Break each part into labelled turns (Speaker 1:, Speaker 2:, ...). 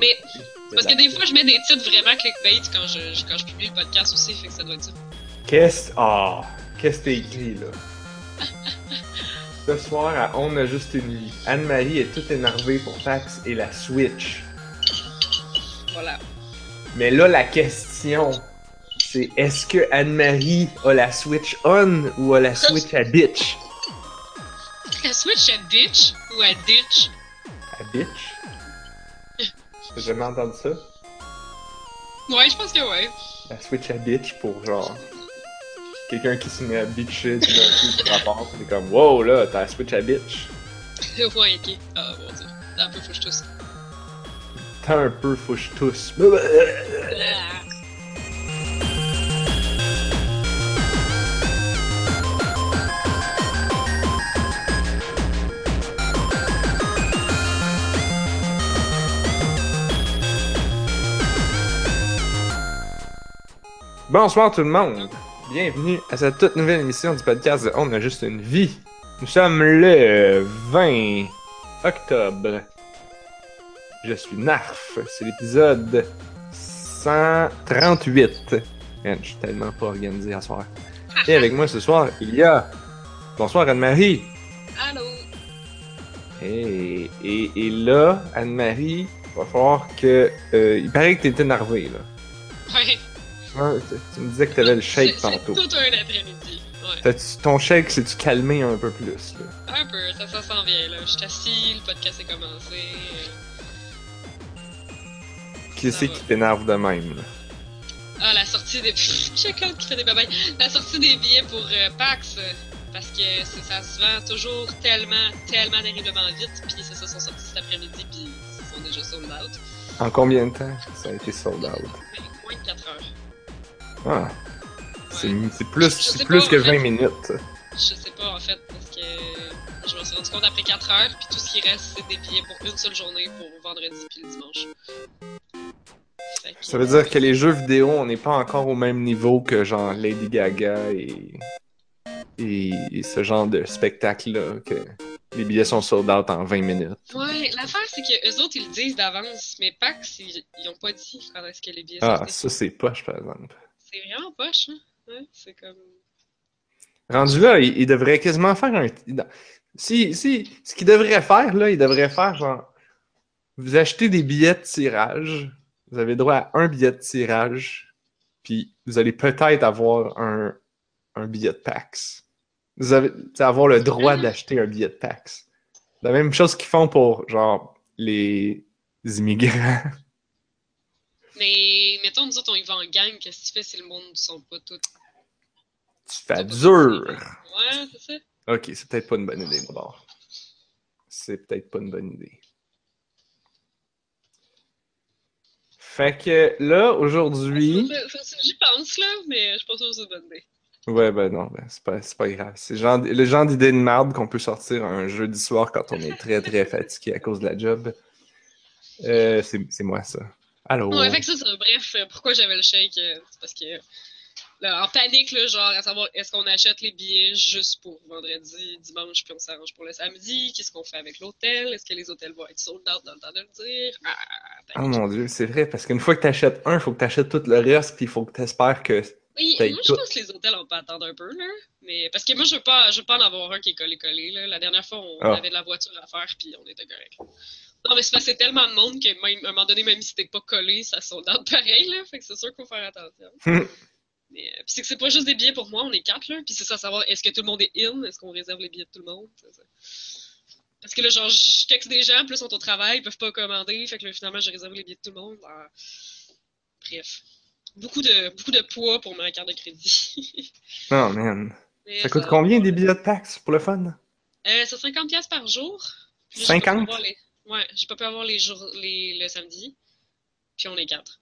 Speaker 1: Mais parce que des fois, je mets des titres vraiment clickbait quand je, quand je publie le podcast aussi, fait que ça doit être ça.
Speaker 2: Qu'est-ce. Ah! Qu'est-ce que t'as écrit, là? Ce soir, à On a juste une vie, Anne-Marie est toute énervée pour Pax et la Switch.
Speaker 1: Voilà.
Speaker 2: Mais là, la question, c'est est-ce que Anne-Marie a la Switch on ou a la Switch à bitch?
Speaker 1: La Switch à ditch ou à ditch?
Speaker 2: À bitch? J'ai jamais entendu ça?
Speaker 1: Ouais, je pense que ouais.
Speaker 2: La Switch à bitch pour genre. Quelqu'un qui se met à bitcher tout d'un coup rapport, c'est comme wow là, t'as la Switch à bitch.
Speaker 1: ouais, ok. Ah, dieu. T'as un peu fouche tous.
Speaker 2: T'as un peu fouche tous. Bonsoir tout le monde. Bienvenue à cette toute nouvelle émission du podcast de On a juste une vie. Nous sommes le 20 octobre. Je suis Narf. C'est l'épisode 138. Man, je suis tellement pas organisé à soir. Et avec moi ce soir, il y a. Bonsoir Anne-Marie.
Speaker 1: Allô?
Speaker 2: Et, et, et là, Anne-Marie, va falloir que. euh, il paraît que t'es énervé là.
Speaker 1: Ouais.
Speaker 2: Tu me disais que t'avais le shake tantôt.
Speaker 1: C'est tout un après-midi. Ouais.
Speaker 2: Ton shake, c'est-tu calmé un peu plus, là?
Speaker 1: Un peu, ça, ça s'en vient là. Je suis assis, le podcast est commencé.
Speaker 2: Qui c'est qui t'énerve de même, là?
Speaker 1: Ah, la sortie des. Qui fait des babayes. La sortie des billets pour euh, PAX. parce que ça se vend toujours tellement, tellement terriblement vite. Puis c'est ça, sont sortis cet après-midi. Puis ils sont déjà sold out.
Speaker 2: En combien de temps ça a été sold out?
Speaker 1: Mais moins de 4 heures.
Speaker 2: Ah, c'est plus, plus que
Speaker 1: en fait.
Speaker 2: 20 minutes.
Speaker 1: Je sais pas en fait, parce que je me suis rendu compte après 4 heures. Puis tout ce qui reste, c'est des billets pour une seule journée pour vendredi puis le dimanche. Que-
Speaker 2: Ça veut dire que les jeux vidéo, on n'est pas encore au même niveau que genre Lady Gaga et, et, et ce genre de spectacle-là, que les billets sont sold out en 20 minutes.
Speaker 1: Ouais, l'affaire, c'est que eux autres, ils le disent d'avance, mais PAX, ils, ils ont pas dit quand est-ce que les billets
Speaker 2: Ah,
Speaker 1: sortaient.
Speaker 2: ça c'est poche, par exemple.
Speaker 1: C'est vraiment poche, hein? C'est comme.
Speaker 2: Rendu là, il, il devrait quasiment faire un. Si, si, ce qu'il devrait faire, là, il devrait faire genre. Vous achetez des billets de tirage, vous avez droit à un billet de tirage, puis vous allez peut-être avoir un, un billet de PAX. Vous allez avoir le droit d'acheter un billet de PAX. La même chose qu'ils font pour, genre, les immigrants.
Speaker 1: Mais mettons, nous autres, on y va en gang, qu'est-ce que tu fais si le monde ne sont pas tous.
Speaker 2: Tu fais dur.
Speaker 1: Ouais, c'est ça.
Speaker 2: Ok, c'est peut-être pas une bonne idée, d'abord. C'est peut-être pas une bonne idée. Fait que là, aujourd'hui.
Speaker 1: J'y pense, là, mais je sûre que c'est une bonne idée.
Speaker 2: Ouais, ben non, ben, c'est pas, pas grave. C'est le genre, le genre d'idée de merde qu'on peut sortir un jeudi soir quand on est très très fatigué à cause de la job. Euh, c'est moi ça. Allô?
Speaker 1: Ouais, fait que ça, bref, euh, pourquoi j'avais le shake, euh, c'est parce que. Là, en panique, là, genre, à savoir, est-ce qu'on achète les billets juste pour vendredi, dimanche, puis on s'arrange pour le samedi? Qu'est-ce qu'on fait avec l'hôtel? Est-ce que les hôtels vont être sold out dans le temps de le dire? Ah,
Speaker 2: Oh mon dieu, c'est vrai, parce qu'une fois que t'achètes un, faut que t'achètes tout le reste, puis il faut que t'espères que.
Speaker 1: Oui, moi, je pense que les hôtels, on peut attendre un peu, là. Mais, parce que moi, je veux pas, je veux pas en avoir un qui est collé-collé, là. La dernière fois, on
Speaker 2: Ah.
Speaker 1: avait de la voiture à faire, puis on était correct. Non, mais c'est parce que c'est tellement de monde que, même, à un moment donné, même si t'es pas collé, ça sonne pareil, là. Fait que c'est sûr qu'il faut faire attention.
Speaker 2: Hmm.
Speaker 1: Mais, euh, puis c'est que c'est pas juste des billets pour moi, on est quatre, là. Puis c'est ça, savoir, est-ce que tout le monde est in? Est-ce qu'on réserve les billets de tout le monde? Ça. Parce que là, genre, je texte des gens, ils sont au travail, ils peuvent pas commander. Fait que là, finalement, j'ai réservé les billets de tout le monde. Ah. Bref. Beaucoup de, beaucoup de poids pour ma carte de crédit.
Speaker 2: Non, man.
Speaker 1: Mais
Speaker 2: Ça coûte combien des billets de PAX pour le fun?
Speaker 1: Euh, c'est 50$ piastres par jour. Puis là, j'ai pas pu
Speaker 2: 50?
Speaker 1: avoir les- Ouais, j'ai pas pu avoir les jours, les... le samedi. Puis on est quatre.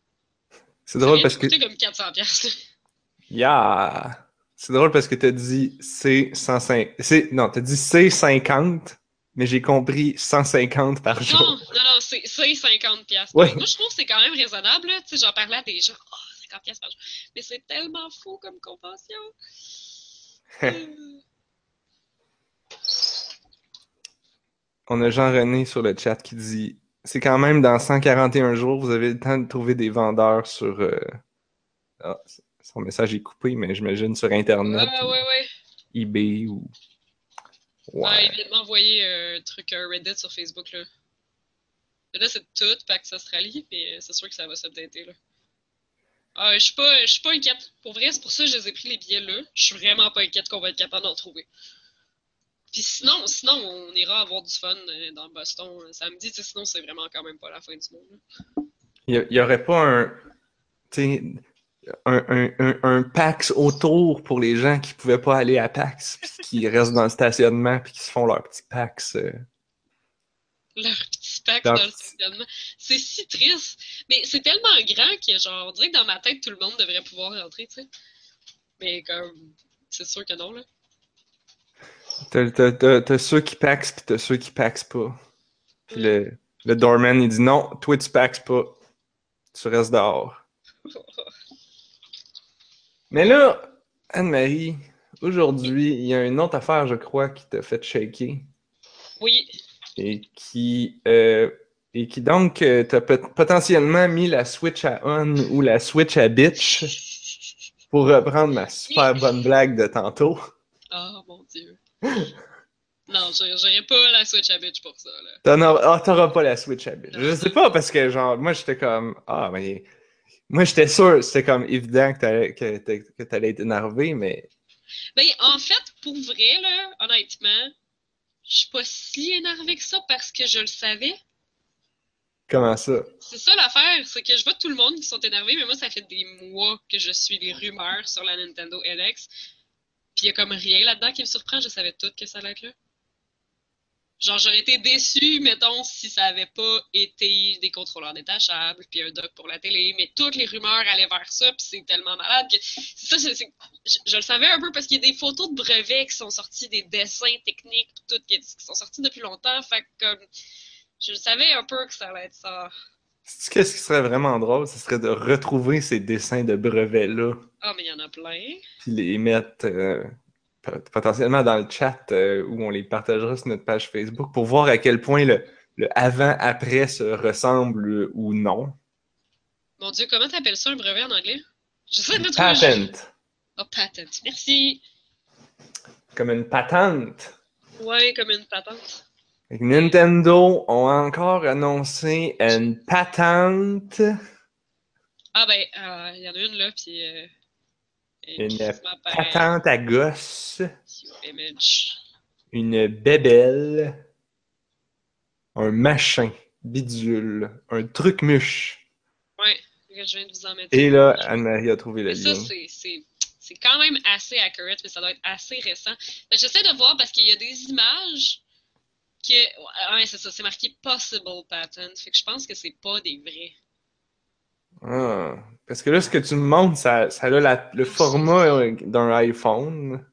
Speaker 2: C'est drôle parce que.
Speaker 1: comme 400$. piastres.
Speaker 2: Yeah! C'est drôle parce que t'as dit C105. C'est... Non, t'as dit C50, mais j'ai compris 150 par
Speaker 1: Non,
Speaker 2: jour.
Speaker 1: non, non, c'est c'est 50$. piastres.
Speaker 2: Ouais.
Speaker 1: Moi, je trouve que c'est quand même raisonnable. Tu sais, j'en parlais à des gens. Oh, 50$ piastres par jour. Mais c'est tellement fou comme convention. Euh,
Speaker 2: On a Jean-René sur le chat qui dit c'est quand même dans 141 jours, vous avez le temps de trouver des vendeurs sur. euh, ah, son message est coupé, mais j'imagine sur Internet,
Speaker 1: Ah, ouais, ouais.
Speaker 2: eBay ou.
Speaker 1: Ouais.
Speaker 2: Ouais.
Speaker 1: il vient de m'envoyer un truc, un Reddit sur Facebook, là. Mais là, c'est tout Pax Australie, mais c'est sûr que ça va s'updater, là. Ah, je suis pas, je suis pas inquiète. Pour vrai, c'est pour ça que je les ai pris les billets là. Je suis vraiment pas inquiète qu'on va être capable d'en trouver. Puis sinon, sinon, on ira avoir du fun euh, dans Boston euh, samedi. Sinon, c'est vraiment quand même pas la fin du monde.
Speaker 2: Il y a- il y aurait pas un. Un, un, un, un PAX autour pour les gens qui pouvaient pas aller à PAX, puis qui restent dans le stationnement, puis qui se font leur petit PAX. euh.
Speaker 1: Leur petit
Speaker 2: Leur
Speaker 1: dans le stationnement. C'est si triste. Mais c'est tellement grand que, genre, on dirait que dans ma tête, tout le monde devrait pouvoir rentrer, tu sais. Mais comme, c'est sûr que non, là.
Speaker 2: T'as, ceux qui paxent, puis t'as ceux qui paxent pas. Puis le, le doorman, il dit non, toi tu paxes pas. Tu restes dehors. Mais là, Anne-Marie, aujourd'hui, il y a une autre affaire, je crois, qui t'a fait shaker.
Speaker 1: Oui,
Speaker 2: Et qui, euh, et qui donc euh, t'a pot- potentiellement mis la Switch à on ou la Switch à bitch pour reprendre ma super bonne blague de tantôt.
Speaker 1: Oh mon dieu. non, j'aurais pas la Switch à bitch pour ça, là.
Speaker 2: Ah, t'auras pas la Switch à bitch. Je sais pas parce que, genre, moi j'étais comme, ah, mais. Moi j'étais sûr, c'était comme évident que t'allais, que, t'a- que t'allais être énervé, mais.
Speaker 1: Ben, en fait, pour vrai, là, honnêtement, je suis pas si énervée que ça parce que je le savais.
Speaker 2: Comment ça?
Speaker 1: C'est ça l'affaire, c'est que je vois tout le monde qui sont énervés, mais moi, ça fait des mois que je suis les rumeurs sur la Nintendo LX. Puis il y a comme rien là-dedans qui me surprend, je savais tout que ça allait être là. Genre, j'aurais été déçue, mettons, si ça avait pas été des contrôleurs détachables, puis un dock pour la télé, mais toutes les rumeurs allaient vers ça, puis c'est tellement malade que... Ça, je, le savais un peu parce qu'il y a des photos de brevets qui sont sortis, des dessins techniques, tout, qui, qui sont sortis depuis longtemps, fait que comme... Je le savais un peu que ça allait être ça.
Speaker 2: Qu'est-ce qui serait vraiment drôle? Ce serait de retrouver ces dessins de brevets-là.
Speaker 1: Ah, mais il y en a plein.
Speaker 2: puis les mettre euh, pot- potentiellement dans le chat euh, où on les partagera sur notre page Facebook pour voir à quel point le, le avant-après se ressemble euh, ou non.
Speaker 1: Mon Dieu, comment t'appelles ça un brevet en anglais? J'essaie de trouver.
Speaker 2: Patent.
Speaker 1: Oh, patent. Merci.
Speaker 2: Comme une patente.
Speaker 1: Ouais, comme une patente.
Speaker 2: Nintendo ont encore annoncé une patente,
Speaker 1: Ah, ben, euh, il y en a une là, puis. Euh,
Speaker 2: Une patente à gosse,
Speaker 1: Image.
Speaker 2: une bébelle, un machin, bidule, un truc muche.
Speaker 1: Ouais, je viens de vous en mettre.
Speaker 2: Et là, Anne-Marie a trouvé le
Speaker 1: Mais ça,
Speaker 2: lien.
Speaker 1: c'est- c'est c'est quand même assez accurate, mais ça doit être assez récent. Que J'essaie de voir parce qu'il y a des images que. Ouais, c'est ça, c'est marqué Possible Patent. Fait que je pense que c'est pas des vrais.
Speaker 2: Ah, parce que là, ce que tu me montres, ça, ça a la- le format euh, d'un iPhone.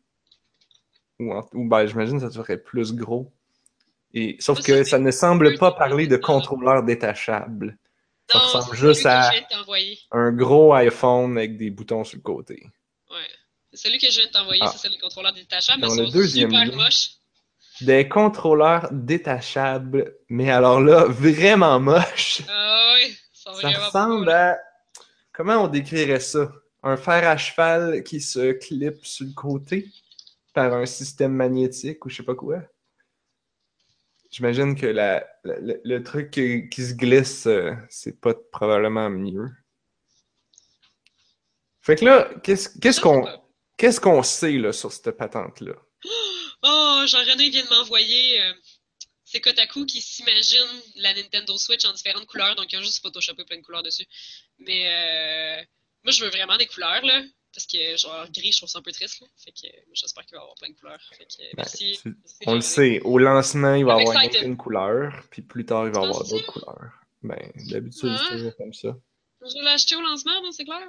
Speaker 2: Ou, ou ben, j'imagine que ça serait plus gros. Et, sauf que ça ne semble pas parler de contrôleur détachable. Ça ressemble juste à-. Un gros iPhone avec des boutons sur le côté.
Speaker 1: Ouais. C'est celui que je viens de t'envoyer,
Speaker 2: Ah.
Speaker 1: c'est les contrôleurs détachables, mais ils
Speaker 2: le
Speaker 1: sont
Speaker 2: deuxième
Speaker 1: super
Speaker 2: lien. Des contrôleurs détachables, mais alors là, vraiment moche.
Speaker 1: Ah sont
Speaker 2: Ça ressemble à. Comment on décrirait ça? Un fer à cheval qui se clip sur le côté par un système magnétique ou je sais pas quoi. J'imagine que la, la- le, le truc qui, qui se glisse, euh, c'est pas probablement mieux. Fait que là, qu'est-ce qu'on
Speaker 1: pas-
Speaker 2: qu'est-ce qu'on sait là, sur cette patente-là?
Speaker 1: Oh, Jean-René vient de m'envoyer. euh, c'est Kotaku qui s'imagine la Nintendo Switch en différentes couleurs, donc ils ont juste photoshopé plein de couleurs dessus. Mais euh, moi, je veux vraiment des couleurs, là. Parce que, genre, gris, je trouve ça un peu triste, là. Fait que euh, j'espère qu'il va y avoir plein de couleurs. Fait que, merci.
Speaker 2: tu-
Speaker 1: merci,
Speaker 2: On le sait, au lancement, il va y avoir une, couleur, puis plus tard, il va y avoir d'autres couleurs. Ben, d'habitude,
Speaker 1: Ah.
Speaker 2: c'est toujours comme ça.
Speaker 1: Je vais l'acheter au lancement, non, c'est clair?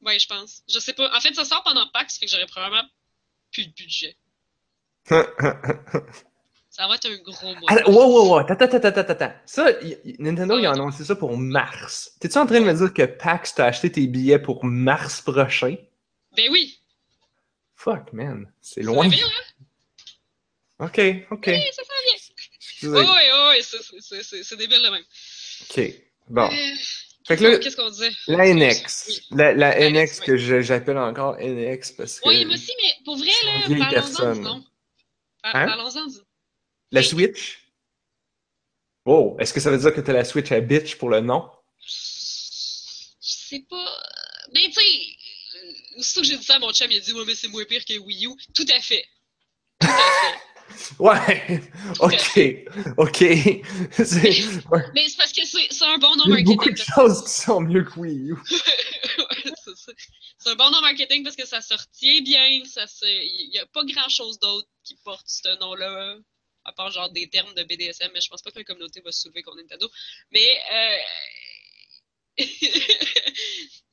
Speaker 1: Ouais, je pense. Je sais pas. En fait, ça sort pendant PAX, fait que j'aurais probablement plus de budget. Ça va être un gros mois.
Speaker 2: Attends, wow, wow, wow, attends, attends, attends, attends. Ça, Nintendo, il a annoncé ça pour mars. T'es-tu en train de me dire que PAX t'a acheté tes billets pour mars prochain?
Speaker 1: Ben oui!
Speaker 2: Fuck, man. C'est loin.
Speaker 1: bien, hein?
Speaker 2: Ok, ok.
Speaker 1: Oui, ça sent bien.
Speaker 2: C'est-
Speaker 1: Oui, oui, oui, c'est- débile de même.
Speaker 2: Ok. Bon.
Speaker 1: Euh,
Speaker 2: Fait que là,
Speaker 1: Qu'est-ce qu'on disait?
Speaker 2: la NX. La, la
Speaker 1: La
Speaker 2: NX
Speaker 1: NX,
Speaker 2: que j'appelle encore NX parce que.
Speaker 1: Oui, moi aussi, mais pour vrai, là, parlons-en du nom.
Speaker 2: Hein?
Speaker 1: Parlons-en du
Speaker 2: La Switch? Oh, est-ce que ça veut dire que t'as la Switch à bitch pour le nom?
Speaker 1: Je sais pas. Ben, tu sais, aussitôt que j'ai dit ça à mon chum, il a dit, ouais, mais c'est moins pire que Wii U. Tout à fait. Tout à fait.
Speaker 2: Ouais, ok, ok. Ouais.
Speaker 1: Mais c'est parce que c'est un bon nom
Speaker 2: Il y a beaucoup de
Speaker 1: marketing.
Speaker 2: choses qui sont mieux que Wii U.
Speaker 1: C'est un bon nom marketing parce que ça se retient bien. Ça se... Il n'y a pas grand chose d'autre qui porte ce nom-là. À part genre des termes de BDSM, mais je pense pas que la communauté va se soulever contre Nintendo. Mais euh...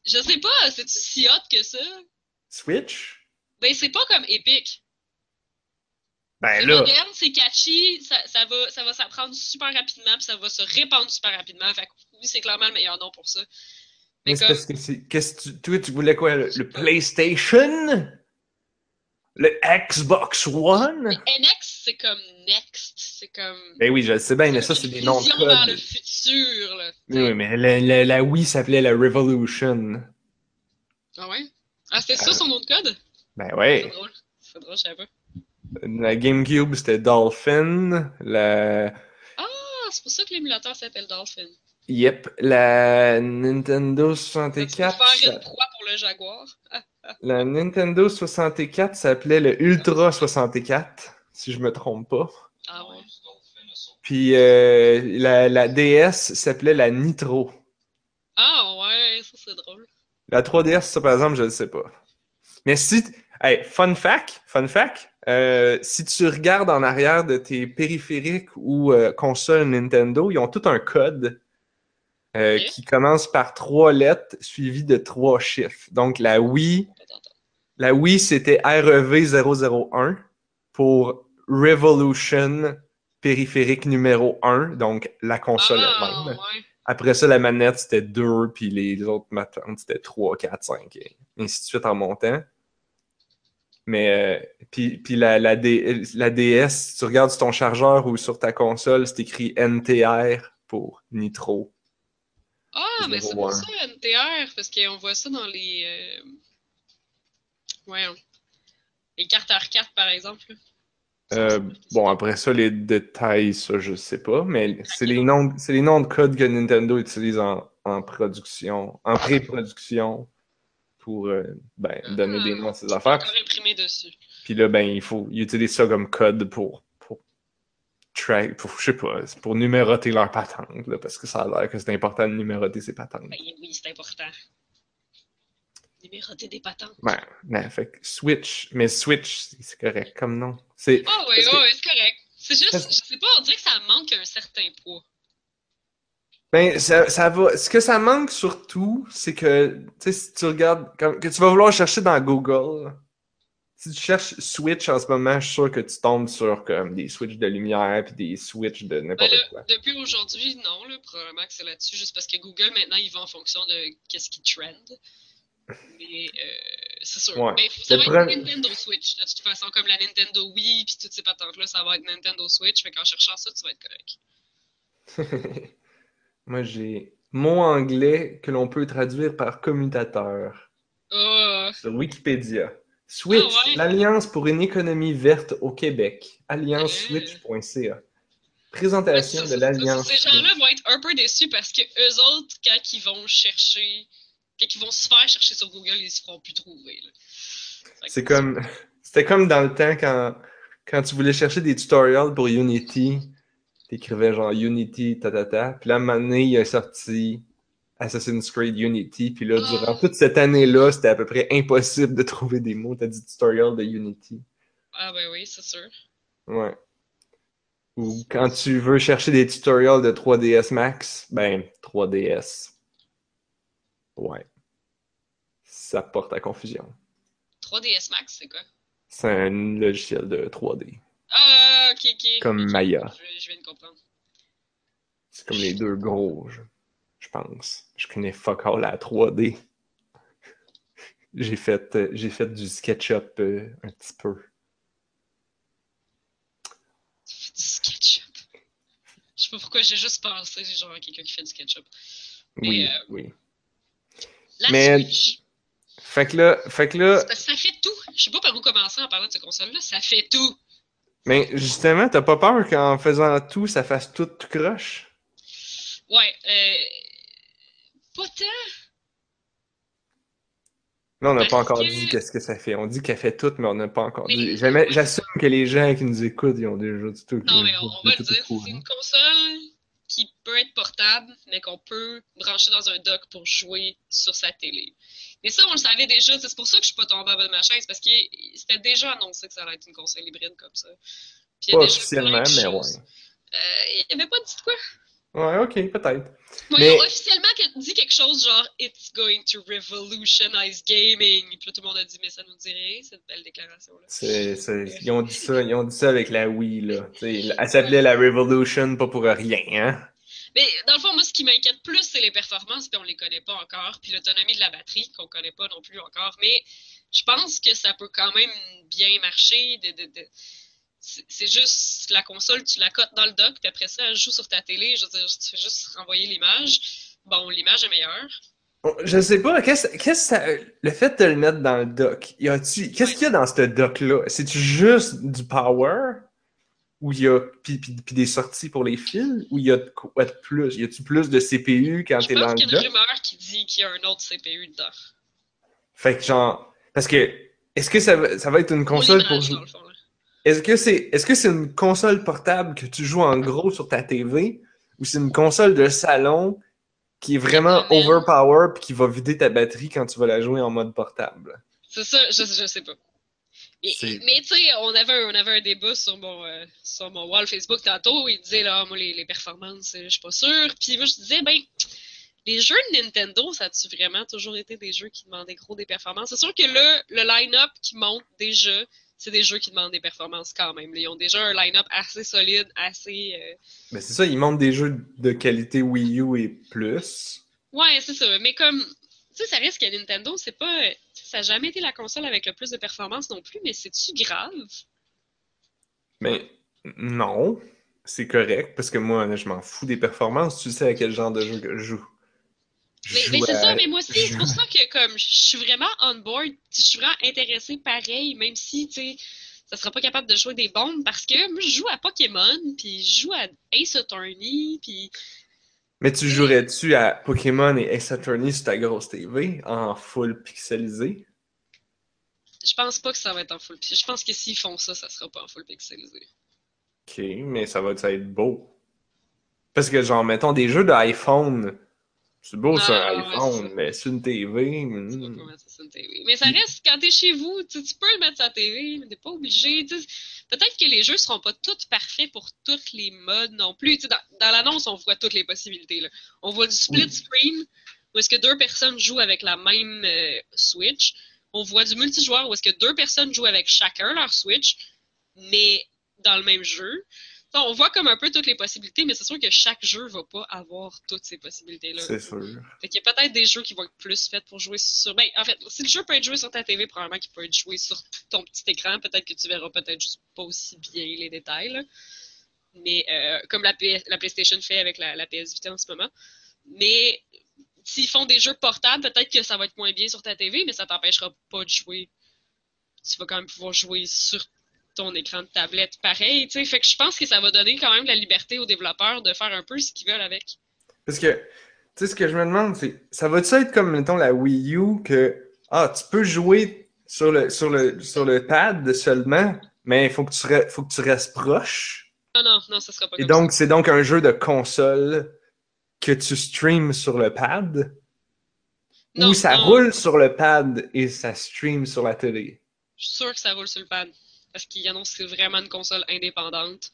Speaker 1: je sais pas, c'est-tu si hot que ça?
Speaker 2: Switch?
Speaker 1: Ben c'est pas comme Epic.
Speaker 2: Ben
Speaker 1: C'est
Speaker 2: là,
Speaker 1: moderne, c'est catchy, ça, ça va ça va s'apprendre super rapidement, puis ça va se répandre super rapidement. Fait que oui, c'est clairement le meilleur nom pour ça.
Speaker 2: Mais c'est parce que c'est. Qu'est-ce que tu. Toi, tu voulais quoi? Le, PlayStation? Le Xbox One?
Speaker 1: NX, c'est comme Next. C'est comme.
Speaker 2: Ben oui, je le sais bien, mais ça, c'est des noms
Speaker 1: vision vers le futur, là.
Speaker 2: Oui, oui, mais la, la, la Wii s'appelait la Revolution.
Speaker 1: Ah ouais? Ah, c'était ça son nom de code?
Speaker 2: Ben
Speaker 1: C'est
Speaker 2: ouais.
Speaker 1: drôle. C'est drôle, je savais pas.
Speaker 2: La GameCube, c'était Dolphin. La.
Speaker 1: Ah, c'est pour ça que l'émulateur s'appelle Dolphin.
Speaker 2: Yep. La Nintendo
Speaker 1: Ça, tu peux
Speaker 2: 64.
Speaker 1: faire une proie pour le Jaguar.
Speaker 2: La Nintendo 64 s'appelait le Ultra 64, si je me trompe pas.
Speaker 1: ah ouais.
Speaker 2: Puis euh, la, la DS s'appelait la Nitro.
Speaker 1: Ah ouais, ça c'est drôle.
Speaker 2: La 3DS, ça par exemple, je ne sais pas. Mais si, hey, fun fact, fun fact, euh, si tu regardes en arrière de tes périphériques ou euh, consoles Nintendo, ils ont tout un code euh, qui commence par trois lettres suivies de trois chiffres. Donc la Wii, la Wii c'était E REV001 pour Revolution périphérique numéro 1, donc la console
Speaker 1: Ah,
Speaker 2: elle-même.
Speaker 1: ouais.
Speaker 2: Après ça, la manette, c'était 2, puis les autres matantes, c'était 3, 4, 5, et ainsi de suite en montant. Mais, euh, puis, puis la, la, D- la DS, si tu regardes sur ton chargeur ou sur ta console, c'est écrit NTR pour Nitro.
Speaker 1: Ah, mais c'est pour ça NTR, parce qu'on voit ça dans les. Euh... Voyons. Les cartes R4, par exemple.
Speaker 2: Euh, bon, après ça, les détails, ça, je sais pas, mais c'est les noms, c'est les noms de code que Nintendo utilise en, en production, en pré-production pour euh, ben, donner des noms à ses affaires.
Speaker 1: Imprimé dessus.
Speaker 2: Puis là, ben, il faut ils utilisent ça comme code pour track, pour, je sais pas, pour numéroter leurs patentes, là, parce que ça a l'air que c'est important de numéroter ses patentes.
Speaker 1: Ben oui, c'est important. Numéroter des patentes.
Speaker 2: Ben, ben, fait Switch, mais Switch, c'est correct comme nom. C'est,
Speaker 1: Ah oui,
Speaker 2: que-
Speaker 1: oui, c'est correct. C'est juste,
Speaker 2: Parce-
Speaker 1: je sais pas, on dirait que ça manque un certain poids.
Speaker 2: ben, ça, ça va, ce que ça manque surtout, c'est que, tu sais, si tu regardes, comme, que tu vas vouloir chercher dans Google, si tu cherches Switch en ce moment, je suis sûr que tu tombes sur comme des Switch de lumière puis des Switch de
Speaker 1: Ben
Speaker 2: n'importe quoi.
Speaker 1: depuis aujourd'hui, non, là, probablement que c'est là-dessus, juste parce que Google, maintenant, il va en fonction de qu'est-ce qui trend. Mais euh, c'est sûr.
Speaker 2: Ouais.
Speaker 1: Mais
Speaker 2: Le
Speaker 1: va être
Speaker 2: problème-
Speaker 1: Nintendo Switch, de toute façon, comme la Nintendo Wii, puis toutes ces patentes-là, ça va être Nintendo Switch, fait qu'en cherchant ça, tu vas être correct.
Speaker 2: Moi, j'ai mot anglais que l'on peut traduire par commutateur
Speaker 1: Ah,
Speaker 2: sur Wikipédia. Switch,
Speaker 1: Ah ouais?
Speaker 2: l'Alliance pour une économie verte au Québec. AllianceSwitch.ca. Présentation de l'Alliance.
Speaker 1: Ces gens-là vont être un peu déçus parce que eux autres, quand ils vont chercher, quand ils vont se faire chercher sur Google, ils se feront plus trouver.
Speaker 2: C'est comme, c'était comme dans le temps quand, quand tu voulais chercher des tutorials pour Unity, t'écrivais genre Unity, ta ta ta, puis là, à un moment donné, il a sorti Assassin's Creed Unity, puis là,
Speaker 1: Ah.
Speaker 2: durant toute cette année-là, c'était à peu près impossible de trouver des mots, t'as dit tutorial de Unity.
Speaker 1: Ah ben oui, c'est sûr.
Speaker 2: Ouais. Ou quand tu veux chercher des tutorials de 3DS Max, ben, 3DS. Ouais. Ça porte à confusion.
Speaker 1: 3DS Max, c'est quoi?
Speaker 2: C'est un logiciel de 3D.
Speaker 1: Ah, ok, ok.
Speaker 2: Comme Maya.
Speaker 1: Je, je viens de comprendre.
Speaker 2: C'est comme les deux gros, je, je pense. Je connais fuck all à 3D. J'ai fait, euh, j'ai fait du SketchUp euh, un petit peu.
Speaker 1: Tu fais du SketchUp? sais pas pourquoi j'ai juste pensé, genre, à quelqu'un qui fait du ketchup. Mais,
Speaker 2: Oui,
Speaker 1: euh,
Speaker 2: oui.
Speaker 1: La
Speaker 2: Mais-
Speaker 1: Switch,
Speaker 2: Fait que là, fait que là,
Speaker 1: c'est parce que ça fait tout. Je sais pas par où commencer en parlant de cette console-là. Ça fait tout.
Speaker 2: mais justement, t'as pas peur qu'en faisant tout, ça fasse tout, tout croche?
Speaker 1: Ouais, euh. Pas tant.
Speaker 2: Là, on n'a pas encore
Speaker 1: que-
Speaker 2: dit qu'est-ce que ça fait. On dit qu'elle fait tout, mais on n'a pas encore
Speaker 1: Mais-
Speaker 2: dit. J'assume que les gens qui nous écoutent, ils ont déjà dit tout.
Speaker 1: Non, mais on, on va le dire. C'est une console qui peut être portable, mais qu'on peut brancher dans un dock pour jouer sur sa télé. Mais ça, on le savait déjà. C'est pour ça que je suis pas tombée en bas de ma chaise, parce que c'était déjà annoncé que ça allait être une console hybride comme ça. Puis il y a
Speaker 2: Pas
Speaker 1: déjà
Speaker 2: officiellement, mais ouais.
Speaker 1: Euh, il n'y avait pas dit de quoi.
Speaker 2: Ouais, ok, peut-être.
Speaker 1: Moi,
Speaker 2: Mais-
Speaker 1: Ils ont officiellement dit quelque chose genre It's going to revolutionize gaming. Puis là, tout le monde a dit Mais ça nous dit rien, cette belle déclaration-là.
Speaker 2: C'est, c'est- ils, ont dit ça, ils ont dit ça avec la Wii, là. T'sais, elle s'appelait la Revolution, pas pour rien, hein.
Speaker 1: Mais dans le fond, moi, ce qui m'inquiète plus, c'est les performances, puis on les connaît pas encore, puis l'autonomie de la batterie, qu'on connaît pas non plus encore. Mais je pense que ça peut quand même bien marcher. De, de, de- C'est juste la console, tu la cotes dans le dock, puis après ça, elle joue sur ta télé. Je veux dire, tu fais juste renvoyer l'image. Bon, l'image est meilleure.
Speaker 2: Je sais pas, qu'est-ce qu'est-ce que ça. Le fait de le mettre dans le dock. Qu'est-ce qu'il y a dans ce dock-là? C'est-tu juste du power? Ou il y a. Puis, puis- puis des sorties pour les fils? Ou il y a de quoi de plus? Y a-tu plus de CPU quand t'es dans
Speaker 1: pense
Speaker 2: le
Speaker 1: qu'il y a une
Speaker 2: dock?
Speaker 1: rumeur qui dit qu'il y a un autre CPU dedans.
Speaker 2: Fait que genre. Parce que. Est-ce que ça va, ça va être une console pour
Speaker 1: dans le fond, là.
Speaker 2: Est-ce que c'est que c'est une console portable que tu joues en gros sur ta TV ou c'est une console de salon qui est vraiment overpower puis qui va vider ta batterie quand tu vas la jouer en mode portable?
Speaker 1: C'est ça, je, je sais pas. Mais tu sais, on avait, un- on avait un débat sur mon, euh, sur mon wall Facebook tantôt. Il disait, là, moi, les, les performances, je suis pas sûr. Puis moi, je disais, ben, les jeux de Nintendo, ça a-tu vraiment toujours été des jeux qui demandaient gros des performances? C'est sûr que là, le line-up qui monte déjà, c'est des jeux qui demandent des performances quand même. Ils ont déjà un line-up assez solide, assez. euh,
Speaker 2: Ben c'est ça, ils montrent des jeux de qualité Wii U et plus.
Speaker 1: Ouais, c'est ça. Mais comme, tu sais, ça reste que Nintendo, c'est pas. Ça n'a jamais été la console avec le plus de performance non plus, mais c'est-tu grave?
Speaker 2: Mais non, c'est correct parce que moi je m'en fous des performances, tu sais à quel genre de jeu que je joue.
Speaker 1: Mais, c'est ça, mais moi aussi, c'est pour ça que comme je suis vraiment on board, je suis vraiment intéressée pareil, même si, tu sais, ça sera pas capable de jouer des bombes, parce que moi, je joue à Pokémon, puis je joue à Ace Attorney, puis
Speaker 2: Mais tu jouerais-tu à Pokémon et Ace Attorney sur ta grosse TV en full pixelisé?
Speaker 1: je pense pas que ça va être en full pixel. Je pense que s'ils font ça, ça sera pas en full pixelisé.
Speaker 2: Ok, mais ça va être beau. Parce que, genre, mettons des jeux d'iPhone. C'est beau sur
Speaker 1: Ah,
Speaker 2: un
Speaker 1: c'est
Speaker 2: iPhone, mais sur une TV.
Speaker 1: Tu
Speaker 2: hmm.
Speaker 1: pas mettre ça sur une TV. Mais ça reste, quand t'es chez vous, tu, tu peux le mettre sur la TV, mais t'es pas obligé. Peut-être que les jeux seront pas tous parfaits pour tous les modes non plus. Dans, dans l'annonce, on voit toutes les possibilités. là. On voit du split
Speaker 2: Oui.
Speaker 1: screen, où est-ce que deux personnes jouent avec la même euh, Switch. On voit du multijoueur, où est-ce que deux personnes jouent avec chacun leur Switch, mais dans le même jeu. On voit comme un peu toutes les possibilités, mais c'est sûr que chaque jeu va pas avoir toutes ces possibilités-là.
Speaker 2: C'est sûr.
Speaker 1: Fait qu'il y a peut-être des jeux qui vont être plus faits pour jouer sur. Ben, en fait, si le jeu peut être joué sur ta TV, probablement qu'il peut être joué sur ton petit écran. Peut-être que tu verras peut-être juste pas aussi bien les détails. là. Mais euh, comme la PlayStation fait avec la, la PS Vita en ce moment. Mais s'ils font des jeux portables, peut-être que ça va être moins bien sur ta TV, mais ça t'empêchera pas de jouer. Tu vas quand même pouvoir jouer sur ton écran de tablette pareil, tu sais. Fait que je pense que ça va donner quand même la liberté aux développeurs de faire un peu ce qu'ils veulent avec.
Speaker 2: Parce que, tu sais, ce que je me demande, c'est, ça va-tu être comme, mettons, la Wii U, que, ah, tu peux jouer sur le, sur le, sur le pad seulement, mais il faut que tu, re- faut que tu restes proche?
Speaker 1: Non, non, non, ça sera pas
Speaker 2: Et
Speaker 1: comme
Speaker 2: donc, c'est donc un jeu de console que tu streams sur le pad, ou ça
Speaker 1: non.
Speaker 2: roule sur le pad et ça stream sur la télé?
Speaker 1: Je suis sûr que ça roule sur le pad. Parce qu'ils annoncent que c'est vraiment une console indépendante.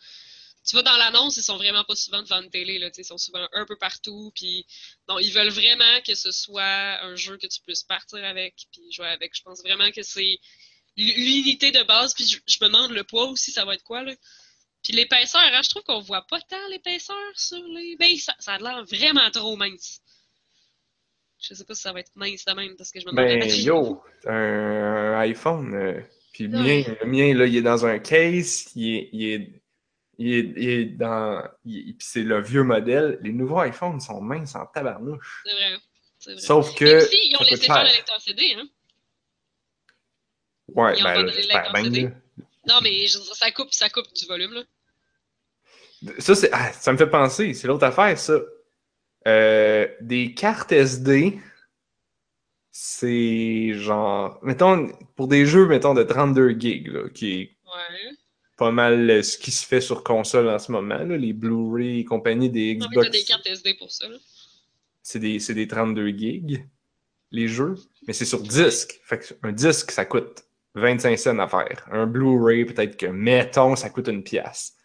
Speaker 1: Tu vois, dans l'annonce, ils sont vraiment pas souvent devant une télé, là. Ils sont souvent un peu partout. Puis, non, ils veulent vraiment que ce soit un jeu que tu puisses partir avec, puis jouer avec. Je pense vraiment que c'est l'unité de base. Puis, je, je me demande le poids aussi, ça va être quoi, là. Puis l'épaisseur, hein, je trouve qu'on voit pas tant l'épaisseur sur les. Ben, ça, ça a l'air vraiment trop mince. Je sais pas si ça va être mince de même, parce que je me demande
Speaker 2: Ben, yo, un, un iPhone, euh, puis le mien, le mien, là, il est dans un case, il est, il est, Il est, il est dans. puis c'est le vieux modèle. Les nouveaux iPhones sont minces en tabarnouche.
Speaker 1: C'est vrai. Vrai.
Speaker 2: Sauf que.
Speaker 1: Mais aussi, ils ont laissé faire le lecteur CD, hein.
Speaker 2: Ouais,
Speaker 1: ils
Speaker 2: ben, j'espère bien,
Speaker 1: CD. Non, mais je ça coupe, ça coupe du volume, là.
Speaker 2: Ça, c'est, ah, ça me fait penser, c'est l'autre affaire, ça. Euh, des cartes SD, c'est genre, mettons, pour des jeux, mettons, de 32 gigs, là, qui est
Speaker 1: Ouais.
Speaker 2: pas mal euh, ce qui se fait sur console en ce moment, là, les Blu-ray et compagnie des
Speaker 1: Non, mais t'as
Speaker 2: Xbox,
Speaker 1: des cartes SD pour ça,
Speaker 2: c'est des, c'est des 32 gigs, les jeux, mais c'est sur disque. Fait que un disque, ça coûte 25 cents à faire. Un Blu-ray, peut-être que, mettons, ça coûte une pièce.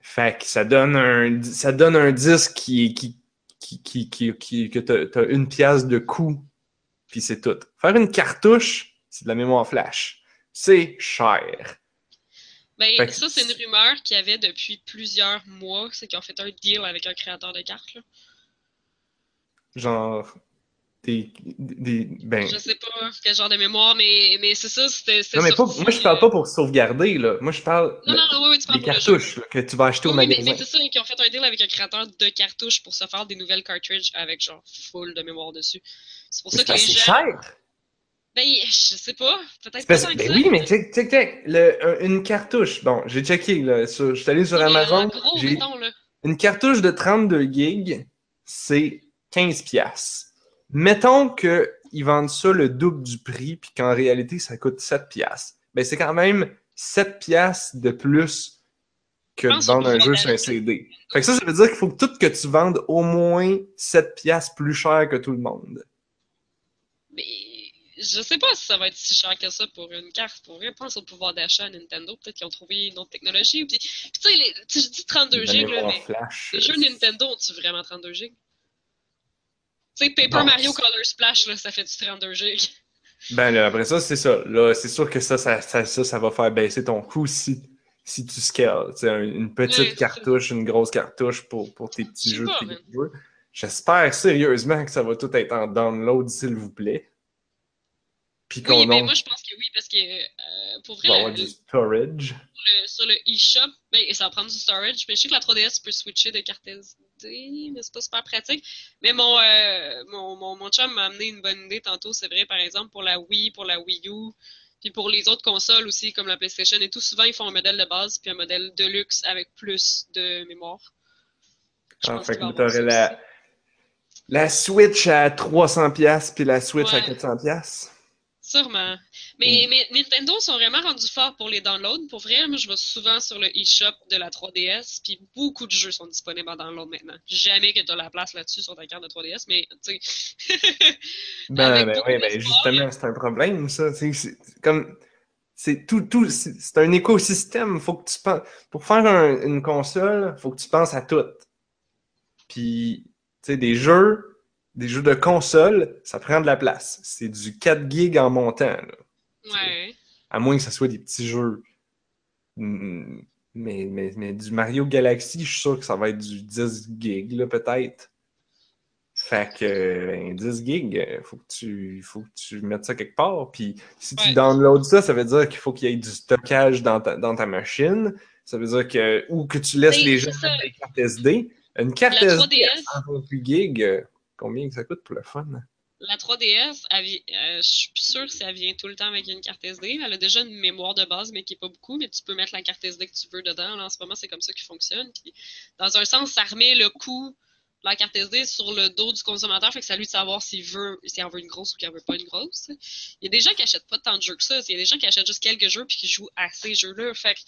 Speaker 2: Fait que ça donne un, ça donne un disque qui, qui, qui, qui, qui, qui- que t'as, t'as une pièce de coût, puis c'est tout. Faire une cartouche, c'est de la mémoire flash. C'est cher.
Speaker 1: Ben,
Speaker 2: que-
Speaker 1: ça, c'est une rumeur qu'il y avait depuis plusieurs mois. C'est qu'ils ont fait un deal avec un créateur de cartes, là.
Speaker 2: Genre, des, des, ben,
Speaker 1: Je sais pas quel genre de mémoire, mais, mais c'est ça, c'était.
Speaker 2: non, mais pas, moi, je parle
Speaker 1: euh,
Speaker 2: pas pour sauvegarder, là. Moi, je parle
Speaker 1: Non, non, non, oui, oui, tu parles
Speaker 2: des cartouches là, que tu vas acheter au
Speaker 1: Oui, mais,
Speaker 2: magasin.
Speaker 1: mais c'est ça, qu'ils ont fait un deal avec un créateur de cartouches pour se faire des nouvelles cartridges avec genre full de mémoire dessus. C'est pour
Speaker 2: Mais
Speaker 1: ça que les gens.
Speaker 2: cher.
Speaker 1: Ben, je sais pas, peut-être pas que
Speaker 2: ben
Speaker 1: ça.
Speaker 2: oui, mais check, check, check. Le- une cartouche. Bon, j'ai checké, là. Sur, je suis allé sur
Speaker 1: Mais
Speaker 2: Amazon.
Speaker 1: gros, mettons, là.
Speaker 2: une cartouche de 32 gigs, c'est 15 piastres. Mettons qu'ils vendent ça le double du prix, puis qu'en réalité, ça coûte 7 piastres. Ben, c'est quand même 7 piastres de plus que de vendre un jeu sur un. CD. Fait que ça, ça veut dire qu'il faut que tout que tu vendes au moins 7 piastres plus cher que tout le monde.
Speaker 1: Mais je sais pas si ça va être si cher que ça pour une carte. Pour vrai, pense au pouvoir d'achat à Nintendo. Peut-être qu'ils ont trouvé une autre technologie. Puis, puis tu sais, je dis 32
Speaker 2: La
Speaker 1: gigs, là, mais
Speaker 2: flash.
Speaker 1: les jeux Nintendo ont-tu vraiment 32 gigs? Tu sais, Paper
Speaker 2: Non,
Speaker 1: Mario Color Splash, là, ça fait du 32 gigs?
Speaker 2: Ben là, après ça, c'est ça. Là, c'est sûr que ça ça, ça, ça, ça va faire baisser ton coût si, si tu scales. Une petite cartouche, une grosse cartouche pour, pour tes petits jeux. J'espère sérieusement que ça va tout être en download, s'il vous plaît. Puis
Speaker 1: Oui, mais
Speaker 2: donc
Speaker 1: moi, je pense que oui, parce que euh, pour vrai,
Speaker 2: va
Speaker 1: la-
Speaker 2: avoir
Speaker 1: le-
Speaker 2: du storage.
Speaker 1: le- sur le eShop, ben, ça va prendre du storage. Mais je sais que la 3DS peut switcher de carte SD, mais c'est pas super pratique. Mais mon, euh, mon, mon, mon chum m'a amené une bonne idée tantôt, c'est vrai, par exemple, pour la Wii, pour la Wii U, puis pour les autres consoles aussi, comme la PlayStation et tout. Souvent, ils font un modèle de base, puis un modèle de luxe avec plus de mémoire. Je
Speaker 2: Ah,
Speaker 1: pense
Speaker 2: fait que t'aurais la,
Speaker 1: aussi.
Speaker 2: la Switch à 300$ piastres, puis la Switch à
Speaker 1: Ouais.
Speaker 2: 400$.
Speaker 1: Sûrement. Mais,
Speaker 2: Mm.
Speaker 1: mais Nintendo sont vraiment rendus forts pour les downloads. Pour vrai, moi, je vais souvent sur le eShop de la 3DS, puis beaucoup de jeux sont disponibles en download maintenant. Jamais que tu as la place là-dessus sur ta carte de 3DS, mais tu sais.
Speaker 2: Ben, ben oui, ben justement, c'est un problème, ça. C'est comme. C'est tout, tout, c'est c'est un écosystème. Faut que tu penses. Pour faire un- une console, faut que tu penses à tout. Puis, tu sais, des jeux, des jeux de console, ça prend de la place. C'est du 4 gigs en montant, là.
Speaker 1: Ouais.
Speaker 2: À moins que ce soit des petits jeux. Mm, Mais, mais, mais du Mario Galaxy, je suis sûr que ça va être du 10 gigs, peut-être. Fait que ben, 10 gigs, faut que tu faut que tu mettes ça quelque part. Puis si tu
Speaker 1: Ouais.
Speaker 2: downloads ça, ça veut dire qu'il faut qu'il y ait du stockage dans ta, dans ta machine. Ça veut dire que ou que tu laisses les gens
Speaker 1: ça.
Speaker 2: mettre des cartes SD. Une carte
Speaker 1: La
Speaker 2: SD à
Speaker 1: 3DS.
Speaker 2: 128 gigs, combien que ça coûte pour le fun?
Speaker 1: La 3DS, elle euh, je suis sûre si elle vient tout le temps avec une carte SD. Elle a déjà une mémoire de base, mais qui est pas beaucoup, mais tu peux mettre la carte SD que tu veux dedans. Là, en ce moment, c'est comme ça qu'il fonctionne. Dans un sens, ça remet le coût de la carte SD sur le dos du consommateur, fait que c'est à lui de savoir s'il veut, en veut une grosse ou qu'il en veut pas une grosse. Il y a des gens qui achètent pas tant de jeux que ça. Il y a des gens qui achètent juste quelques jeux puis qui jouent à ces jeux-là. Fait que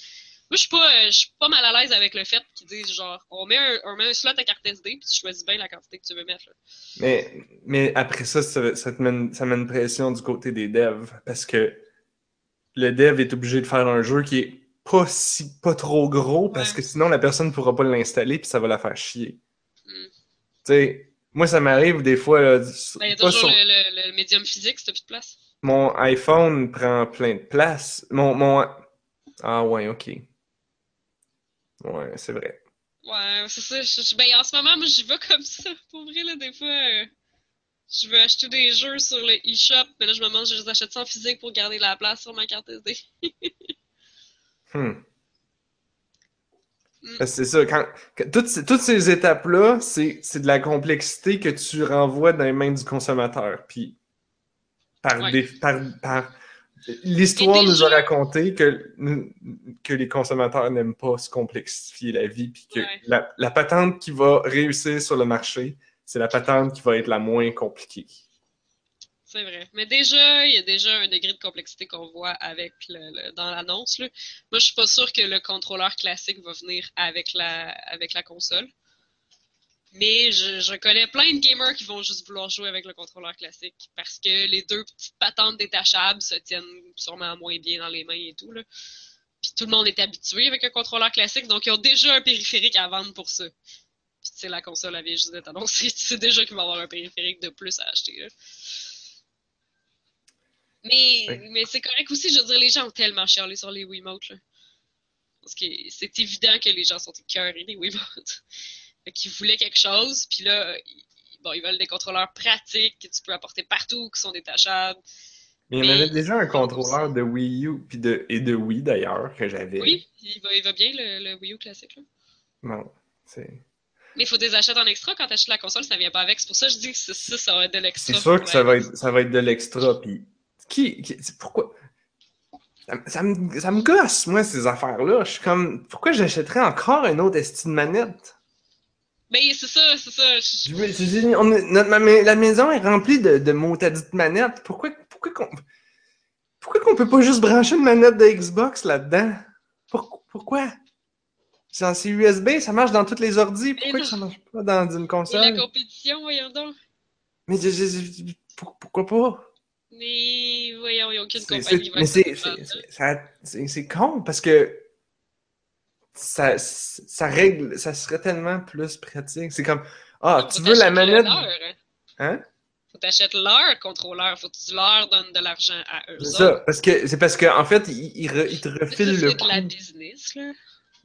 Speaker 1: moi, je suis pas, euh, je suis pas mal à l'aise avec le fait qu'ils disent genre, on met un, on met un slot à carte SD puis tu choisis bien la quantité que tu veux mettre. là.
Speaker 2: Mais, mais après ça, ça, ça te mène, ça met une pression du côté des devs parce que le dev est obligé de faire un jeu qui est pas si pas trop gros parce
Speaker 1: Ouais.
Speaker 2: que sinon la personne ne pourra pas l'installer puis ça va la faire chier.
Speaker 1: Mm.
Speaker 2: Tu sais, moi ça m'arrive des fois là,
Speaker 1: Ben, il y a toujours
Speaker 2: sur-
Speaker 1: le, le- le médium physique, si t'as plus de place.
Speaker 2: mon iPhone prend plein de place. Mon, mon Ah ouais, ok. Ouais, c'est vrai.
Speaker 1: Ouais, c'est ça. je- je- ben, en ce moment, moi, j'y vais comme ça. Pour vrai, là, des fois, euh, je veux acheter des jeux sur le eShop, mais là, je me demande si je les achète en physique pour garder la place sur ma carte SD.
Speaker 2: Hmm.
Speaker 1: Mm.
Speaker 2: Que c'est ça, quand, quand- toutes, ces- toutes ces étapes-là, c'est c'est de la complexité que tu renvoies dans les mains du consommateur. Puis, par,
Speaker 1: Ouais.
Speaker 2: des, par, par- l'histoire nous a raconté que, que les consommateurs n'aiment pas se complexifier la vie, puis que
Speaker 1: Ouais.
Speaker 2: la, la patente qui va réussir sur le marché, c'est la patente qui va être la moins compliquée.
Speaker 1: C'est vrai. Mais déjà, il y a déjà un degré de complexité qu'on voit avec le, le- dans l'annonce. Moi, je suis pas sûre que le contrôleur classique va venir avec la, avec la console. Mais je, je connais plein de gamers qui vont juste vouloir jouer avec le contrôleur classique parce que les deux petites patentes détachables se tiennent sûrement moins bien dans les mains et tout. Là. Puis tout le monde est habitué avec un contrôleur classique, donc ils ont déjà un périphérique à vendre pour ça. Puis tu sais, la console avait juste d'être annoncée, tu sais déjà qu'il va y avoir un périphérique de plus à acheter. Là. Mais, mais c'est correct aussi, je veux dire, les gens ont tellement chialé sur les Wiimotes, là. Parce que c'est évident que les gens sont écœurés des Wiimotes. Qu'ils voulaient quelque chose, puis là, ils, bon, ils veulent des contrôleurs pratiques que tu peux apporter partout, qui sont détachables.
Speaker 2: Mais il y en avait déjà un contrôleur de Wii U puis de, et de Wii d'ailleurs que j'avais.
Speaker 1: Oui, il va, il va bien le, le Wii U classique, là.
Speaker 2: Non, c'est.
Speaker 1: Mais il faut des achats en extra quand tu achètes la console, ça vient pas avec. C'est pour ça que je dis que ça, ça, va être de l'extra.
Speaker 2: C'est sûr que ça va être, ça va être de l'extra. Puis qui, qui- pourquoi? Ça, me- ça me, ça me gosse moi ces affaires-là. Je suis comme, pourquoi j'achèterais encore une autre esti de manette?
Speaker 1: Ben, c'est ça, c'est ça. Je-
Speaker 2: La maison est remplie de, de motadites manettes. Pourquoi, pourquoi qu'on, pourquoi qu'on peut pas juste brancher une manette de Xbox là-dedans? Pour- Pourquoi? C'est USB, ça marche dans toutes les ordis. Pourquoi que ça marche pas dans une
Speaker 1: Et la
Speaker 2: console
Speaker 1: compétition, voyons donc.
Speaker 2: Mais je- je- je- pour- pourquoi pas?
Speaker 1: Mais voyons, il n'y a aucune compagnie.
Speaker 2: mais c'est con parce que ça, ça règle, ça serait tellement plus pratique. C'est comme ah, tu veux la manette,
Speaker 1: hein? Faut t'achètes leur contrôleur, faut que tu leur donnes de l'argent à eux.
Speaker 2: C'est ça, parce que c'est parce que en fait, ils il, re- ils te
Speaker 1: Mais
Speaker 2: refilent le
Speaker 1: c'est de la business, là.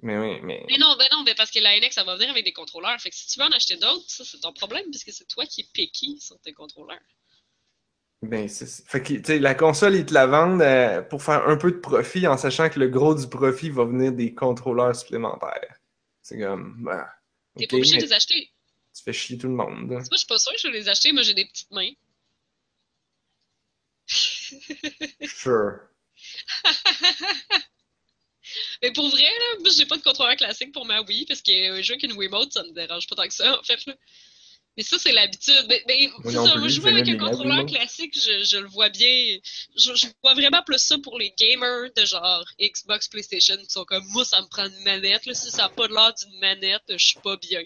Speaker 2: Mais oui, mais
Speaker 1: Mais non, ben non, ben parce que la NX, ça va venir avec des contrôleurs. Fait que si tu veux en acheter d'autres, ça, c'est ton problème, puisque c'est toi qui es picky sur tes contrôleurs.
Speaker 2: Ben c'est fait que tu sais la console ils te la vendent euh, pour faire un peu de profit en sachant que le gros du profit va venir des contrôleurs supplémentaires. C'est comme bah,
Speaker 1: T'es pas obligé de les acheter.
Speaker 2: tu fais chier tout le monde.
Speaker 1: Moi, je suis pas sûre que je vais les acheter. Moi, j'ai des petites mains.
Speaker 2: Sure.
Speaker 1: Mais pour vrai, là, moi, j'ai pas de contrôleur classique pour ma Wii, parce que euh, jouer avec une Wiimote, ça me dérange pas tant que ça, en fait, là. Mais ça, c'est l'habitude. Mais, mais
Speaker 2: non
Speaker 1: ça, moi, jouer avec un contrôleur classique, je, je le vois bien. Je, je vois vraiment plus ça pour les gamers de genre Xbox, PlayStation, qui sont comme, moi, ça me prend une manette, là. Si ça a pas l'air d'une manette, je suis pas bien.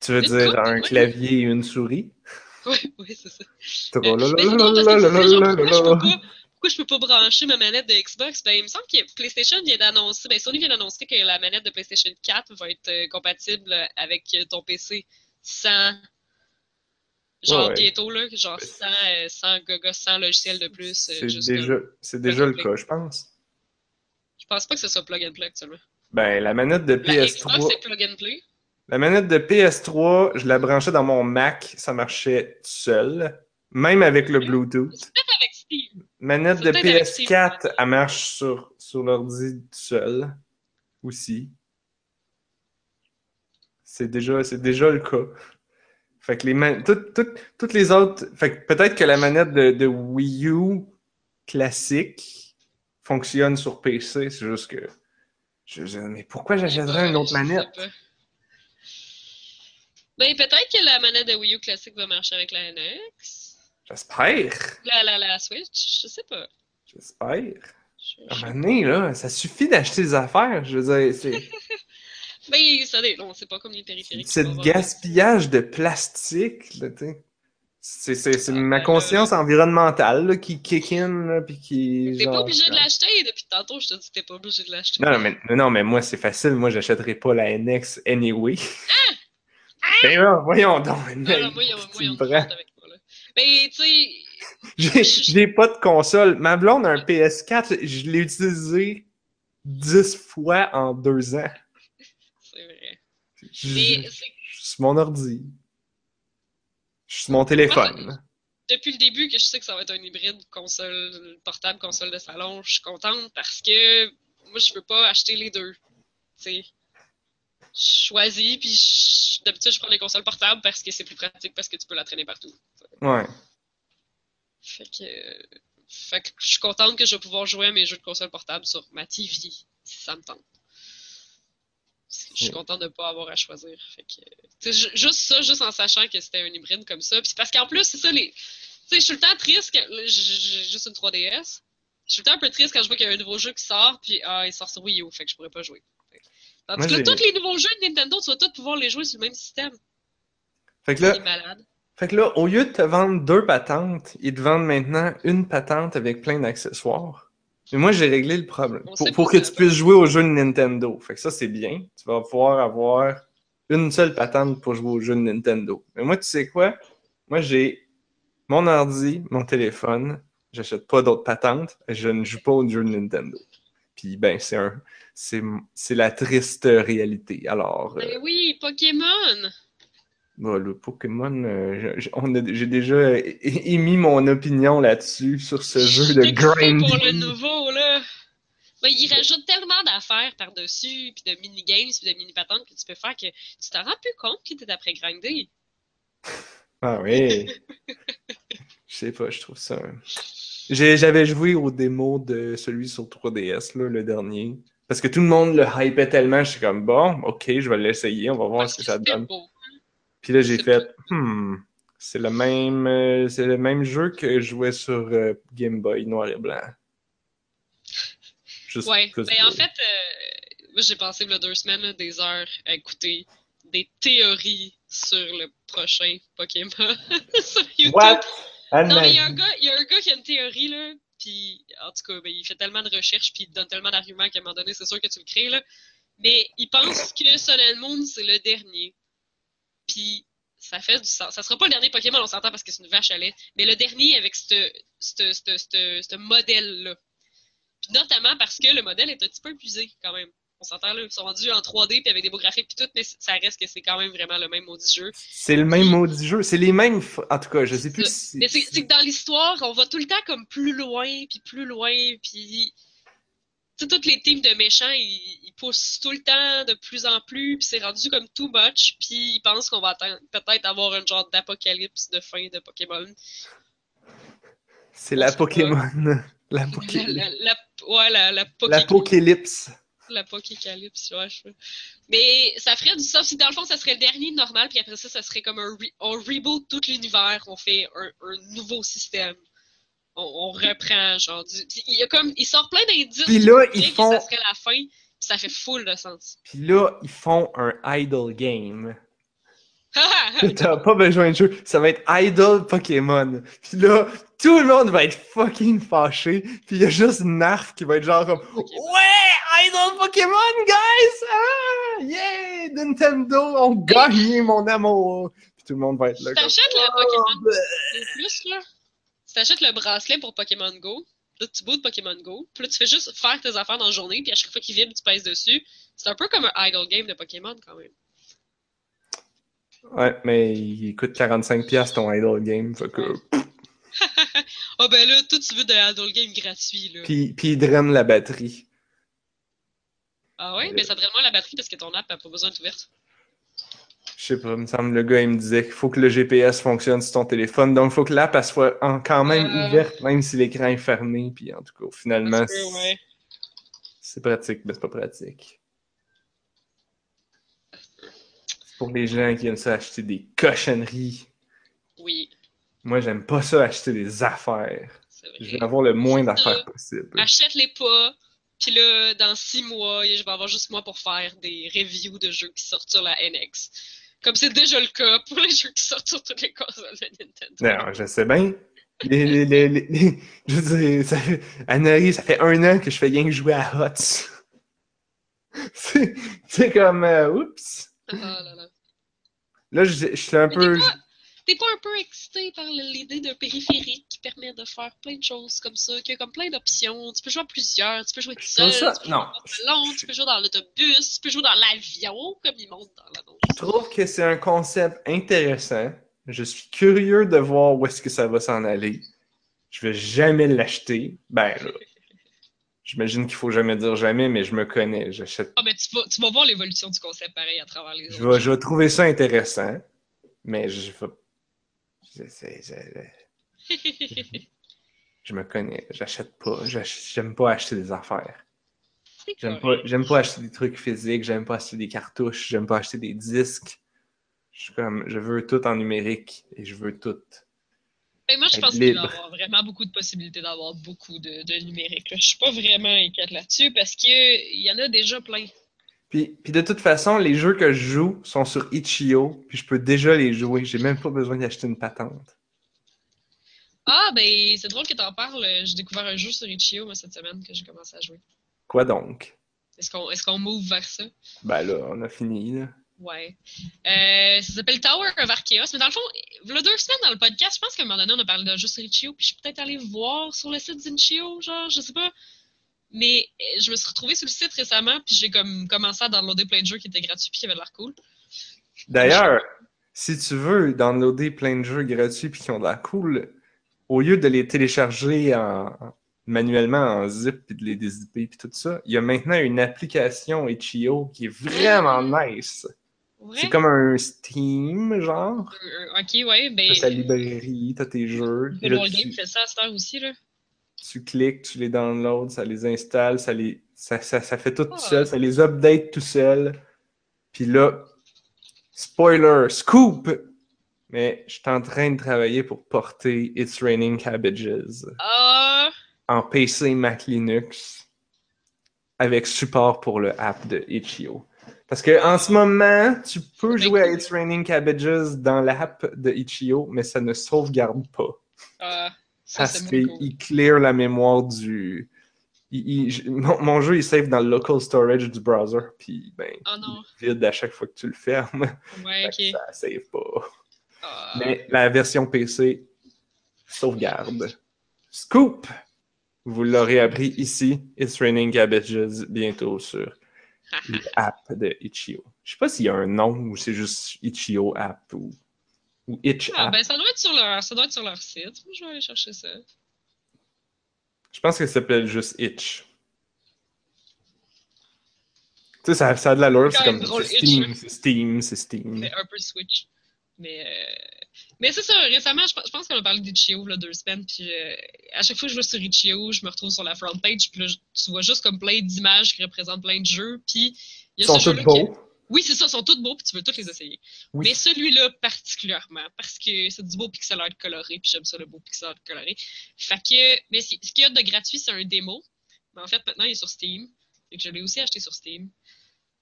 Speaker 2: Tu veux dire
Speaker 1: coupe,
Speaker 2: un
Speaker 1: ouais.
Speaker 2: clavier et une souris?
Speaker 1: Oui, oui, c'est ça.
Speaker 2: Là là là là là là là là.
Speaker 1: Pourquoi je peux pas brancher ma manette de Xbox? Ben, il me semble que PlayStation vient d'annoncer, ben, Sony vient d'annoncer que la manette de PlayStation 4 va être euh, compatible avec euh, ton PC sans, genre,
Speaker 2: Ouais,
Speaker 1: bientôt, là, genre, sans, euh, sans gaga, sans logiciel de plus. euh,
Speaker 2: C'est déjà,
Speaker 1: comme-
Speaker 2: c'est déjà le cas, je pense.
Speaker 1: Je pense pas que ce soit plug and play actuellement.
Speaker 2: Ben, la manette de
Speaker 1: La Xbox,
Speaker 2: PS3,
Speaker 1: c'est plug and play.
Speaker 2: la manette de PS3, je la branchais dans mon Mac, ça marchait seul, même avec le Bluetooth.
Speaker 1: Avec.
Speaker 2: Manette de
Speaker 1: peut-être avec Steve.
Speaker 2: PS4, elle marche sur, sur l'ordi seul aussi. C'est déjà, c'est déjà le cas. Fait que les man- toutes, les autres. Fait que peut-être que la manette de, de Wii U classique fonctionne sur PC, c'est juste que. Je, mais pourquoi j'achèterais une autre manette?
Speaker 1: Ben, peut-être que la manette de Wii U classique va marcher avec la NX.
Speaker 2: J'espère.
Speaker 1: La, la, la Switch, je sais pas.
Speaker 2: J'espère.
Speaker 1: Je-
Speaker 2: À un moment donné, là, ça suffit d'acheter des affaires. Je veux dire, c'est.
Speaker 1: Ben, ça non, c'est pas comme les périphériques.
Speaker 2: C'est
Speaker 1: va
Speaker 2: gaspillage de plastique, là, tu sais. C'est, c'est, c'est
Speaker 1: Ah,
Speaker 2: ma
Speaker 1: ben
Speaker 2: conscience environnementale là, qui kick in, là, puis qui...
Speaker 1: T'es pas obligé de l'acheter. Depuis tantôt, je te dis que t'es pas obligé de l'acheter.
Speaker 2: Non, non, mais, non, mais moi, c'est facile. Moi, j'achèterai pas la NX anyway. Ben là, voyons donc.
Speaker 1: Ah,
Speaker 2: mec,
Speaker 1: non, moi, moi, là. Ben, tu sais,
Speaker 2: J'ai, pas de console. Ma blonde a un PS4. Je l'ai utilisé 10 fois en deux ans.
Speaker 1: c'est vrai.
Speaker 2: Je,
Speaker 1: Mais
Speaker 2: suis mon ordi. Je suis mon téléphone.
Speaker 1: depuis le début que je sais que ça va être un hybride console portable, console de salon, je suis contente parce que moi, je veux pas acheter les deux. Tu sais, je choisis, puis d'habitude, je prends les consoles portables parce que c'est plus pratique, parce que tu peux la traîner partout.
Speaker 2: Ouais.
Speaker 1: Fait que, fait que je suis contente que je vais pouvoir jouer à mes jeux de console portable sur ma TV, si ça me tente. Que Je suis contente de ne pas avoir à choisir. Fait que, juste ça, juste en sachant que c'était un hybride comme ça. Puis parce qu'en plus, c'est ça, les. Tu sais, je suis le temps triste là, J'ai juste une 3DS. Je suis le temps un peu triste quand je vois qu'il y a un nouveau jeu qui sort, puis ah, il sort sur Wii U, fait que je pourrais pas jouer. Tandis
Speaker 2: Moi,
Speaker 1: que là, tous les nouveaux jeux de Nintendo, tu vas tous pouvoir les jouer sur le même système.
Speaker 2: Fait que là,
Speaker 1: malade.
Speaker 2: Fait que là, au lieu de te vendre deux patentes, ils te vendent maintenant une patente avec plein d'accessoires. Mais moi, j'ai réglé le problème. Pour, que tu puisses jouer aux jeux de Nintendo. Fait que ça, c'est bien. Tu vas pouvoir avoir une seule patente pour jouer aux jeux de Nintendo. Mais moi, tu sais quoi? Moi, j'ai mon ordi, mon téléphone. J'achète pas d'autres patentes. Je ne joue pas aux jeux de Nintendo. Puis, ben, c'est un... C'est la triste réalité. Alors... euh,
Speaker 1: Ben oui, Pokémon!
Speaker 2: Bah, le Pokémon, euh, j'ai déjà émis mon opinion là-dessus sur ce jeu de
Speaker 1: excitée pour le nouveau, là. Ben, il rajoute tellement d'affaires par-dessus, puis de mini-games, puis de mini-patentes que tu peux faire que tu t'en rends plus compte que t'es après grinder.
Speaker 2: Ah oui. Je sais pas, je trouve ça. J'avais joué au démo de celui sur 3DS, là, le dernier. Parce que tout le monde le hypait tellement, je suis comme bon, ok, je vais l'essayer, on va voir
Speaker 1: Parce
Speaker 2: ce que ça donne.
Speaker 1: beau.
Speaker 2: Puis là, j'ai fait, hmm, c'est le même, euh, c'est le même jeu que je jouais sur euh, Game Boy noir et blanc. Juste
Speaker 1: Ouais, mais en
Speaker 2: beau.
Speaker 1: fait, euh, moi j'ai passé deux semaines là, des heures à écouter des théories sur le prochain Pokémon sur YouTube.
Speaker 2: What?
Speaker 1: Non, mais il y, a un gars, il y a un gars qui a une théorie, là, puis en tout cas, ben, il fait tellement de recherches, puis il donne tellement d'arguments qu'à un moment donné, c'est sûr que tu le crées, là. Mais il pense que Sun and Moon, c'est le dernier. Puis ça fait du sens. Ça sera pas le dernier Pokémon, on s'entend parce que c'est une vache à lait, mais le dernier avec ce modèle-là. Puis notamment parce que le modèle est un petit peu épuisé, quand même. On s'entend, là, ils sont rendus en 3D, puis avec des beaux graphiques, puis tout, mais ça reste que c'est quand même vraiment le même maudit jeu.
Speaker 2: C'est le même maudit jeu. C'est les mêmes. En tout cas, je sais plus si.
Speaker 1: Mais c'est que dans l'histoire, on va tout le temps comme plus loin, puis plus loin, puis... Toutes les teams de méchants, ils, ils poussent tout le temps de plus en plus, puis c'est rendu comme too much, puis ils pensent qu'on va peut-être avoir un genre d'apocalypse de fin de Pokémon.
Speaker 2: C'est la. Pokémon. La Poké-
Speaker 1: la, la, ouais, la, la, Poké-
Speaker 2: La Pokélypse.
Speaker 1: la Pokécalypse, ouais, je. Mais ça ferait du sens si dans le fond ça serait le dernier normal, puis après ça, ça serait comme un re- on reboot tout l'univers, on fait un, un nouveau système. On, on reprend, genre, du, il y a comme, il sort plein d'indices.
Speaker 2: Puis là, ils font-
Speaker 1: Ça serait la fin, puis ça fait full de sens.
Speaker 2: Puis là, ils font un idle game. T'as pas besoin de jeu. Ça va être idle Pokémon. Puis là, tout le monde va être fucking fâché. Puis il y a juste Narf qui va être genre comme Ouais, idle Pokémon, guys! Ah! Yeah! Nintendo ont gagné mon amour! Puis tout le monde va être là. Comme,
Speaker 1: t'achètes le
Speaker 2: Oh,
Speaker 1: Pokémon. Go Plus, là, si t'achètes le bracelet pour Pokémon Go, là, tu bootes Pokémon Go, puis là, tu fais juste faire tes affaires dans la journée, puis à chaque fois qu'il vibre, tu pèses dessus. C'est un peu comme un idle game de Pokémon, quand même.
Speaker 2: Ouais, mais il coûte 45$ ton idle game. Fait que...
Speaker 1: Ah ben là, toi, tu veux de idle game gratuit, là.
Speaker 2: Puis, puis il draine la batterie.
Speaker 1: Ah ouais? Mais ça draine moins la batterie parce que ton app n'a pas besoin d'être ouverte.
Speaker 2: Je sais pas, il me semble le gars il me disait qu'il faut que le GPS fonctionne sur ton téléphone, donc il faut que l'app elle soit en- quand même
Speaker 1: Euh.
Speaker 2: ouverte, même si l'écran est fermé, puis en tout cas, finalement,
Speaker 1: ouais.
Speaker 2: c'est pratique, mais c'est pas pratique. C'est pour les gens qui aiment ça acheter des cochonneries.
Speaker 1: Oui,
Speaker 2: Moi, j'aime pas ça acheter des affaires. Je veux avoir le moins d'affaires possible.
Speaker 1: Achète-les pas, puis là, dans six mois, je vais avoir juste moi pour faire des reviews de jeux qui sortent sur la NX. Comme c'est déjà le cas pour les jeux qui sortent sur toutes les consoles de Nintendo.
Speaker 2: Non, je sais bien. Les, les, les, je veux dire, ça fait, ça fait un an que je fais rien que jouer à HOTS. c'est comme, euh, oups.
Speaker 1: Ah là là.
Speaker 2: Là, je, je suis un
Speaker 1: Mais
Speaker 2: peu.
Speaker 1: T'es pas un peu excité par l'idée d'un périphérique? Permet de faire plein de choses comme ça, qui a comme plein d'options. Tu peux jouer à plusieurs, tu peux jouer tout seul,
Speaker 2: ça-
Speaker 1: tu peux
Speaker 2: non.
Speaker 1: jouer dans le tu peux jouer dans l'autobus, tu peux jouer dans l'avion, comme ils montrent dans l'annonce.
Speaker 2: Je trouve que c'est un concept intéressant. Je suis curieux de voir où est-ce que ça va s'en aller. Je vais jamais l'acheter. Ben là. J'imagine qu'il faut jamais dire jamais, mais je me connais. J'achète.
Speaker 1: Ah, mais tu vas, tu vas voir l'évolution du concept pareil à travers les
Speaker 2: Je
Speaker 1: autres.
Speaker 2: vais, je vais trouver ça intéressant, mais je vais. je- me connais. J'achète pas. J'aime pas acheter des affaires. J'aime pas, j'aime pas acheter des trucs physiques, j'aime pas acheter des cartouches, j'aime pas acheter des disques. Je suis comme, je veux tout en numérique et je veux tout.
Speaker 1: Et moi, je pense qu'il va y avoir vraiment beaucoup de possibilités d'avoir beaucoup de, de numérique. Je suis pas vraiment inquiète là-dessus parce qu'il y en a déjà plein.
Speaker 2: Puis, puis de toute façon, les jeux que je joue sont sur Itch.io, puis je peux déjà les jouer. J'ai même pas besoin d'acheter une patente.
Speaker 1: Ah, ben, c'est drôle que t'en parles. J'ai découvert un jeu sur Itch.io moi, cette semaine que j'ai commencé à jouer.
Speaker 2: Quoi donc?
Speaker 1: Est-ce qu'on est qu'on move vers ça?
Speaker 2: Ben là, on a fini, là.
Speaker 1: Ouais. Euh, ça s'appelle Tower of Archaeos. Mais dans le fond, il y a deux semaines dans le podcast, je pense qu'à un moment donné, on a parlé d'un jeu sur Itch.io, puis je suis peut-être allée voir sur le site d'Itch.io, genre, je sais pas. Mais euh, je me suis retrouvée sur le site récemment, puis j'ai comme commencé à downloader plein de jeux qui étaient gratuits, puis qui avaient l'air cool.
Speaker 2: D'ailleurs, si tu veux downloader plein de jeux gratuits puis qui ont de la cool, au lieu de les télécharger en, manuellement en zip puis de les dézipper puis tout ça, il y a maintenant une application Itch.io qui est vraiment nice.
Speaker 1: Ouais.
Speaker 2: C'est comme un Steam, genre.
Speaker 1: Euh, ok, ouais, ben.
Speaker 2: T'as ta librairie, t'as tes jeux. Et là,
Speaker 1: Football Game
Speaker 2: tu,
Speaker 1: fait ça à cette heure aussi, là.
Speaker 2: tu cliques, tu les downloads, ça les installe, ça, les, ça, ça, ça fait tout, tout
Speaker 1: Ah.
Speaker 2: seul, ça les update tout seul. Puis là, spoiler, scoop! Mais je suis en train de travailler pour porter It's Raining Cabbages
Speaker 1: Ah!
Speaker 2: en PC Mac Linux avec support pour le app de Itch.io. Parce que en ce moment, tu peux jouer à. It's Raining Cabbages dans l'app de Itch.io, mais ça ne sauvegarde pas.
Speaker 1: ah, ça,
Speaker 2: Parce qu'il
Speaker 1: cool.
Speaker 2: clear la mémoire du. il- il- je- mon, mon jeu, il save dans le local storage du browser, puis ben,
Speaker 1: Oh
Speaker 2: il vide à chaque fois que tu le fermes.
Speaker 1: Ouais,
Speaker 2: Fait que
Speaker 1: ok.
Speaker 2: Ça save pas.
Speaker 1: Ah.
Speaker 2: Mais la version PC sauvegarde. Scoop! Vous l'aurez appris ici. It's Raining Cabbages bientôt sur l'app de Itch.io. Je sais pas s'il y a un nom ou c'est juste Itch.io app ou, ou Itch
Speaker 1: Ah,
Speaker 2: app.
Speaker 1: ben ça doit être sur leur, ça doit être sur leur site. Je vais aller chercher ça.
Speaker 2: Je pense que ça s'appelle juste Itch. Tu sais, ça, ça a de l'allure, c'est comme
Speaker 1: drôle.
Speaker 2: Steam, c'est Steam, c'est Steam.
Speaker 1: C'est un peu Switch. Mais, euh, mais c'est ça, récemment, je, pense- je pense qu'on a parlé d'Itch.io là, deux semaines. Puis euh, à chaque fois que je vais sur Itch.io, je me retrouve sur la front page. Puis là, tu vois juste comme plein d'images qui représentent plein de jeux. Puis il
Speaker 2: Ils
Speaker 1: y a
Speaker 2: sont
Speaker 1: ce
Speaker 2: tous
Speaker 1: qui-
Speaker 2: beaux.
Speaker 1: Oui, c'est ça, ils sont tous beaux, puis tu veux tous les essayer.
Speaker 2: Oui.
Speaker 1: Mais celui-là particulièrement, parce que c'est du beau pixel art coloré, puis j'aime ça le beau pixel art coloré. Fait que, mais ce qu'il y a de gratuit, c'est un démo. Mais en fait, maintenant, il est sur Steam. Fait que je l'ai aussi acheté sur Steam.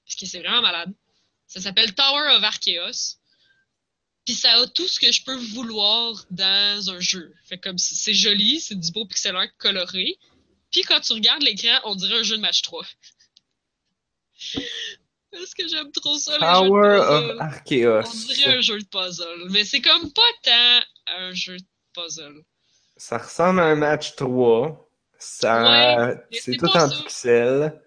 Speaker 1: Parce que c'est vraiment malade. Ça s'appelle Tower of Archaeos. Puis ça a tout ce que je peux vouloir dans un jeu. Fait comme c'est joli, c'est du beau pixel art coloré. Puis quand tu regardes l'écran, on dirait un jeu de match 3. Parce que j'aime trop ça, les jeux de
Speaker 2: Power of Archaeos.
Speaker 1: On dirait un jeu de puzzle. Mais c'est comme pas tant un jeu de puzzle.
Speaker 2: Ça ressemble à un match 3. Ça,
Speaker 1: Ouais,
Speaker 2: c'est tout en
Speaker 1: ça.
Speaker 2: pixels.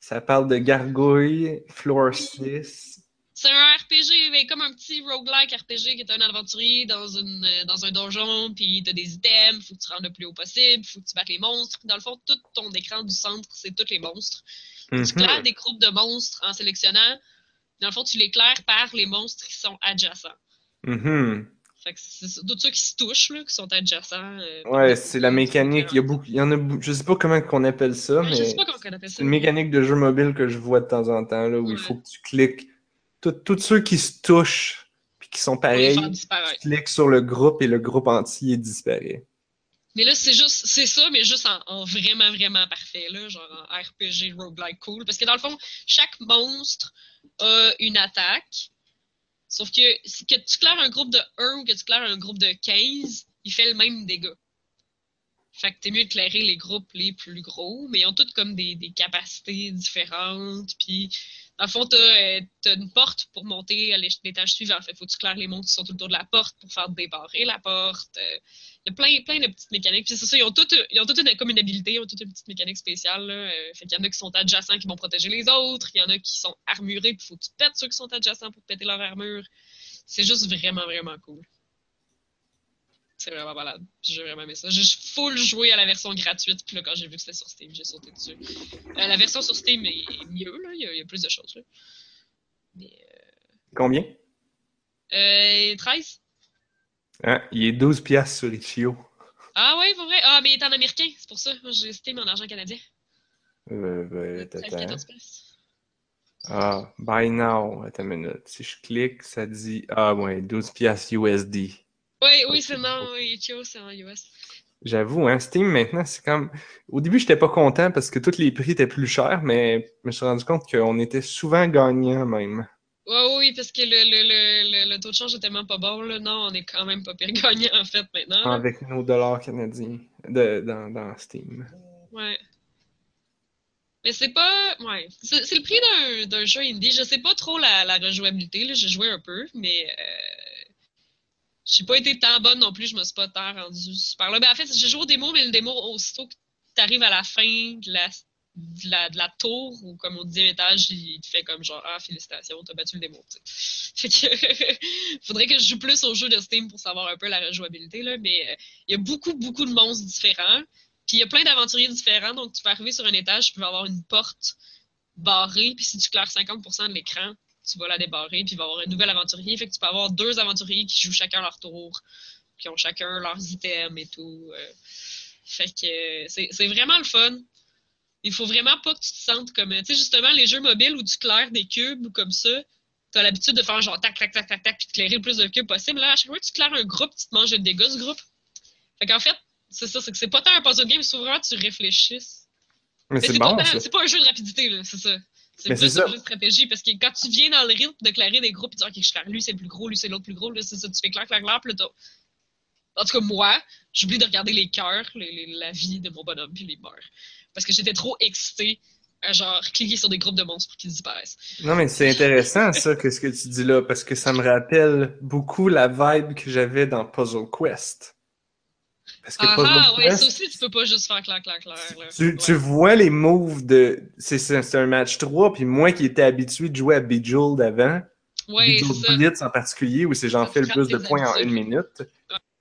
Speaker 2: Ça parle de gargouilles, floor 6.
Speaker 1: C'est un RPG, mais comme un petit roguelike RPG qui est un aventurier dans, une, euh, dans un donjon, puis t'as des items, faut que tu rendes le plus haut possible, faut que tu battes les monstres. Dans le fond, tout ton écran du centre, c'est tous les monstres. Tu
Speaker 2: Mhm.
Speaker 1: claires des groupes de monstres en sélectionnant. Dans le fond, tu les claires par les monstres qui sont adjacents.
Speaker 2: Mhm.
Speaker 1: Fait que c'est tous ceux qui se touchent, là, qui sont adjacents. euh,
Speaker 2: Ouais, c'est la mécanique. Il y, a beaucoup, il y en a beaucoup. Je sais pas comment qu'on appelle ça, mais
Speaker 1: Je sais pas comment on appelle
Speaker 2: c'est
Speaker 1: ça.
Speaker 2: une mécanique de jeu mobile que je vois de temps en temps, là, où il faut que tu cliques. Tous ceux qui se touchent puis qui sont pareils, cliques sur le groupe et le groupe entier disparaît.
Speaker 1: Mais là, c'est juste, c'est ça, mais juste en, en vraiment, vraiment parfait, là, genre en RPG roguelike cool. Parce que dans le fond, chaque monstre a une attaque. Sauf que que tu claires un groupe de 1 ou que tu claires un groupe de 15, il fait le même dégât. Fait que t'es mieux de clairer les groupes les plus gros, mais ils ont toutes comme des, des capacités différentes. Puis, dans le fond, t'as euh, t'as une porte pour monter à l'étage suivant. Fait faut que tu claires les monstres qui sont autour de la porte pour faire débarrer la porte. Euh, il y a plein, plein de petites mécaniques. Puis c'est ça, ils ont toutes, ils ont toutes une, comme une habilité, ils ont toutes une petite mécanique spéciale. Là. Euh, fait qu'il y en a qui sont adjacents qui vont protéger les autres. Il y en a qui sont armurés, puis faut que tu pètes ceux qui sont adjacents pour péter leur armure. C'est juste vraiment, vraiment cool. C'est vraiment malade. J'ai vraiment aimé ça. J'ai full joué à la version gratuite, puis là, quand j'ai vu que c'était sur Steam, j'ai sauté dessus. Euh, la version sur Steam est mieux, là. Il y a, il y a plus de choses, là. Mais. Euh,
Speaker 2: Combien?
Speaker 1: euh 13?
Speaker 2: Hein? Il est 12 piastres sur Itch.io.
Speaker 1: Ah ouais, pour vrai? Ah, mais il est en américain, c'est pour ça. J'ai Steam en argent canadien.
Speaker 2: Euh, ben,
Speaker 1: 13,
Speaker 2: attends.
Speaker 1: 14 piastres.
Speaker 2: Ah, buy now. Attends une minute. Si je clique, ça dit. Ah, ouais, 12 piastres USD.
Speaker 1: Oui, oui, c'est non, oui, Itch.io, c'est en US.
Speaker 2: J'avoue, hein, Steam maintenant, c'est comme. Au début, j'étais pas content parce que tous les prix étaient plus chers, mais je me suis rendu compte qu'on était souvent gagnant même.
Speaker 1: Oui, oui, parce que le, le, le, le, le taux de change est tellement pas bon, là. Non, on est quand même pas pire gagnant, en fait, maintenant. là.
Speaker 2: Avec nos dollars canadiens de, dans, dans Steam.
Speaker 1: Ouais. Mais c'est pas. Ouais. C'est le prix d'un jeu indie. Je sais pas trop la, la rejouabilité. J'ai joué un peu, mais. Euh... J'ai pas été tant bonne non plus. Je me suis pas tant rendue super là. Ben, en fait, j'ai joué au démo, mais le démo, aussitôt que t'arrives à la fin de la, de la, tour, ou comme au dixième étage, il te fait comme genre, ah, félicitations, t'as battu le démo, tu sais. Fait que. Faudrait que je joue plus au jeu de Steam pour savoir un peu la rejouabilité, là. Mais euh, il y a beaucoup, beaucoup de monstres différents. Puis il y a plein d'aventuriers différents, donc tu peux arriver sur un étage, tu peux avoir une porte barrée, puis si tu claires 50% de l'écran, tu vas la débarrer, puis il va y avoir un nouvel aventurier. Fait que tu peux avoir deux aventuriers qui jouent chacun leur tour, qui ont chacun leurs items et tout. euh. Fait que euh, c'est vraiment le fun. Il faut vraiment pas que tu te sentes comme. Tu sais, justement, les jeux mobiles où tu claires des cubes ou comme ça, t'as l'habitude de faire genre tac, tac, tac, tac, tac, puis de clairer le plus de cubes possible. Là, à chaque fois que tu claires un groupe, tu te manges des dégâts, ce groupe. Fait qu'en fait, c'est ça, c'est que c'est pas tant un puzzle game, vraiment tu réfléchisses.
Speaker 2: Mais c'est bon,
Speaker 1: c'est pas un jeu de rapidité, là, c'est ça. C'est plus
Speaker 2: ça.
Speaker 1: de stratégie parce que quand tu viens dans le rythme de clairer des groupes, tu dis, OK, je claire lui, c'est le plus gros, lui, c'est l'autre plus gros, là, c'est ça, tu fais clair, clair, clair, puis En tout cas, moi, j'oublie de regarder les cœurs, les- les- la vie de mon bonhomme, puis il meurt. Parce que j'étais trop excitée à genre cliquer sur des groupes de monstres pour qu'ils disparaissent.
Speaker 2: Non, mais c'est intéressant, ça, que ce que tu dis là, parce que ça me rappelle beaucoup la vibe que j'avais dans Puzzle Quest. Parce que
Speaker 1: Ah ah, ouais, ça aussi, tu peux pas juste faire clair, clair, clair.
Speaker 2: tu,
Speaker 1: Ouais.
Speaker 2: tu vois les moves de. C'est un match 3, puis moi qui étais habitué de jouer à Bejeweled avant,
Speaker 1: Ouais,
Speaker 2: Bejeweled. Blitz en particulier, où c'est j'en fais le plus de points en une minute,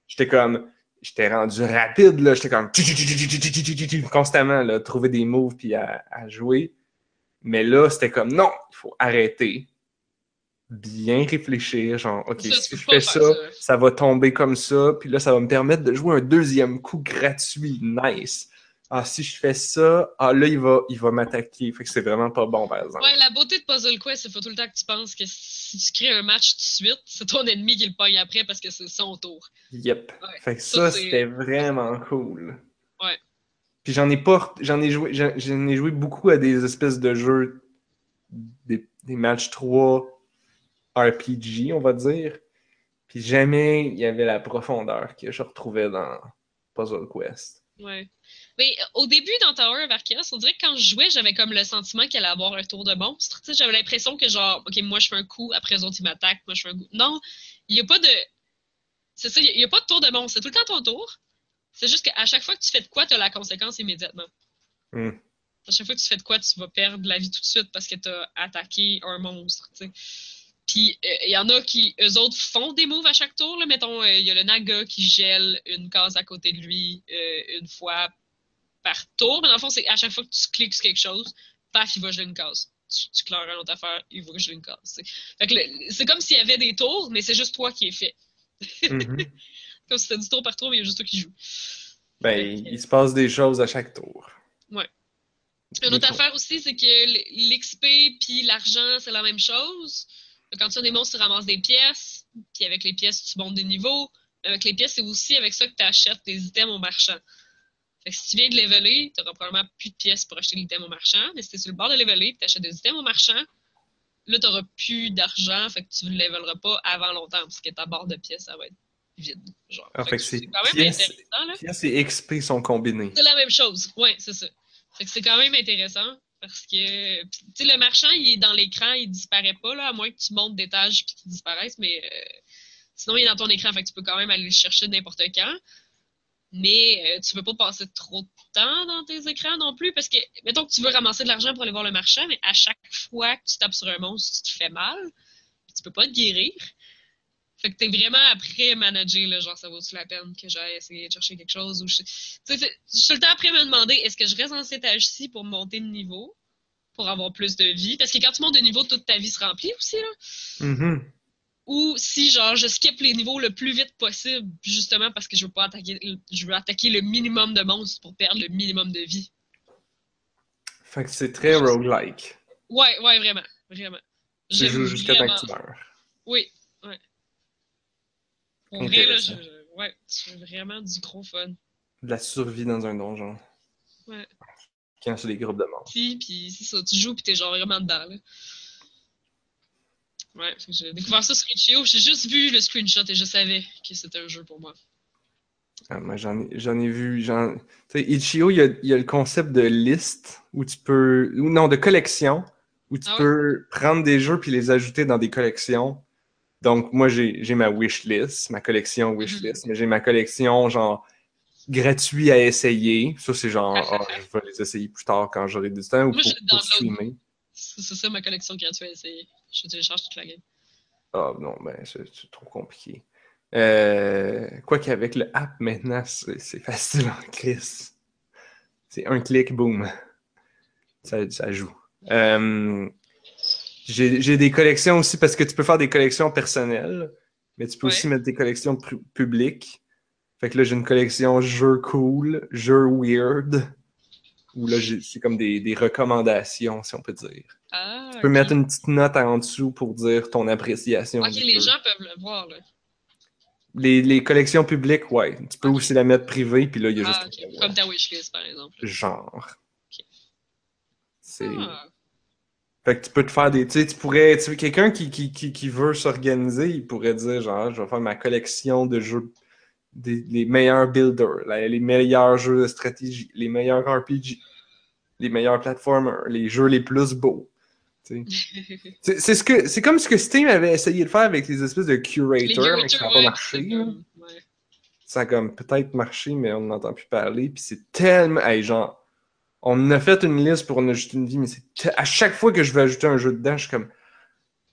Speaker 2: j'étais comme. J'étais rendu rapide, là. J'étais comme. constamment, là, trouver des moves puis à, à jouer. Mais là, c'était comme non, il faut arrêter. Bien réfléchir, genre, ok, si je
Speaker 1: pas
Speaker 2: fais ça,
Speaker 1: ça.
Speaker 2: ça va tomber comme ça, puis là, ça va me permettre de jouer un deuxième coup gratuit, nice. Ah, si je fais ça, ah là, il va, il va m'attaquer. Fait que c'est vraiment pas bon, par exemple.
Speaker 1: Ouais, la beauté de Puzzle Quest, c'est faut tout le temps que tu penses que si tu crées un match tout de suite, c'est ton ennemi qui le pogne après parce que c'est son tour.
Speaker 2: Yep.
Speaker 1: Ouais.
Speaker 2: Fait que
Speaker 1: Ça,
Speaker 2: c'était vraiment cool.
Speaker 1: Ouais.
Speaker 2: Puis j'en ai pas, j'en ai joué, j'en j'en ai joué beaucoup à des espèces de jeux, des, des matchs 3 RPG, on va dire. Puis jamais il y avait la profondeur que je retrouvais dans Puzzle Quest.
Speaker 1: Ouais. Mais au début, dans Tower of Arceus, on dirait que quand je jouais, j'avais comme le sentiment qu'il allait avoir un tour de monstre. J'avais l'impression que genre, OK, moi je fais un coup, après eux autres ils m'attaquent, moi je fais un coup. Non, il n'y a pas de. C'est ça, il n'y a, pas de tour de monstre. C'est tout le temps ton tour. C'est juste qu'à chaque fois que tu fais de quoi, tu as la conséquence immédiatement.
Speaker 2: Hmm.
Speaker 1: À chaque fois que tu fais de quoi, tu vas perdre la vie tout de suite parce que tu as attaqué un monstre. tu sais. Puis euh, il y en a qui, eux autres, font des moves à chaque tour. Là. Mettons, euh, il y a le Naga qui gèle une case à côté de lui euh, une fois par tour. Mais dans le fond, c'est à chaque fois que tu cliques sur quelque chose, paf, il va geler une case. Tu, tu claires une autre affaire, il va geler une case. c'est comme s'il y avait des tours, mais c'est juste toi qui es fait.
Speaker 2: Mhm.
Speaker 1: Comme si c'était du tour par tour, mais il y a juste toi qui joue.
Speaker 2: Ben, il se passe des choses à chaque tour.
Speaker 1: Ouais. Une autre affaire aussi, c'est que l'XP puis l'argent, c'est la même chose. Quand tu as des monstres, tu ramasses des pièces, puis avec les pièces, tu montes des niveaux. Avec les pièces, c'est aussi avec ça que tu achètes tes items au marchand. Fait que si tu viens de leveler, tu n'auras probablement plus de pièces pour acheter l'item au marchand, mais si tu es sur le bord de leveler et tu achètes des items au marchand, là, tu n'auras plus d'argent, fait que tu ne leveleras pas avant longtemps, parce que ta barre de pièces, ça va être vide. Genre.
Speaker 2: Ah,
Speaker 1: Fait
Speaker 2: fait
Speaker 1: que
Speaker 2: c'est
Speaker 1: quand même
Speaker 2: pièces-
Speaker 1: intéressant, là.
Speaker 2: Pièces et XP sont combinés.
Speaker 1: C'est la même chose. Ouais, c'est ça. Fait que c'est quand même intéressant parce que tu sais le marchand il est dans l'écran, il disparaît pas là à moins que tu montes d'étage puis qu'il disparaisse mais euh, sinon il est dans ton écran fait que tu peux quand même aller le chercher n'importe quand. Mais euh, tu peux pas passer trop de temps dans tes écrans non plus parce que mettons que tu veux ramasser de l'argent pour aller voir le marchand mais à chaque fois que tu tapes sur un monstre, tu te fais mal. Tu peux pas te guérir. Fait que t'es vraiment après manager, là, genre ça vaut-tu la peine que j'aille essayer de chercher quelque chose ou je. Tu sais, c'est- je suis tout le temps après me demander est-ce que je reste dans cet âge-ci pour monter de niveau, pour avoir plus de vie? Parce que quand tu montes de niveau, toute ta vie se remplit aussi, là.
Speaker 2: Mhm.
Speaker 1: Ou si genre je skip les niveaux le plus vite possible, justement parce que je veux pas attaquer je veux attaquer le minimum de monstres pour perdre le minimum de vie.
Speaker 2: Fait que c'est très roguelike.
Speaker 1: Ouais, ouais, vraiment. Vraiment.
Speaker 2: Tu joues jusqu'à temps que tu meurs.
Speaker 1: Oui. Pour vrai, là, je, ouais, c'est vraiment du gros fun.
Speaker 2: De la survie dans un donjon.
Speaker 1: Ouais.
Speaker 2: Quand c'est des groupes de morts.
Speaker 1: Puis, puis c'est ça, tu joues puis t'es genre vraiment dedans, là. Ouais, j'ai découvert ça sur Itch.io, j'ai juste vu le screenshot et je savais que c'était un jeu pour moi.
Speaker 2: Ah, moi, j'en ai, j'en ai vu. Tu sais, Itch.io, il y a, y a le concept de liste où tu peux. Ou non, de collection où tu
Speaker 1: Ah ouais?
Speaker 2: peux prendre des jeux puis les ajouter dans des collections. Donc, moi, j'ai ma wishlist, ma collection wishlist, mais j'ai ma collection, genre, gratuit à essayer. Ça, c'est genre, ah, je vais les essayer plus tard quand j'aurai du temps ou
Speaker 1: Moi,
Speaker 2: pour, pour streamer.
Speaker 1: C'est ça ma collection gratuite à essayer. Je télécharge toute la game.
Speaker 2: Ah non, ben c'est trop compliqué. Euh, quoi qu'avec le app maintenant, c'est c'est facile en crise. C'est un clic, boum. Ça, ça joue. Euh, J'ai j'ai des collections aussi parce que tu peux faire des collections personnelles, mais tu peux
Speaker 1: Ouais.
Speaker 2: aussi mettre des collections pu- publiques. Fait que là, j'ai une collection jeux cool, jeux weird, où là, c'est comme des, des recommandations, si on peut dire.
Speaker 1: Ah,
Speaker 2: Tu peux mettre une petite note en dessous pour dire ton appréciation.
Speaker 1: Ok, les
Speaker 2: jeu.
Speaker 1: gens peuvent le voir, là.
Speaker 2: Les, les collections publiques, ouais. Tu peux aussi la mettre privée, puis là, il y a juste
Speaker 1: Ah, ok. Comme ta wishlist, par exemple.
Speaker 2: genre.
Speaker 1: Ok.
Speaker 2: C'est.
Speaker 1: Ah,
Speaker 2: Fait que tu peux te faire des. Tu sais, tu pourrais. Tu sais, quelqu'un qui, qui, qui, qui veut s'organiser, il pourrait dire genre, je vais faire ma collection de jeux. Des, les meilleurs builders, les meilleurs jeux de stratégie, les meilleurs RPG, les meilleurs platformers, les jeux les plus beaux. C'est c'est ce que c'est comme ce que Steam avait essayé de faire avec les espèces de curators, mais ça n'a pas marché.
Speaker 1: comme- ouais.
Speaker 2: ça a comme peut-être marché, mais on n'entend plus parler. Puis c'est tellement. Hey, genre, on a fait une liste pour en ajouter une vie, mais c'est à chaque fois que je veux ajouter un jeu dedans, je suis comme.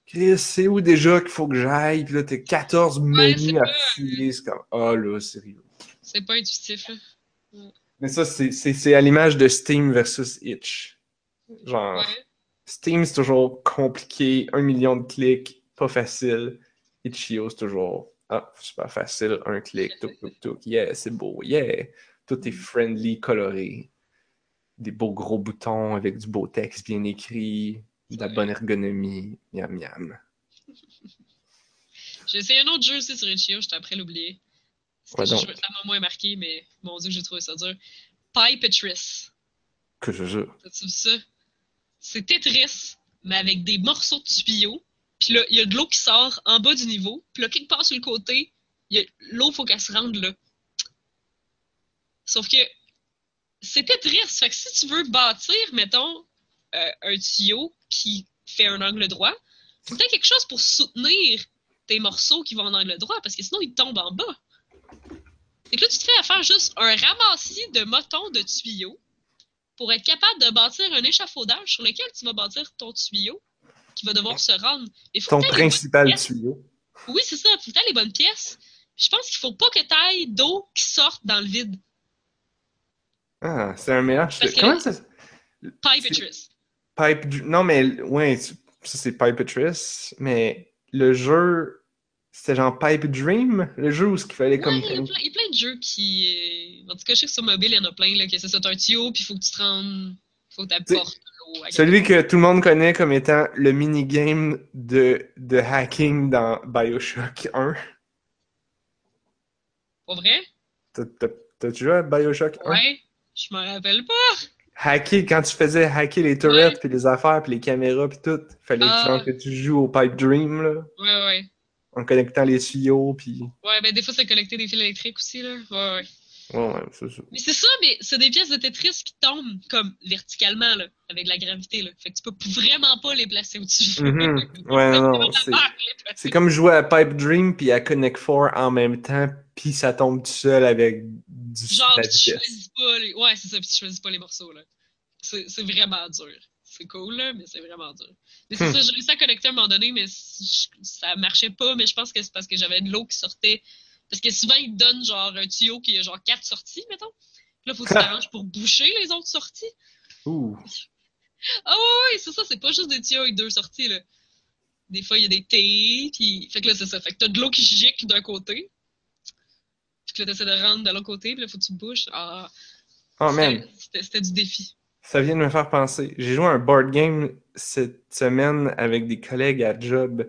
Speaker 2: Chris, c'est où déjà qu'il faut que j'aille? Puis là, t'as 14 menus à fouiller. C'est comme. Ah là, sérieux.
Speaker 1: C'est pas intuitif, là.
Speaker 2: Mais ça, c'est- à l'image de Steam versus Itch. Genre,
Speaker 1: Ouais.
Speaker 2: Steam, c'est toujours compliqué, un million de clics, pas facile. Itch.io, c'est toujours ah, super facile, un clic, tout, tout, tout. Yeah, c'est beau, yeah. Tout est friendly, coloré. Des beaux gros boutons avec du beau texte bien écrit, de la bonne ergonomie. Miam, miam.
Speaker 1: J'ai essayé un autre jeu aussi sur Itch.io, j'étais après l'oublier.
Speaker 2: Ouais, donc.
Speaker 1: Ça m'a moins marqué, mais mon dieu, j'ai trouvé ça dur. Pipetris.
Speaker 2: Que je jure.
Speaker 1: T'as-tu vu ça? C'est Tetris, mais avec des morceaux de tuyaux. Puis là, il y a de l'eau qui sort en bas du niveau. Puis là, quelque part sur le côté, l'eau, faut qu'elle se rende là. Sauf que c'est Tetris. Fait que si tu veux bâtir, mettons, euh, un tuyau qui fait un angle droit, faut que t'aies quelque chose pour soutenir tes morceaux qui vont en angle droit, parce que sinon, ils tombent en bas. Et que là, tu te fais à faire juste un ramassis de motons de tuyaux pour être capable de bâtir un échafaudage sur lequel tu vas bâtir ton tuyau qui va devoir se rendre. Faut
Speaker 2: Ton principal tuyau.
Speaker 1: Oui, c'est ça. Faut que les bonnes pièces. Je pense qu'il faut pas que t'ailles d'eau qui sorte dans le vide.
Speaker 2: Ah, c'est un meilleur.
Speaker 1: Parce que-
Speaker 2: Comment ça
Speaker 1: Pipetris.
Speaker 2: Pipe. Non, mais ouais, ça c'est Pipetris, mais le jeu, c'était genre Pipe Dream, le jeu où ce qu'il fallait
Speaker 1: Ouais,
Speaker 2: comme.
Speaker 1: il y, a plein, il y a plein de jeux qui. euh, En tout cas, je sais que sur mobile, il y en a plein, là, que c'est ça, un tuyau, puis il faut que tu te rendes. faut que tu apportes l'eau.
Speaker 2: Celui que tout le monde connaît comme étant le minigame de, de hacking dans Bioshock 1.
Speaker 1: Pas vrai?
Speaker 2: T'as- joué à Bioshock 1?
Speaker 1: Ouais. Je m'en rappelle pas.
Speaker 2: Hacker, quand tu faisais hacker les turrets, puis les affaires, puis les caméras, puis tout, fallait
Speaker 1: Ah.
Speaker 2: que, tu joues au Pipe Dream, là,
Speaker 1: Ouais, ouais.
Speaker 2: en connectant les tuyaux, puis...
Speaker 1: Ouais, ben des fois, c'est collecter des fils électriques aussi, là. Ouais, ouais.
Speaker 2: Ouais, ouais, c'est ça.
Speaker 1: Mais c'est ça, mais c'est des pièces de Tetris qui tombent comme verticalement, là, avec la gravité, là. Fait que tu peux vraiment pas les placer au-dessus.
Speaker 2: Mhm. Ouais, non. C'est comme jouer à Pipe Dream puis à Connect 4 en même temps, puis ça tombe tout seul avec du
Speaker 1: Genre, tu choisis pas les... Ouais, c'est ça, puis tu choisis pas les morceaux, là. C'est c'est vraiment dur. c'est cool, là, mais c'est vraiment dur. Mais c'est ça, j'ai réussi à connecter à un moment donné, mais je- ça marchait pas, mais je pense que c'est parce que j'avais de l'eau qui sortait. Parce que souvent, ils te donnent genre un tuyau qui a genre quatre sorties, mettons. Puis là, faut que tu t'arranges pour boucher les autres sorties.
Speaker 2: Ouh.
Speaker 1: Ah ouais, ouais, c'est ça, c'est pas juste des tuyaux avec deux sorties, là. Des fois, il y a des T, puis... Fait que là, c'est ça. Fait que t'as de l'eau qui gicle d'un côté. Puis que là, t'essaies de rendre de l'autre côté, puis là, faut que tu bouches. Ah,
Speaker 2: Oh
Speaker 1: c'était-
Speaker 2: man,
Speaker 1: c'était c'était du défi.
Speaker 2: ça vient de me faire penser. J'ai joué à un board game cette semaine avec des collègues à job.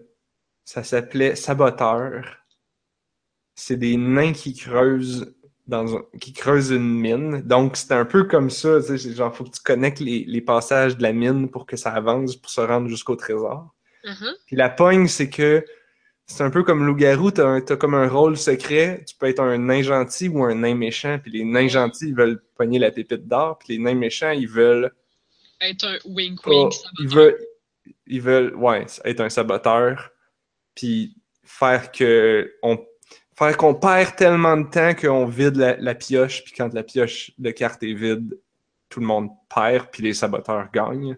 Speaker 2: Ça s'appelait Saboteur. C'est des nains qui creusent dans un- qui creusent une mine. Donc c'est un peu comme ça, genre faut que tu connectes les, les passages de la mine pour que ça avance pour se rendre jusqu'au trésor.
Speaker 1: Uh-huh.
Speaker 2: Puis la pogne, c'est que c'est un peu comme loup-garou, t'as, un- t'as comme un rôle secret. Tu peux être un nain gentil ou un nain méchant. Puis les nains gentils, ils veulent pogner la pépite d'or. Puis les nains méchants, ils veulent
Speaker 1: Être un wink
Speaker 2: pas-
Speaker 1: wink, ça
Speaker 2: ils veulent, ils veulent, ouais, être un saboteur. Puis faire que on, faire qu'on perd tellement de temps qu'on vide la, la pioche. Puis quand la pioche de carte est vide, tout le monde perd. Puis les saboteurs gagnent.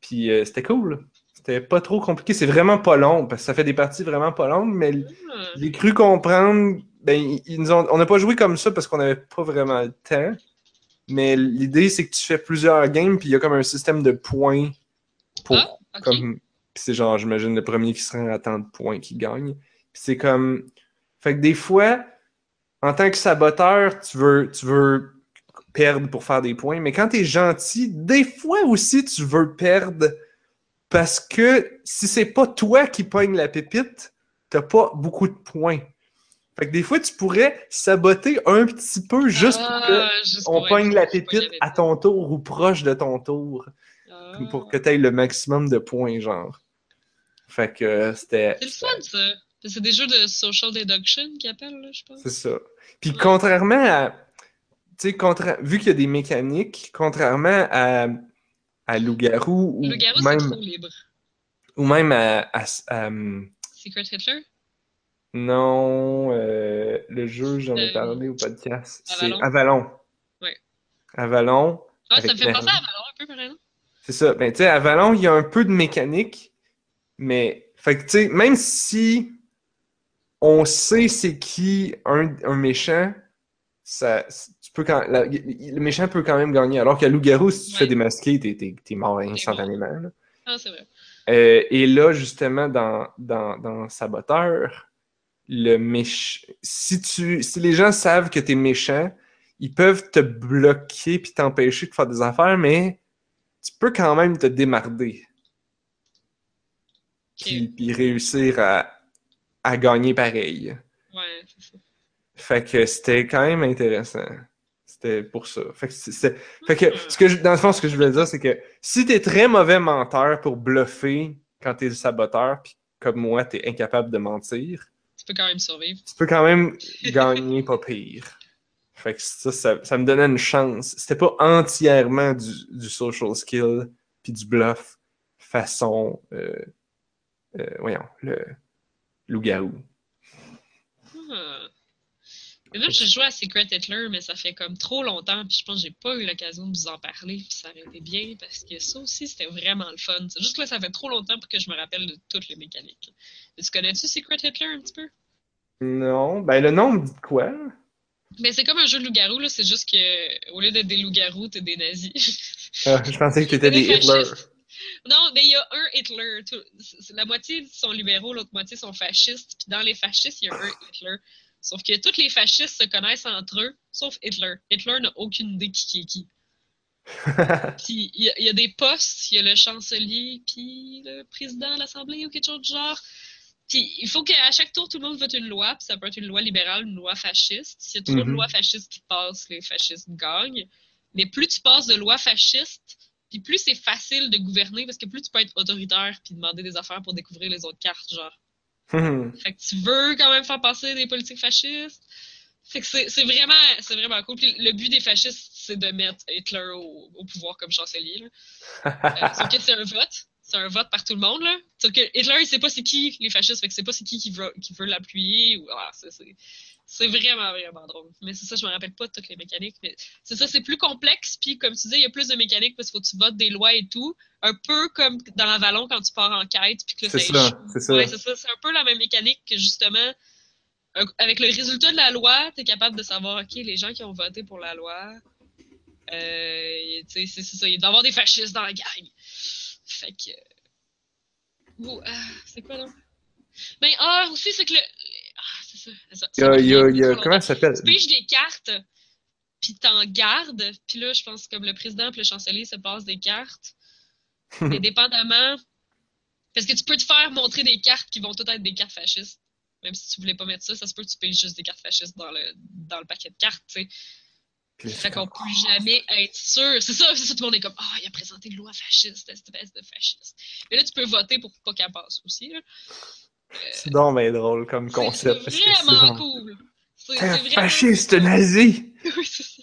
Speaker 2: Puis euh, c'était cool. C'était pas trop compliqué. C'est vraiment pas long parce que ça fait des parties vraiment pas longues. Mais
Speaker 1: Ah.
Speaker 2: j'ai cru comprendre. Ben, ils- nous ont- on n'a pas joué comme ça parce qu'on n'avait pas vraiment le temps. Mais l'idée, c'est que tu fais plusieurs games, puis il y a comme un système de points pour.
Speaker 1: Ah,
Speaker 2: comme, puis c'est genre, j'imagine, le premier qui se rend à tant de points qui gagne. Puis c'est comme. Fait que des fois, en tant que saboteur, tu veux, tu veux perdre pour faire des points. Mais quand t'es gentil, des fois aussi, tu veux perdre parce que si c'est pas toi qui pogne la pépite, t'as pas beaucoup de points. Fait que des fois, tu pourrais saboter un petit peu juste pour que
Speaker 1: Ah, juste
Speaker 2: on
Speaker 1: pour
Speaker 2: pogne la pépite à ton tour ou proche de ton tour
Speaker 1: Ah.
Speaker 2: pour que tu aies le maximum de points, genre. Fait que euh, c'était.
Speaker 1: C'est le fun, ça. C'est des jeux de social deduction qu'ils appellent, là, je pense.
Speaker 2: C'est ça. Puis
Speaker 1: Ouais.
Speaker 2: contrairement à. Tu sais, contra... vu qu'il y a des mécaniques, contrairement à, à Loup-Garou ou,
Speaker 1: Le garou, c'est
Speaker 2: même,
Speaker 1: trop libre.
Speaker 2: ou même à. à- à,
Speaker 1: Secret Hitler?
Speaker 2: non, euh, le jeu, j'en ai
Speaker 1: Euh,
Speaker 2: parlé au podcast. C'est
Speaker 1: Avalon.
Speaker 2: Avalon.
Speaker 1: Ouais.
Speaker 2: Avalon.
Speaker 1: Ah, ça me fait penser à Valor un peu, par exemple.
Speaker 2: C'est ça. Ben, tu sais, Avalon, il y a un peu de mécanique, mais, fait que, tu sais, même si on sait c'est qui un, un méchant, ça, tu peux quand, la- le méchant peut quand même gagner. Alors qu'à Loup-Garou, si tu
Speaker 1: Ouais.
Speaker 2: fais démasquer, t'es, t'es, t'es mort instantanément. là.
Speaker 1: Ah, c'est vrai.
Speaker 2: Euh, et là, justement, dans, dans, dans Saboteur, le méch... si, tu, si les gens savent que t'es méchant, ils peuvent te bloquer puis t'empêcher de faire des affaires, mais tu peux quand même te démarder puis, puis réussir à, à gagner pareil. Fait que c'était quand même intéressant. C'était pour ça. Fait que, fait que ce que je- dans le fond, ce que je voulais dire, c'est que si t'es très mauvais menteur pour bluffer quand t'es saboteur, puis comme moi, t'es incapable de mentir,
Speaker 1: Tu peux quand même survivre.
Speaker 2: tu peux quand même gagner pas pire. Fait que ça, ça, ça me donnait une chance. C'était pas entièrement du, du social skill puis du bluff façon, euh, euh, voyons, le loup-garou.
Speaker 1: Ah. Et là, j'ai joué à Secret Hitler, mais ça fait comme trop longtemps, puis je pense que j'ai pas eu l'occasion de vous en parler, puis ça aurait été bien, parce que ça aussi, c'était vraiment le fun. C'est juste que là, ça fait trop longtemps pour que je me rappelle de toutes les mécaniques. Et tu connais-tu Secret Hitler un petit peu?
Speaker 2: Non, ben le nom me dit quoi?
Speaker 1: Mais c'est comme un jeu de loup-garou, là, c'est juste que au lieu d'être des loups-garous, t'es des nazis.
Speaker 2: Ah, je pensais que t'étais
Speaker 1: Des
Speaker 2: des Hitler.
Speaker 1: Non, mais il y a un Hitler. Tout- La moitié sont libéraux, l'autre moitié sont fascistes. Puis dans les fascistes, il y a un Hitler. Sauf que tous les fascistes se connaissent entre eux, sauf Hitler. Hitler n'a aucune idée qui qui est qui. Puis il y, a- il y a des postes, il y a le chancelier, puis le président de l'Assemblée ou quelque chose du genre. Puis il faut qu'à chaque tour, tout le monde vote une loi, puis ça peut être une loi libérale, une loi fasciste. S'il y a trop de
Speaker 2: Mhm.
Speaker 1: lois fascistes qui passent, les fascistes gagnent. Mais plus tu passes de lois fascistes, puis plus c'est facile de gouverner, parce que plus tu peux être autoritaire puis demander des affaires pour découvrir les autres cartes, genre.
Speaker 2: Hmm.
Speaker 1: Fait que tu veux quand même faire passer des politiques fascistes. Fait que c'est vraiment, vraiment cool. Le but des fascistes, c'est de mettre Hitler au, au pouvoir comme chancelier. Là. Euh, que c'est un vote. c'est un vote par tout le monde, là. Que Hitler, il sait pas c'est qui les fascistes, fait que c'est pas c'est qui qui veut, qui veut l'appuyer. Ou... Ah, c'est, c'est, vraiment, vraiment drôle. Mais c'est ça, je me rappelle pas de toutes les mécaniques. Mais c'est ça, c'est plus complexe. Puis, comme tu disais, il y a plus de mécaniques parce qu'il faut que tu votes des lois et tout. Un peu comme dans l'Avalon quand tu pars en quête. Puis que
Speaker 2: C'est ça, c'est ça.
Speaker 1: Ouais, c'est ça. C'est un peu la même mécanique que justement, avec le résultat de la loi, tu es capable de savoir, OK, les gens qui ont voté pour la loi, euh, tu sais, c'est ça. Il doit y avoir des fascistes dans la gang. Fait que. Bon, ah, c'est quoi, là? Ben, ah, aussi, c'est que le. Ah, ça.
Speaker 2: Il y a, il y a, il y a-
Speaker 1: Trop longtemps.
Speaker 2: comment ça s'appelle?
Speaker 1: Tu piges des cartes, puis t'en gardes. Puis là, je pense que comme le président et le chancelier se passent des cartes. Et dépendamment. Parce que tu peux te faire montrer des cartes qui vont toutes être des cartes fascistes. Même si tu voulais pas mettre ça, ça se peut que tu payes juste des cartes fascistes dans le, dans le paquet de cartes, tu sais.
Speaker 2: Puis
Speaker 1: Fait qu'on peut jamais être sûr. C'est ça, c'est ça, tout le monde est comme Ah, il a présenté une loi fasciste, cette espèce de fasciste. Mais là, tu peux voter pour pas qu'elle passe aussi. Là.
Speaker 2: C'est donc bien drôle comme concept. parce
Speaker 1: C'est
Speaker 2: que c'est
Speaker 1: vraiment
Speaker 2: genre,
Speaker 1: cool. C'est vraiment
Speaker 2: fasciste nazi!
Speaker 1: Oui, c'est ça.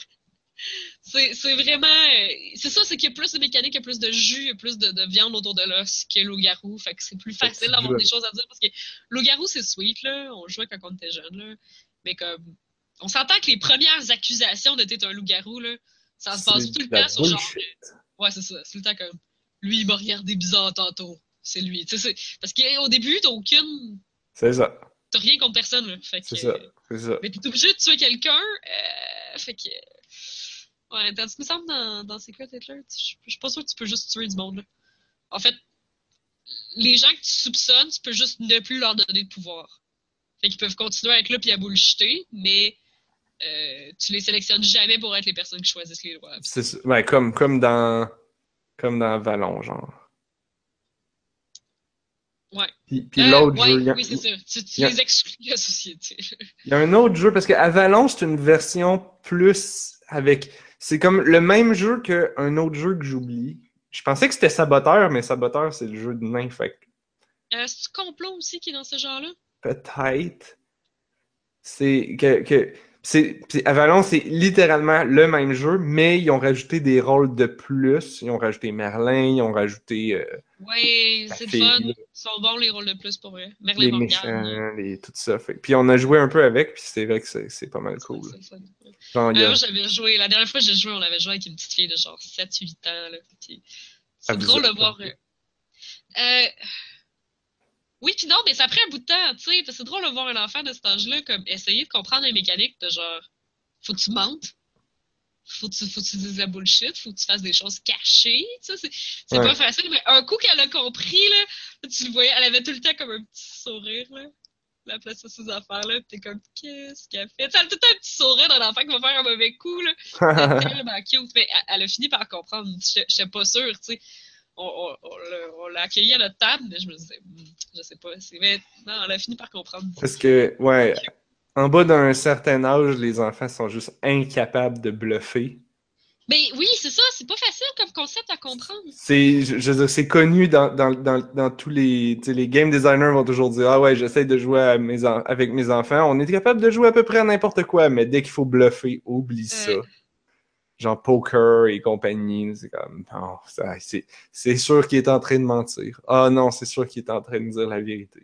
Speaker 1: C'est vraiment. euh, C'est ça, c'est qu'il y a plus de mécanique, il y a plus de jus, il y a plus de, de viande autour de l'os que loup-garou. Fait que c'est plus facile d'avoir des choses à dire parce que loup-garou, c'est sweet, là. On jouait quand on était jeune, là. Mais comme. On s'entend que les premières accusations de t'es un loup-garou, là, ça se passe tout le temps sur genre. Ouais, c'est ça. C'est le temps comme. Lui, il m'a regardé bizarre tantôt. C'est lui. C'est- parce qu'au début, t'as aucune.
Speaker 2: C'est ça,
Speaker 1: T'as rien contre personne, là. Fait que.
Speaker 2: c'est ça, c'est ça.
Speaker 1: Mais t'es obligé de tuer quelqu'un. Euh, fait que. Ouais, tandis que me semble dans, dans d'Hitler, tu- je suis pas sûr que tu peux juste tuer du monde. Là. En fait, les gens que tu soupçonnes, tu peux juste ne plus leur donner de pouvoir. Fait qu'ils peuvent continuer à être là puis à bullshiter, mais euh, tu les sélectionnes jamais pour être les personnes qui choisissent les lois.
Speaker 2: C'est ça. Ouais, comme, comme dans comme dans Vallon, genre.
Speaker 1: Ouais.
Speaker 2: Puis, puis
Speaker 1: Euh,
Speaker 2: l'autre
Speaker 1: ouais,
Speaker 2: jeu, il y a-
Speaker 1: oui, c'est ça. Tu,
Speaker 2: a-
Speaker 1: les exclus de la société.
Speaker 2: Il y a un autre jeu, parce que Avalon, c'est une version plus avec. C'est comme le même jeu qu'un autre jeu que j'oublie. Je pensais que c'était Saboteur, mais Saboteur, c'est le jeu de nain, fait
Speaker 1: Euh, C'est-tu complot aussi qui est dans ce genre-là?
Speaker 2: peut-être. C'est que. que c'est, c'est- Avalon, c'est littéralement le même jeu, mais ils ont rajouté des rôles de plus. Ils ont rajouté Merlin, ils ont rajouté euh, la
Speaker 1: c'est fun. Ils sont bons les rôles de plus pour vrai. Merlin
Speaker 2: les méchants, les, tout ça. Fait. Puis on a joué un peu avec, puis c'est vrai que c'est, c'est pas mal
Speaker 1: C'est-
Speaker 2: cool.
Speaker 1: c'est.
Speaker 2: Genre,
Speaker 1: Euh,
Speaker 2: a-
Speaker 1: moi, j'avais joué, la dernière fois que j'ai joué, on avait joué avec une petite fille de genre 7-8 ans. Puis c'est
Speaker 2: Ah, vous
Speaker 1: drôle de voir. euh, euh, Oui, puis non, mais ça prend un bout de temps, tu sais. C'est drôle de voir un enfant de cet âge-là comme essayer de comprendre les mécaniques de genre faut que tu mentes, faut que tu, faut que tu dises la bullshit, faut que tu fasses des choses cachées. tu sais, C'est
Speaker 2: Ouais.
Speaker 1: pas facile, mais un coup qu'elle a compris, là, tu le voyais, elle avait tout le temps comme un petit sourire. Là. La place de ses affaires là, pis t'es comme qu'est-ce qu'elle fait? Elle a tout le temps un petit sourire d'un enfant qui va faire un mauvais coup là. Tellement cute. Mais elle, elle a fini par comprendre. J'étais pas sûre, tu sais. On, on, on l'a- on accueilli à notre table, mais je me disais, Hmm, je sais pas. c'est- Mais non, elle a fini par comprendre.
Speaker 2: Parce que, ouais, en bas d'un certain âge, les enfants sont juste incapables de bluffer.
Speaker 1: Mais oui, c'est ça, c'est pas facile comme concept à comprendre.
Speaker 2: C'est, je, je c'est connu dans, dans, dans, dans tous les, les game designers vont toujours dire, ah ouais, j'essaie de jouer à mes en- avec mes enfants. On est capable de jouer à peu près à n'importe quoi, mais dès qu'il faut bluffer, oublie ça. Genre poker et compagnie, c'est comme, ça, c'est, c'est sûr qu'il est en train de mentir. Ah non, c'est sûr qu'il est en train de dire la vérité.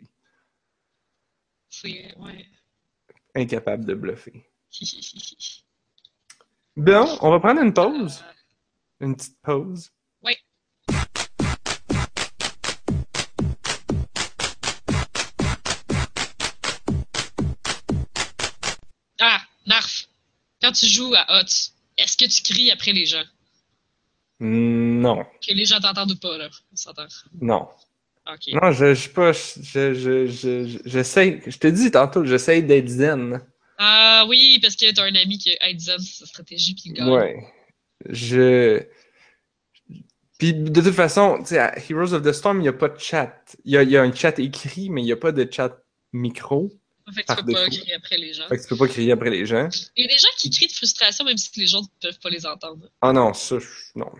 Speaker 1: C'est, ouais.
Speaker 2: Incapable de bluffer. Bon, on va prendre une pause. Une petite pause.
Speaker 1: Oui. Ah, Narf. Quand tu joues à HOTS, est-ce que tu cries après les gens?
Speaker 2: Non,
Speaker 1: Que les gens t'entendent ou pas, là? On s'entend.
Speaker 2: non.
Speaker 1: Ok.
Speaker 2: Non, je, je pas. Je, je, je, je- j'essaie. Je te dis tantôt, j'essaie d'être zen.
Speaker 1: Ah oui, parce que t'as un ami qui a zen sa stratégie puis il gagne.
Speaker 2: Ouais. Je. Puis de toute façon, tu sais, à Heroes of the Storm, il n'y a pas de chat. Il y a, il y a un chat écrit, mais il n'y a pas de chat micro.
Speaker 1: Fait que
Speaker 2: par
Speaker 1: tu peux pas crier après les gens.
Speaker 2: Fait que tu peux pas crier après les gens.
Speaker 1: Il y a des gens qui crient de frustration même si les gens ne peuvent pas les entendre.
Speaker 2: Ah non, ça, je- non.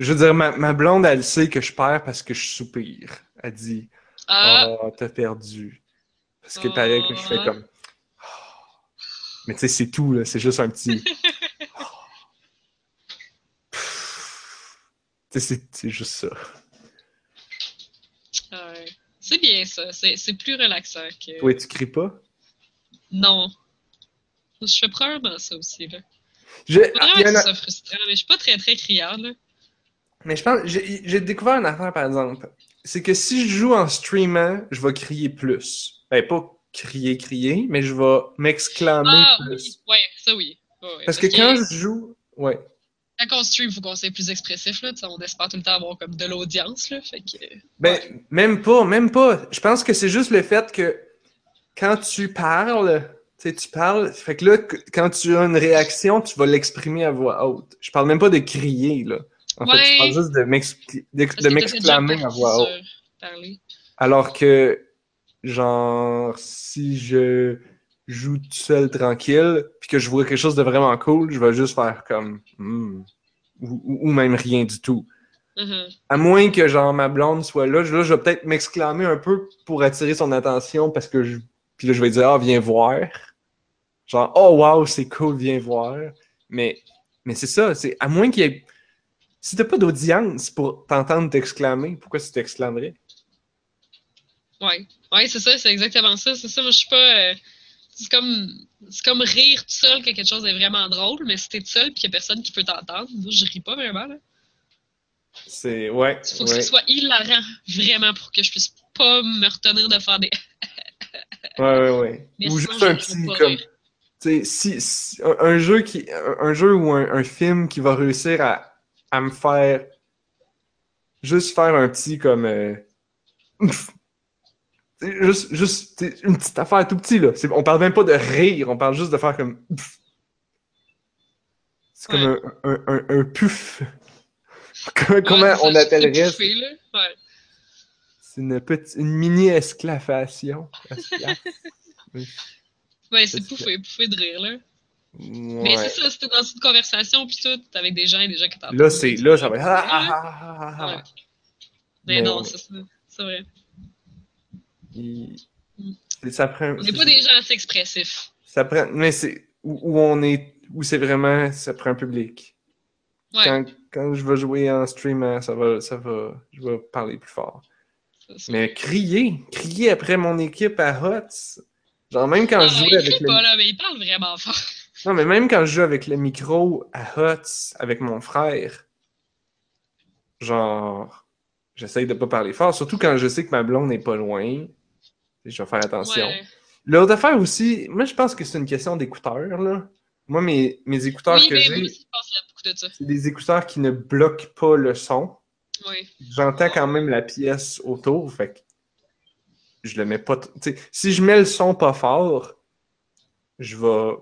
Speaker 2: je veux dire, ma, ma blonde, elle sait que je perds parce que je soupire. Elle dit
Speaker 1: Ah,
Speaker 2: Oh, t'as perdu. Parce que pareil que je fais
Speaker 1: Ah.
Speaker 2: comme. Mais tu sais, c'est tout, là. C'est juste un petit. Tu sais, c'est juste ça.
Speaker 1: C'est bien ça. C'est c'est plus relaxant que.
Speaker 2: Toi, tu cries pas?
Speaker 1: Non. Je fais probablement ça aussi, là.
Speaker 2: Je- ah,
Speaker 1: que frustrant, mais je suis pas très très criarde, là.
Speaker 2: Mais je pense, j'ai j'ai découvert une affaire, par exemple. C'est que si je joue en streamant, je vais crier plus. Ben, pas crier, crier, mais je vais m'exclamer
Speaker 1: Ah
Speaker 2: plus.
Speaker 1: oui, ouais, ça oui. Ouais.
Speaker 2: Parce que quand je joue, ouais.
Speaker 1: Quand on stream, faut qu'on soit plus expressif, là. On espère tout le temps avoir comme de l'audience, là. Fait que.
Speaker 2: Ben, même pas, même pas. Je pense que c'est juste le fait que quand tu parles, tu sais, tu parles, fait que là, quand tu as une réaction, tu vas l'exprimer à voix haute. Je parle même pas de crier, là. En fait, je parle juste de m'exclamer à voix haute.
Speaker 1: parler.
Speaker 2: Alors que, genre, si je joue tout seul tranquille, puis que je vois quelque chose de vraiment cool, je vais juste faire comme Hmm. ou, ou- même rien du tout.
Speaker 1: Mhm.
Speaker 2: À moins que genre ma blonde soit là, je- là je vais peut-être m'exclamer un peu pour attirer son attention parce que je. Puis là, je vais dire Ah, viens voir. Genre Oh wow, c'est cool, viens voir. Mais, mais c'est ça, c'est à moins qu'il y ait. Si t'as pas d'audience pour t'entendre t'exclamer, pourquoi tu t'exclamerais?
Speaker 1: Ouais. Ouais, c'est ça, c'est exactement ça. C'est ça, moi, je suis pas. euh, C'est comme, c'est comme rire tout seul quand quelque chose est vraiment drôle, mais si t'es tout seul et qu'il y a personne qui peut t'entendre, moi, je ris pas vraiment. Là.
Speaker 2: C'est. Ouais.
Speaker 1: Il faut que
Speaker 2: ouais.
Speaker 1: ce soit hilarant, vraiment, pour que je puisse pas me retenir de faire des.
Speaker 2: Ouais, ouais, ouais.
Speaker 1: Mais
Speaker 2: Ou
Speaker 1: sinon,
Speaker 2: juste un petit comme.
Speaker 1: rire.
Speaker 2: Tu sais, si, si- un, un jeu qui. Un, un jeu ou un, un film qui va réussir à, à me faire. Juste faire un petit comme. euh, juste, juste une petite affaire tout petit, là. On parle même pas de rire, on parle juste de faire comme. C'est comme
Speaker 1: Ouais.
Speaker 2: un, un, un, un puff. Comment,
Speaker 1: Ouais,
Speaker 2: on appellerait ça?
Speaker 1: Ouais.
Speaker 2: C'est une petite. Une mini-esclavation.
Speaker 1: Ouais,
Speaker 2: C'est
Speaker 1: pouffé, pouffé de rire, là. Mais c'est ça, c'était dans une conversation, puis tout, avec des gens et des gens qui t'entendent.
Speaker 2: Là, c'est. Là, ça va être. Ah, ah, ah.
Speaker 1: Mais non, c'est ça. C'est vrai.
Speaker 2: Il-
Speaker 1: Mm.
Speaker 2: c'est- Ça prend.
Speaker 1: On n'est pas des gens assez expressifs.
Speaker 2: Ça prend. Mais c'est. Où, où on est. Où c'est vraiment. Ça prend un public.
Speaker 1: Ouais.
Speaker 2: Quand, quand je vais jouer en stream, ça va, ça va. Je vais parler plus fort. Mais crier. Crier après mon équipe à Hot. Genre, même quand
Speaker 1: Ah,
Speaker 2: je
Speaker 1: il
Speaker 2: jouais avec le.
Speaker 1: pas, là, mais il parle vraiment fort.
Speaker 2: Non, mais même quand je joue avec le micro à Hot avec mon frère, genre, j'essaye de pas parler fort, surtout quand je sais que ma blonde n'est pas loin. Je vais faire attention.
Speaker 1: Ouais.
Speaker 2: L'autre affaire aussi, moi je pense que c'est une question d'écouteurs, là. Moi, mes, mes écouteurs
Speaker 1: Oui,
Speaker 2: que j'ai,
Speaker 1: moi aussi, je pense qu'il y a beaucoup de
Speaker 2: c'est des écouteurs qui ne bloquent pas le son.
Speaker 1: Oui.
Speaker 2: J'entends quand même la pièce autour, fait que je le mets pas. t- si je mets le son pas fort, je vais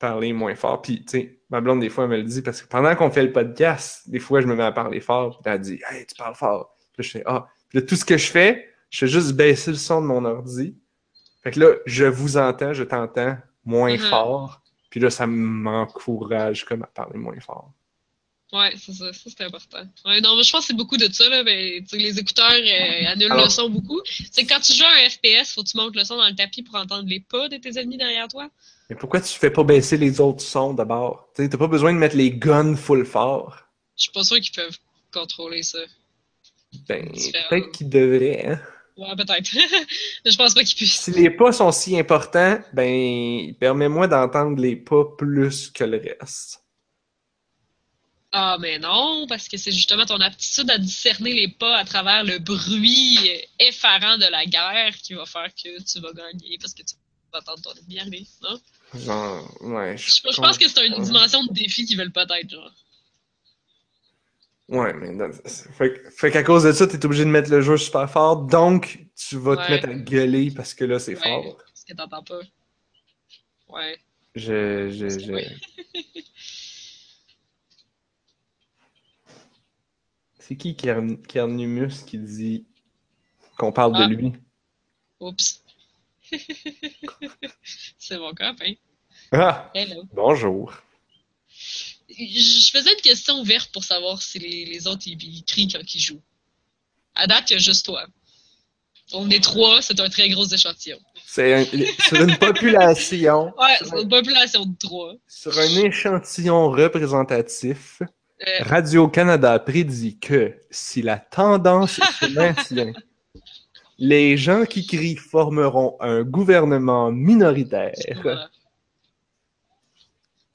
Speaker 2: parler moins fort. Puis, tu sais, ma blonde, des fois, elle me le dit parce que pendant qu'on fait le podcast, des fois, je me mets à parler fort. Puis elle dit, Hey, tu parles fort. Puis là, je fais, Ah. Puis là, tout ce que je fais, je fais juste baisser le son de mon ordi. Fait que là, je vous entends, je t'entends moins
Speaker 1: Mhm.
Speaker 2: fort. Puis là, ça m'encourage comme à parler moins fort.
Speaker 1: Ouais, c'est ça. Ça, c'est important. Ouais, non, mais je pense que c'est beaucoup de ça, là. Mais, sais, les écouteurs euh, annulent
Speaker 2: Alors-
Speaker 1: le son beaucoup. C'est quand tu joues à un FPS, faut que tu montes le son dans le tapis pour entendre les pas de tes ennemis derrière toi.
Speaker 2: Mais pourquoi tu fais pas baisser les autres sons d'abord? T'as pas besoin de mettre les guns full fort.
Speaker 1: Je suis pas sûr qu'ils peuvent contrôler ça.
Speaker 2: Ben, peut-être qu'ils devraient, hein.
Speaker 1: Ouais, peut-être. mais je pense pas qu'ils puissent.
Speaker 2: Si les pas sont si importants, ben, permets-moi d'entendre les pas plus que le reste.
Speaker 1: Ah, mais non, parce que c'est justement ton aptitude à discerner les pas à travers le bruit effarant de la guerre qui va faire que tu vas gagner parce que tu vas attendre ton ennemi arriver, non?
Speaker 2: Genre, ouais, je,
Speaker 1: Je, je pense que c'est une dimension de défi qu'ils veulent peut-être, genre.
Speaker 2: Ouais, mais fait, qu'à cause de ça, t'es obligé de mettre le jeu super fort, donc tu vas te mettre à gueuler parce que là, c'est
Speaker 1: Ouais.
Speaker 2: fort.
Speaker 1: Parce que t'entends pas. Ouais.
Speaker 2: Je, je, je... C'est qui Kern- Kernumus qui dit qu'on parle
Speaker 1: Ah.
Speaker 2: de lui?
Speaker 1: Oups. c'est mon copain.
Speaker 2: Ah!
Speaker 1: Hello.
Speaker 2: Bonjour.
Speaker 1: Je faisais une question ouverte pour savoir si les, les autres ils, ils crient quand ils jouent. À date, il y a juste toi. On est trois, c'est un très gros échantillon.
Speaker 2: C'est un- sur une population,
Speaker 1: Ouais, c'est une population de trois.
Speaker 2: sur un échantillon représentatif,
Speaker 1: Euh,
Speaker 2: Radio-Canada prédit que si la tendance se maintient, Les gens qui crient formeront un gouvernement minoritaire.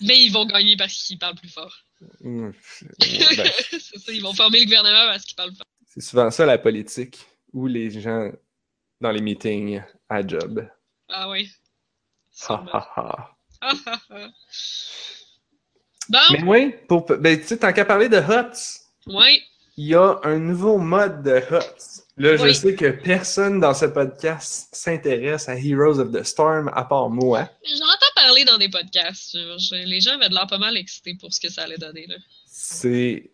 Speaker 1: Mais ils vont gagner parce qu'ils parlent plus fort.
Speaker 2: Ben,
Speaker 1: c'est ça, ils vont former le gouvernement parce qu'ils parlent fort.
Speaker 2: c'est souvent ça la politique, ou les gens dans les meetings à job.
Speaker 1: Ah oui.
Speaker 2: Ha, ha, ha.
Speaker 1: Ah, ah, ah. Bon,
Speaker 2: Mais oui, pour, ben, tu sais, tant qu'à parler de HOTS,
Speaker 1: ouais.
Speaker 2: Il y a un nouveau mode de HOTS. Là, je sais que personne dans ce podcast s'intéresse à Heroes of the Storm à part moi.
Speaker 1: J'en entends parler dans des podcasts. Je- les gens avaient de l'air pas mal excités pour ce que ça allait donner. Là.
Speaker 2: C'est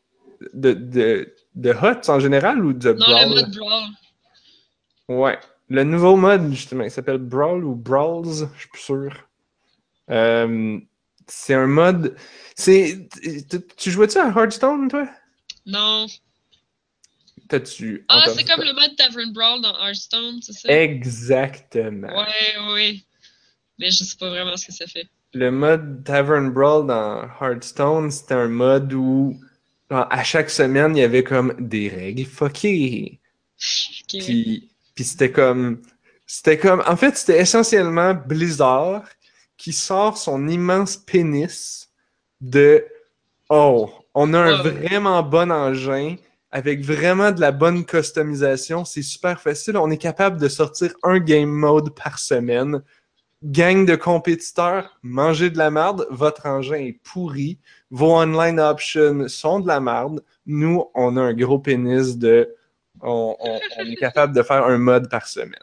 Speaker 2: de, de, de HOTS en général ou de
Speaker 1: Non,
Speaker 2: Brawl?
Speaker 1: le mode Brawl.
Speaker 2: Ouais. Le nouveau mode, justement, il s'appelle Brawl ou Brawls, je suis plus sûr. Euh, c'est un mode. C'est. Tu jouais-tu à Hearthstone, toi?
Speaker 1: Non.
Speaker 2: T'as-tu.
Speaker 1: Ah, c'est comme le mode Tavern Brawl dans Hearthstone, c'est ça?
Speaker 2: Exactement.
Speaker 1: Ouais, ouais. Mais je sais pas vraiment ce que ça fait.
Speaker 2: Le mode Tavern Brawl dans Hearthstone, c'était un mode où genre, à chaque semaine, il y avait comme des règles fuckées.
Speaker 1: Ok.
Speaker 2: Puis, puis c'était comme. C'était comme. En fait, c'était essentiellement Blizzard qui sort son immense pénis de. Oh, on a un
Speaker 1: Wow.
Speaker 2: vraiment bon engin avec vraiment de la bonne customisation. C'est super facile. On est capable de sortir un game mode par semaine. Gang de compétiteurs, mangez de la merde. Votre engin est pourri. Vos online options sont de la merde. Nous, on a un gros pénis de on, est capable de faire un mode par semaine.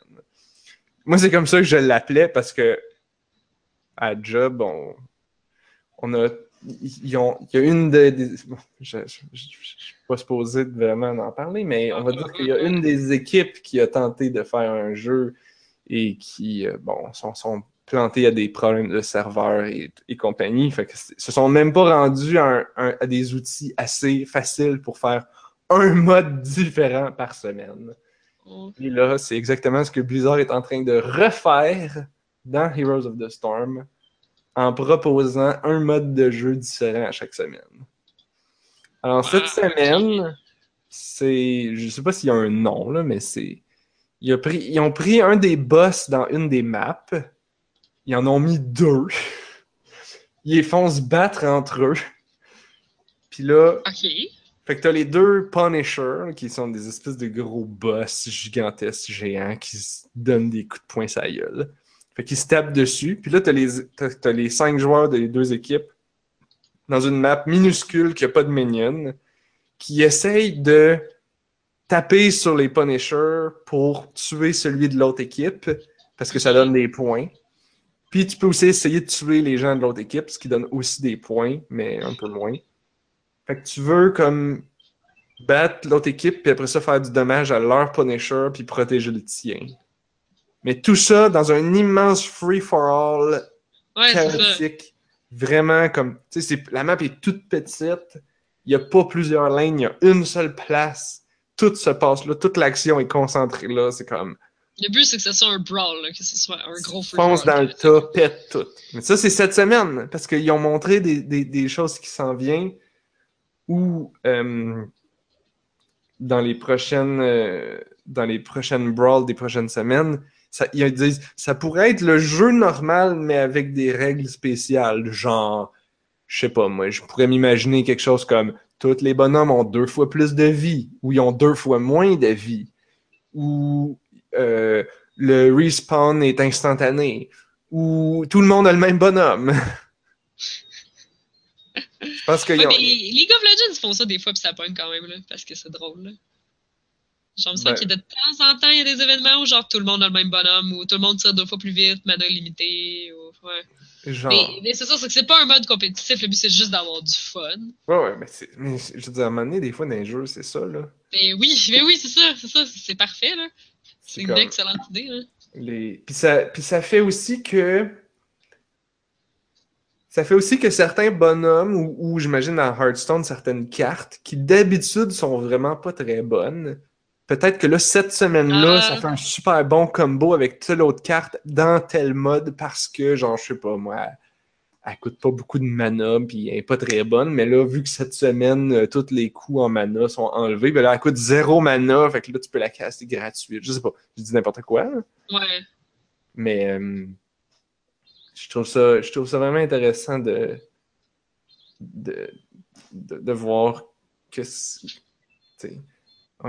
Speaker 2: Moi, c'est comme ça que je l'appelais parce que à Job, on a. ils ont- Il y a une des. des- bon, je ne suis pas supposé vraiment en parler, mais on va dire qu'il y a une des équipes qui a tenté de faire un jeu et qui, euh, bon, sont, sont plantés à des problèmes de serveur et, et compagnie. Fait que se sont même pas rendus à, un- un- à des outils assez faciles pour faire un mode différent par semaine.
Speaker 1: Oh.
Speaker 2: Et là, c'est exactement ce que Blizzard est en train de refaire dans Heroes of the Storm en proposant un mode de jeu différent à chaque semaine. Alors, cette
Speaker 1: Wow,
Speaker 2: semaine, c'est. Je sais pas s'il y a un nom, là, mais c'est. Ils ont, pris, ils ont pris un des boss dans une des maps. Ils en ont mis deux. Ils les font se battre entre eux. Puis là,
Speaker 1: Ok.
Speaker 2: fait que t'as les deux Punisher, qui sont des espèces de gros boss gigantesques, géants, qui se donnent des coups de poing la gueule. Fait qu'ils se tapent dessus. Puis là, t'as les, t'as les cinq joueurs des deux équipes dans une map minuscule qui a pas de minion, qui essayent de taper sur les Punishers pour tuer celui de l'autre équipe, parce que ça donne des points. Puis tu peux aussi essayer de tuer les gens de l'autre équipe, ce qui donne aussi des points, mais un peu moins. Fait que tu veux comme battre l'autre équipe, puis après ça faire du dommage à leur Punisher, puis protéger le tien. Mais tout ça dans un immense free-for-all
Speaker 1: Ouais,
Speaker 2: chaotique. Vraiment comme. Tu sais, la map est toute petite. Il n'y a pas plusieurs lignes, il y a une seule place. Tout se passe là, toute l'action est concentrée là. C'est comme.
Speaker 1: Le but, c'est que ce soit un brawl, là, que ce soit un gros free
Speaker 2: Fonce dans le tas, pète tout. Mais ça, c'est cette semaine, parce qu'ils ont montré des, des- des choses qui s'en viennent ou euh, dans les prochaines euh, dans les prochaines brawls des prochaines semaines, ça, ils disent ça pourrait être le jeu normal, mais avec des règles spéciales, genre, je sais pas, moi, je pourrais m'imaginer quelque chose comme tous les bonhommes ont deux fois plus de vie, ou ils ont deux fois moins de vie, ou euh, le respawn est instantané, ou tout le monde a le même bonhomme. Je pense que
Speaker 1: Ouais, mais League of Legends font ça des fois, puis ça pogne quand même, là, parce que c'est drôle. Là. Genre, me semble
Speaker 2: Ben-
Speaker 1: qu'il y a de temps en temps, il y a des événements où genre tout le monde a le même bonhomme, ou tout le monde tire deux fois plus vite, mana limité, ou... ouais.
Speaker 2: genre.
Speaker 1: Mais, mais c'est ça, c'est que c'est pas un mode compétitif, le but c'est juste d'avoir du fun.
Speaker 2: Ouais, ouais, mais, je veux dire, à un moment donné, des fois, dans les jeux, c'est ça, là.
Speaker 1: Mais oui, mais oui, c'est ça, c'est ça, c'est parfait, là. C'est une
Speaker 2: comme
Speaker 1: excellente idée, là.
Speaker 2: les... puis, ça, puis ça fait aussi que. Ça fait aussi que certains bonhommes, ou, ou j'imagine dans Hearthstone, certaines cartes, qui d'habitude sont vraiment pas très bonnes, peut-être que là, cette semaine-là, ça fait un super bon combo avec telle autre carte dans tel mode parce que, genre, je sais pas moi, elle coûte pas beaucoup de mana, puis elle est pas très bonne. Mais là, vu que cette semaine, euh, tous les coûts en mana sont enlevés, ben là, elle coûte zéro mana, fait que là, tu peux la casser gratuite. Je sais pas, je dis n'importe quoi. là.
Speaker 1: Ouais.
Speaker 2: Mais euh, je, trouve ça, je trouve ça vraiment intéressant de, de, de, de voir que c'est- tu sais,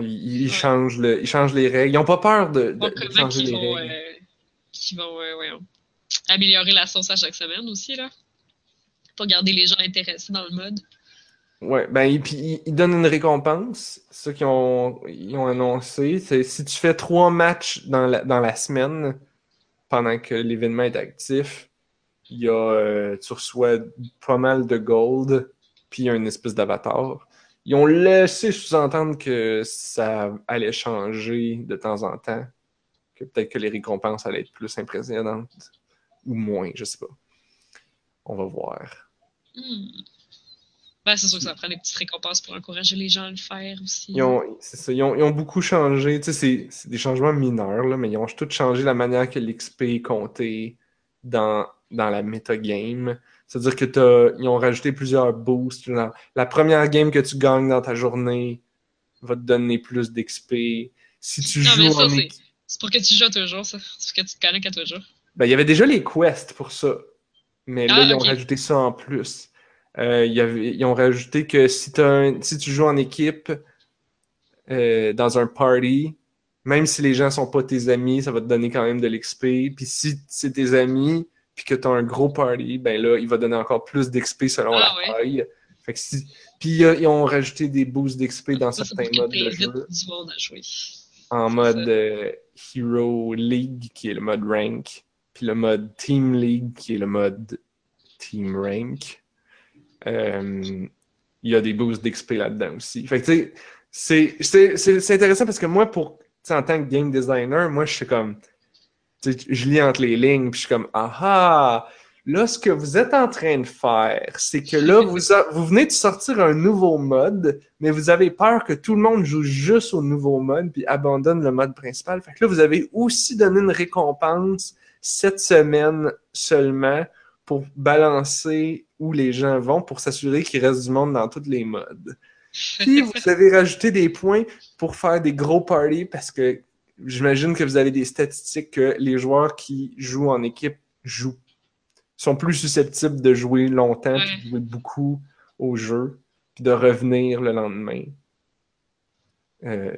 Speaker 2: ils, changent le, ils changent les règles. Ils ont pas peur de, de-
Speaker 1: Bon,
Speaker 2: de
Speaker 1: comment
Speaker 2: changer
Speaker 1: qu'ils
Speaker 2: les
Speaker 1: vont,
Speaker 2: règles.
Speaker 1: euh, qu'ils vont euh, ouais, améliorer la sauce à chaque semaine aussi, là. Pour garder les gens intéressés dans le mode.
Speaker 2: Ouais, ben, et puis ils, donnent une récompense. Ceux qui ont, ils ont annoncé, c'est si tu fais trois matchs dans la, dans la semaine pendant que l'événement est actif, il y a, euh, tu reçois pas mal de gold, puis il y a une espèce d'avatar. Ils ont laissé sous-entendre que ça allait changer de temps en temps, que peut-être que les récompenses allaient être plus impressionnantes ou moins, je sais pas. On va voir.
Speaker 1: Hmm. Ben, c'est sûr que ça prend des petites récompenses pour encourager les gens à le faire aussi.
Speaker 2: Ils ont, c'est ça, ils ont, ils ont beaucoup changé. Tu sais, c'est, c'est des changements mineurs, là, mais ils ont tout changé la manière que l'XP est compté dans, dans la metagame. C'est-à-dire que t'as, ils ont rajouté plusieurs boosts. la première game que tu gagnes dans ta journée va te donner plus d'XP. Si tu
Speaker 1: Non, mais
Speaker 2: joues
Speaker 1: ça,
Speaker 2: en
Speaker 1: c'est- pour que tu joues à toujours, ça. C'est pour que tu te connectes à toujours.
Speaker 2: Ben, il y avait déjà les quests pour ça. Mais là,
Speaker 1: Ah,
Speaker 2: ils ont rajouté ça en plus. Euh, il y avait- ils ont rajouté que si, un- si tu joues en équipe euh, dans un party, même si les gens sont pas tes amis, ça va te donner quand même de l'XP. Puis si c'est tes amis, puis que tu as un gros party, ben là, il va donner encore plus d'XP selon
Speaker 1: Ah,
Speaker 2: la
Speaker 1: ouais.
Speaker 2: taille. Fait que si... Puis euh, ils ont rajouté des boosts d'XP dans certains modes de jeu
Speaker 1: jouer.
Speaker 2: en mode euh, Hero League, qui est le mode rank, puis le mode Team League, qui est le mode Team Rank. Euh, il y a des boosts d'XP là-dedans aussi. Fait que tu sais, c'est- c'est c'est- c'est intéressant parce que moi, pour, en tant que game designer, moi, je suis comme, je lis entre les lignes, puis je suis comme, ah ah, là, ce que vous êtes en train de faire, c'est que là, vous, a- vous venez de sortir un nouveau mode, mais vous avez peur que tout le monde joue juste au nouveau mode puis abandonne le mode principal. Fait que là, vous avez aussi donné une récompense cette semaine seulement pour balancer où les gens vont pour s'assurer qu'il reste du monde dans tous les modes. Puis vous avez rajouté des points pour faire des gros parties parce que j'imagine que vous avez des statistiques que les joueurs qui jouent en équipe jouent sont plus susceptibles de jouer longtemps,
Speaker 1: Ouais.
Speaker 2: puis de jouer beaucoup au jeu, puis de revenir le lendemain. Euh,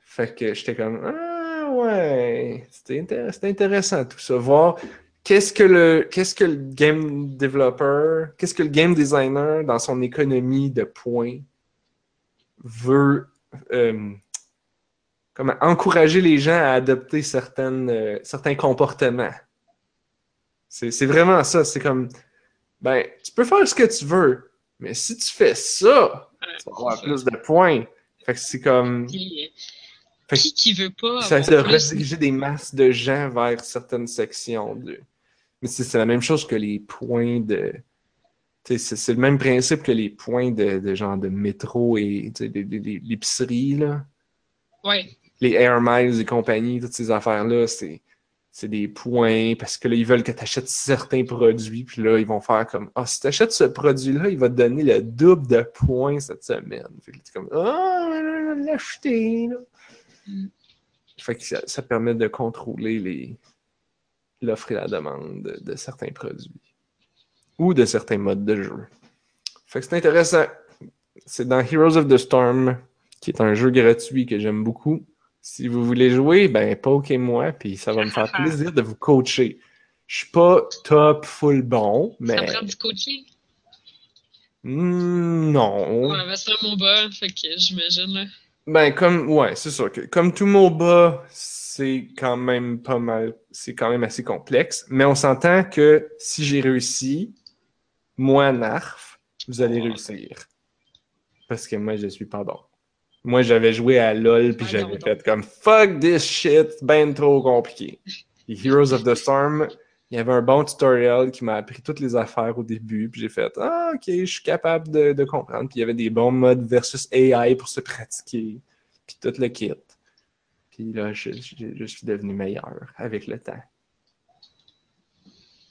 Speaker 2: fait que j'étais comme Ah ouais, c'était intér- c'était intéressant tout ça. Voir qu'est-ce que le qu'est-ce que le game developer, qu'est-ce que le game designer dans son économie de points veut euh, comment, encourager les gens à adopter certaines, euh, certains comportements. C'est vraiment ça. C'est comme, ben, tu peux faire ce que tu veux, mais si tu fais ça, tu vas avoir plus de points. Fait que c'est comme,
Speaker 1: euh,
Speaker 2: Fait
Speaker 1: qui qui veut pas
Speaker 2: ça de rediriger des masses de gens vers certaines sections. De... Mais c'est la même chose que les points de. C'est le même principe que les points de, de genre de métro et l'épicerie, là.
Speaker 1: Ouais.
Speaker 2: Les Air Miles et compagnie, toutes ces affaires-là, c'est, c'est des points parce que là, ils veulent que tu achètes certains produits, puis là, ils vont faire comme Ah, si tu achètes ce produit-là, il va te donner le double de points cette semaine. Fait que t'es comme Ah, vais l'acheter. Fait que ça, ça permet de contrôler les, l'offre et la demande de, de certains produits ou de certains modes de jeu. Fait que c'est intéressant. C'est dans Heroes of the Storm, qui est un jeu gratuit que j'aime beaucoup. Si vous voulez jouer, ben poke-moi, puis ça va me faire plaisir de vous coacher. Je suis pas top full bon, mais
Speaker 1: Ça prend du coaching?
Speaker 2: Hmm, non.
Speaker 1: Ouais, ben, c'est un MOBA, fait que j'imagine, là.
Speaker 2: Ben comme ouais, c'est sûr que comme tout MOBA, c'est quand même pas mal, c'est quand même assez complexe, mais on s'entend que si j'ai réussi, moi Narf, vous allez réussir. Parce que moi je suis pas bon. Moi j'avais joué à LoL puis
Speaker 1: Ah,
Speaker 2: j'avais fait comme fuck this shit, ben trop compliqué. Et Heroes of the Storm, il y avait un bon tutoriel qui m'a appris toutes les affaires au début, puis j'ai fait Ah, ok, je suis capable de, de comprendre. Puis il y avait des bons modes versus AI pour se pratiquer, puis tout le kit. Puis là, je, je- je suis devenu meilleur avec le temps.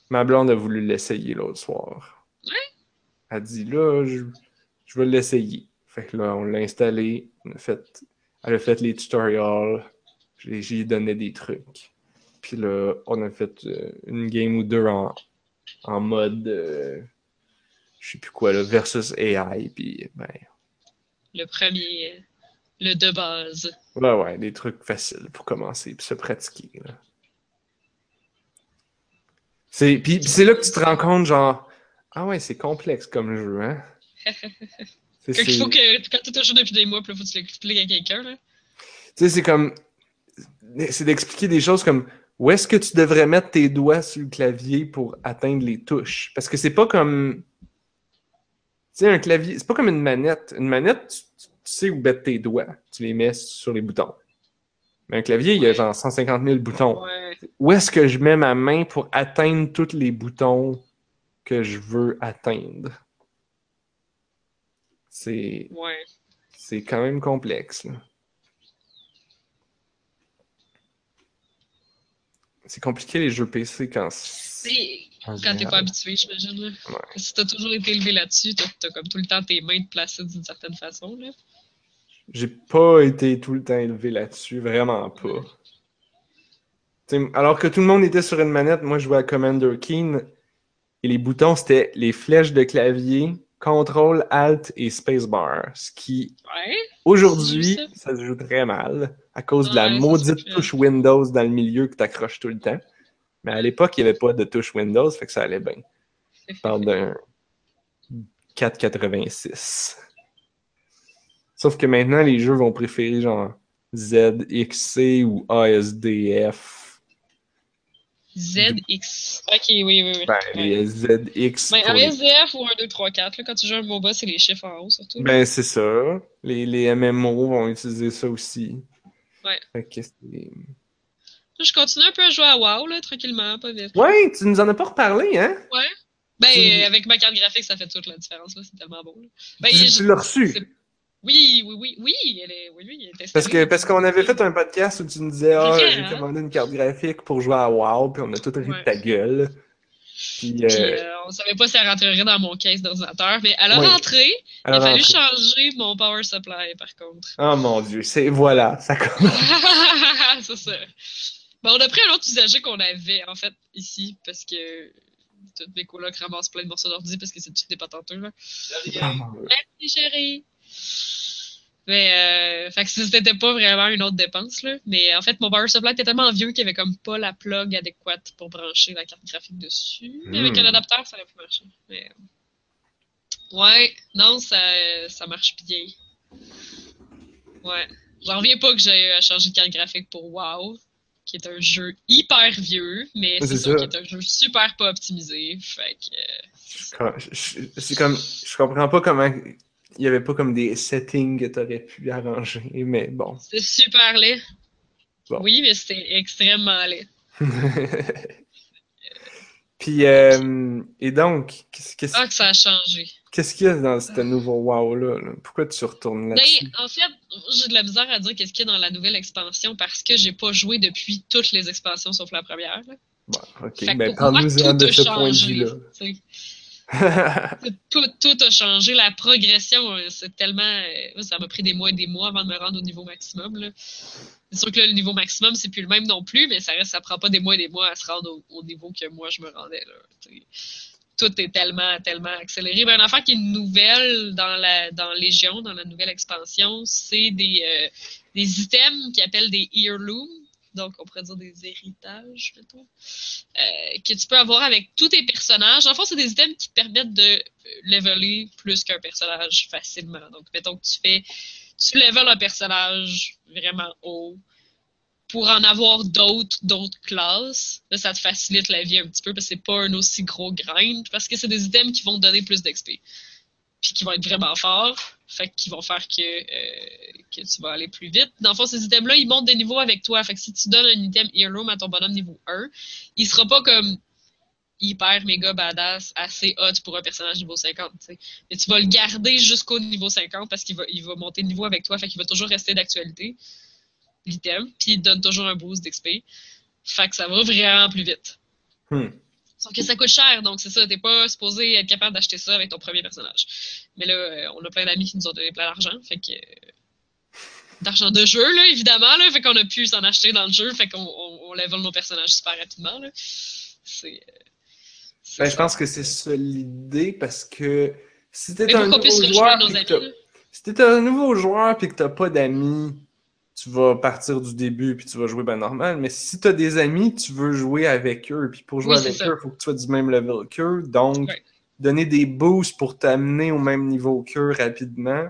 Speaker 2: ma blonde a voulu l'essayer l'autre soir.
Speaker 1: Ouais.
Speaker 2: Elle dit là, je, je vais l'essayer. Fait que là, on l'a installé, on a fait, elle a fait les tutorials, j'ai j'ai donné des trucs. Puis là, on a fait euh, une game ou deux en, en mode, euh, je sais plus quoi, là, versus AI. Puis ben,
Speaker 1: Le premier, le de base.
Speaker 2: ouais, ouais, des trucs faciles pour commencer, puis se pratiquer. là. C'est, puis, puis c'est là que tu te rends compte, genre, ah ouais, c'est complexe comme jeu, hein?
Speaker 1: Quand il faut que, quand joué depuis des mois, là, faut que tu l'expliques à quelqu'un, là.
Speaker 2: Tu sais, c'est comme. C'est d'expliquer des choses comme où est-ce que tu devrais mettre tes doigts sur le clavier pour atteindre les touches? Parce que c'est pas comme. Tu sais, un clavier, c'est pas comme une manette. Une manette, tu, tu sais où mettre tes doigts. Tu les mets sur les boutons. Mais un clavier, il y a genre 150 000 boutons.
Speaker 1: Ouais.
Speaker 2: Où est-ce que je mets ma main pour atteindre tous les boutons que je veux atteindre? C'est.
Speaker 1: Ouais.
Speaker 2: Quand même complexe. C'est compliqué les jeux PC quand
Speaker 1: quand t'es pas habitué, j'imagine.
Speaker 2: Ouais.
Speaker 1: Si t'as toujours été élevé là-dessus, t'as t'as comme tout le temps tes mains placées d'une certaine façon, là.
Speaker 2: J'ai pas été tout le temps élevé là-dessus, vraiment pas. Alors que tout le monde était sur une manette, moi je jouais à Commander Keen et les boutons c'était les flèches de clavier, contrôle, alt et spacebar. Ce qui
Speaker 1: Ouais.
Speaker 2: aujourd'hui, ça se joue très mal à cause de la maudite touche Windows dans le milieu que t'accroches tout le temps. Mais à l'époque, il n'y avait pas de touche Windows, fait que ça allait bien. Je parle d'un 486. Sauf que maintenant, les jeux vont préférer genre ZXC ou ASDF.
Speaker 1: ZX. Ok, oui, oui, oui.
Speaker 2: Ben,
Speaker 1: Ouais.
Speaker 2: les ZX.
Speaker 1: Ben, un
Speaker 2: les-
Speaker 1: SDF ou un 2, 3, 4, là, quand tu joues un MOBA, c'est les chiffres en haut, surtout.
Speaker 2: Ben, c'est ça. Les, les MMO vont utiliser ça aussi.
Speaker 1: Ouais.
Speaker 2: Fait que c'est-
Speaker 1: Je continue un peu à jouer à WoW, là, tranquillement, pas vite.
Speaker 2: Ouais, tu nous en as pas reparlé, hein?
Speaker 1: Ben,
Speaker 2: Tu-
Speaker 1: euh, avec ma carte graphique, ça fait toute la différence, là, c'est tellement bon. là. Ben,
Speaker 2: tu
Speaker 1: je-
Speaker 2: tu l'as reçu.
Speaker 1: Oui, oui, oui, oui, elle est, oui, oui, elle est.
Speaker 2: Parce que parce qu'on avait fait un podcast où tu nous disais Ah,
Speaker 1: vrai,
Speaker 2: j'ai
Speaker 1: hein?
Speaker 2: commandé une carte graphique pour jouer à WoW, puis on a tout ri de ta gueule. Puis,
Speaker 1: Puis,
Speaker 2: euh,
Speaker 1: euh, on savait pas si elle rentrerait dans mon case d'ordinateur, mais elle a
Speaker 2: Ouais.
Speaker 1: rentré. Il
Speaker 2: alors,
Speaker 1: a fallu
Speaker 2: rentré.
Speaker 1: changer mon power supply, par contre.
Speaker 2: Oh mon dieu, c'est voilà, ça commence.
Speaker 1: c'est ça. Bon, on a pris un autre usager qu'on avait, en fait, ici, parce que toutes mes colocs ramassent plein de morceaux d'ordi parce que c'est tout des patenteux, là. Merci, chérie. Mais, euh, fait que c'était pas vraiment une autre dépense, là. Mais en fait, mon power supply était tellement vieux qu'il y avait comme pas la plug adéquate pour brancher la carte graphique dessus. Mais avec
Speaker 2: Hmm.
Speaker 1: un adapteur, ça aurait pu marcher. Mais, ouais, non, ça, ça marche bien. Ouais. J'en reviens pas que j'ai à changer de carte graphique pour WoW, qui est un jeu hyper vieux, mais
Speaker 2: C'est
Speaker 1: ça,
Speaker 2: ça.
Speaker 1: qui est un jeu super pas optimisé. Fait que, euh, C'est
Speaker 2: comme, je comprends pas comment il y avait pas comme des settings que t'aurais pu arranger, mais bon.
Speaker 1: C'est super laid.
Speaker 2: Bon.
Speaker 1: Oui, mais c'était extrêmement laid.
Speaker 2: Puis, euh, et donc, qu'est-ce
Speaker 1: Ah, que ça a changé.
Speaker 2: qu'est-ce qu'il y a dans ce nouveau WoW-là? là? Pourquoi tu retournes
Speaker 1: Ben,
Speaker 2: là-dessus?
Speaker 1: en fait, j'ai de la misère à dire qu'est-ce qu'il y a dans la nouvelle expansion parce que j'ai pas joué depuis toutes les expansions sauf la première. là.
Speaker 2: Bon, ok,
Speaker 1: Fait
Speaker 2: ben
Speaker 1: tout
Speaker 2: de ce point de vue-là.
Speaker 1: Tout, a changé. La progression, euh, c'est tellement. euh, ça m'a pris des mois et des mois avant de me rendre au niveau maximum. C'est sûr que le niveau maximum, c'est plus le même non plus, mais ça reste, ça prend pas des mois et des mois à se rendre au, au niveau que moi je me rendais. Tout est tellement, tellement accéléré. Ben, une affaire qui est nouvelle dans la dans Légion, dans la nouvelle expansion, c'est des, euh, items qu'ils appellent des heirlooms. Donc, on pourrait dire des héritages, euh, que tu peux avoir avec tous tes personnages. En fond, c'est des items qui te permettent de euh, leveler plus qu'un personnage facilement. Donc, mettons que tu fais, tu level un personnage vraiment haut pour en avoir d'autres, d'autres classes. Là, ça te facilite la vie un petit peu parce que c'est pas un aussi gros grind parce que c'est des items qui vont te donner plus d'XP. Puis qui vont être vraiment forts. Fait qu'ils vont faire que, euh, que tu vas aller plus vite. Dans le fond, ces items-là, ils montent des niveaux avec toi. Fait que si tu donnes un item Heirloom à ton bonhomme niveau 1, il sera pas comme hyper méga badass, assez hot pour un personnage niveau 50. tu sais. Mais tu vas le garder jusqu'au niveau 50 parce qu'il va, il va monter de niveau avec toi. Fait qu'il va toujours rester d'actualité, l'item. Puis il te donne toujours un boost d'XP. Fait que ça va vraiment plus vite.
Speaker 2: Hmm.
Speaker 1: Sauf que ça coûte cher, donc c'est ça, t'es pas supposé être capable d'acheter ça avec ton premier personnage. Mais là, euh, on a plein d'amis qui nous ont donné plein d'argent, fait que. D'argent de jeu, là, évidemment, là, fait qu'on a pu s'en acheter dans le jeu, fait qu'on on, on level nos personnages super rapidement, là. C'est. euh,
Speaker 2: Ben, je pense que c'est ça l'idée parce que si t'es un nouveau joueur,
Speaker 1: amis,
Speaker 2: que si t'es un nouveau joueur puis que t'as pas d'amis, tu vas partir du début puis tu vas jouer ben normal. Mais si t'as des amis, tu veux jouer avec eux. Puis pour jouer
Speaker 1: Oui,
Speaker 2: avec
Speaker 1: ça.
Speaker 2: eux, il faut que tu sois du même level qu'eux. Donc,
Speaker 1: Ouais.
Speaker 2: donner des boosts pour t'amener au même niveau qu'eux rapidement,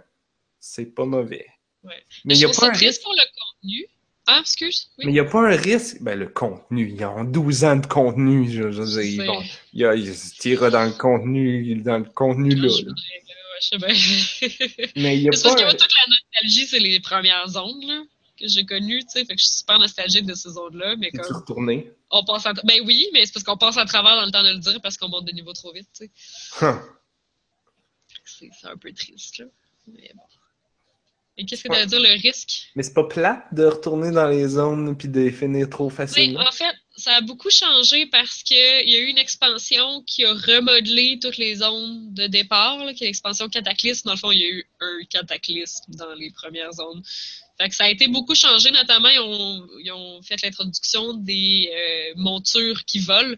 Speaker 2: c'est pas mauvais.
Speaker 1: Ouais.
Speaker 2: Mais il n'y a pas un risque.
Speaker 1: pour le contenu. Ah, excuse. Oui.
Speaker 2: Mais il n'y a pas un risque. Ben, le contenu. Ils ont 12 ans de contenu. Je, je il y a, il tira dans le contenu, dans le contenu là.
Speaker 1: Je
Speaker 2: là.
Speaker 1: là.
Speaker 2: Mais il y a
Speaker 1: C'est parce
Speaker 2: pas.
Speaker 1: que moi, toute la nostalgie, c'est les premières zones là, que j'ai connues, tu sais. Fait que je suis super nostalgique de ces zones-là, mais
Speaker 2: retourné?
Speaker 1: on passe à... Ben oui, mais c'est parce qu'on passe à travers dans le temps de le dire parce qu'on monte de niveau trop vite, tu sais.
Speaker 2: Huh.
Speaker 1: C'est un peu triste, là. Mais bon. Et qu'est-ce que tu veux dire, le risque?
Speaker 2: Mais c'est pas plate de retourner dans les zones puis de finir trop
Speaker 1: Ben,
Speaker 2: facilement?
Speaker 1: en fait, ça a beaucoup changé parce qu'il y a eu une expansion qui a remodelé toutes les zones de départ, là, qui est l'expansion Cataclysme. Dans le fond, il y a eu un Cataclysme dans les premières zones. Fait que ça a été beaucoup changé, notamment, ils ont, ils ont fait l'introduction des euh, montures qui volent.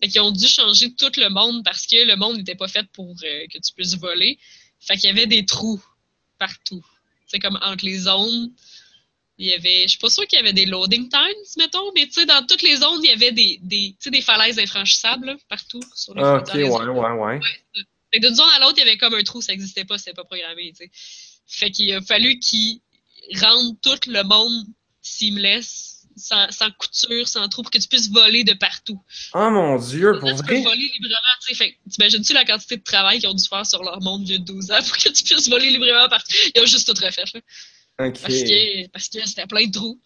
Speaker 1: Fait qu'ils ont dû changer tout le monde parce que le monde n'était pas fait pour euh, que tu puisses voler. Fait qu'il y avait des trous partout. C'est comme entre les zones. Il y avait, je suis pas sûre qu'il y avait des loading times, mettons, mais tu sais, dans toutes les zones, il y avait des, des, des falaises infranchissables, là, partout, sur les
Speaker 2: Ah, ok, ouais, ouais, ouais.
Speaker 1: Fait d'une zone à l'autre, il y avait comme un trou, ça n'existait pas, c'était pas programmé, tu sais. Fait qu'il a fallu qu'ils rendent tout le monde seamless, sans, sans couture, sans trou, pour que tu puisses voler de partout.
Speaker 2: Oh mon dieu, pour
Speaker 1: tu peux
Speaker 2: vrai?
Speaker 1: voler librement, tu sais. T'imagines-tu la quantité de travail qu'ils ont dû faire sur leur monde vieux de 12 ans pour que tu puisses voler librement partout? Ils ont juste tout refait, là.
Speaker 2: Ok.
Speaker 1: Parce que, parce que c'était plein de trous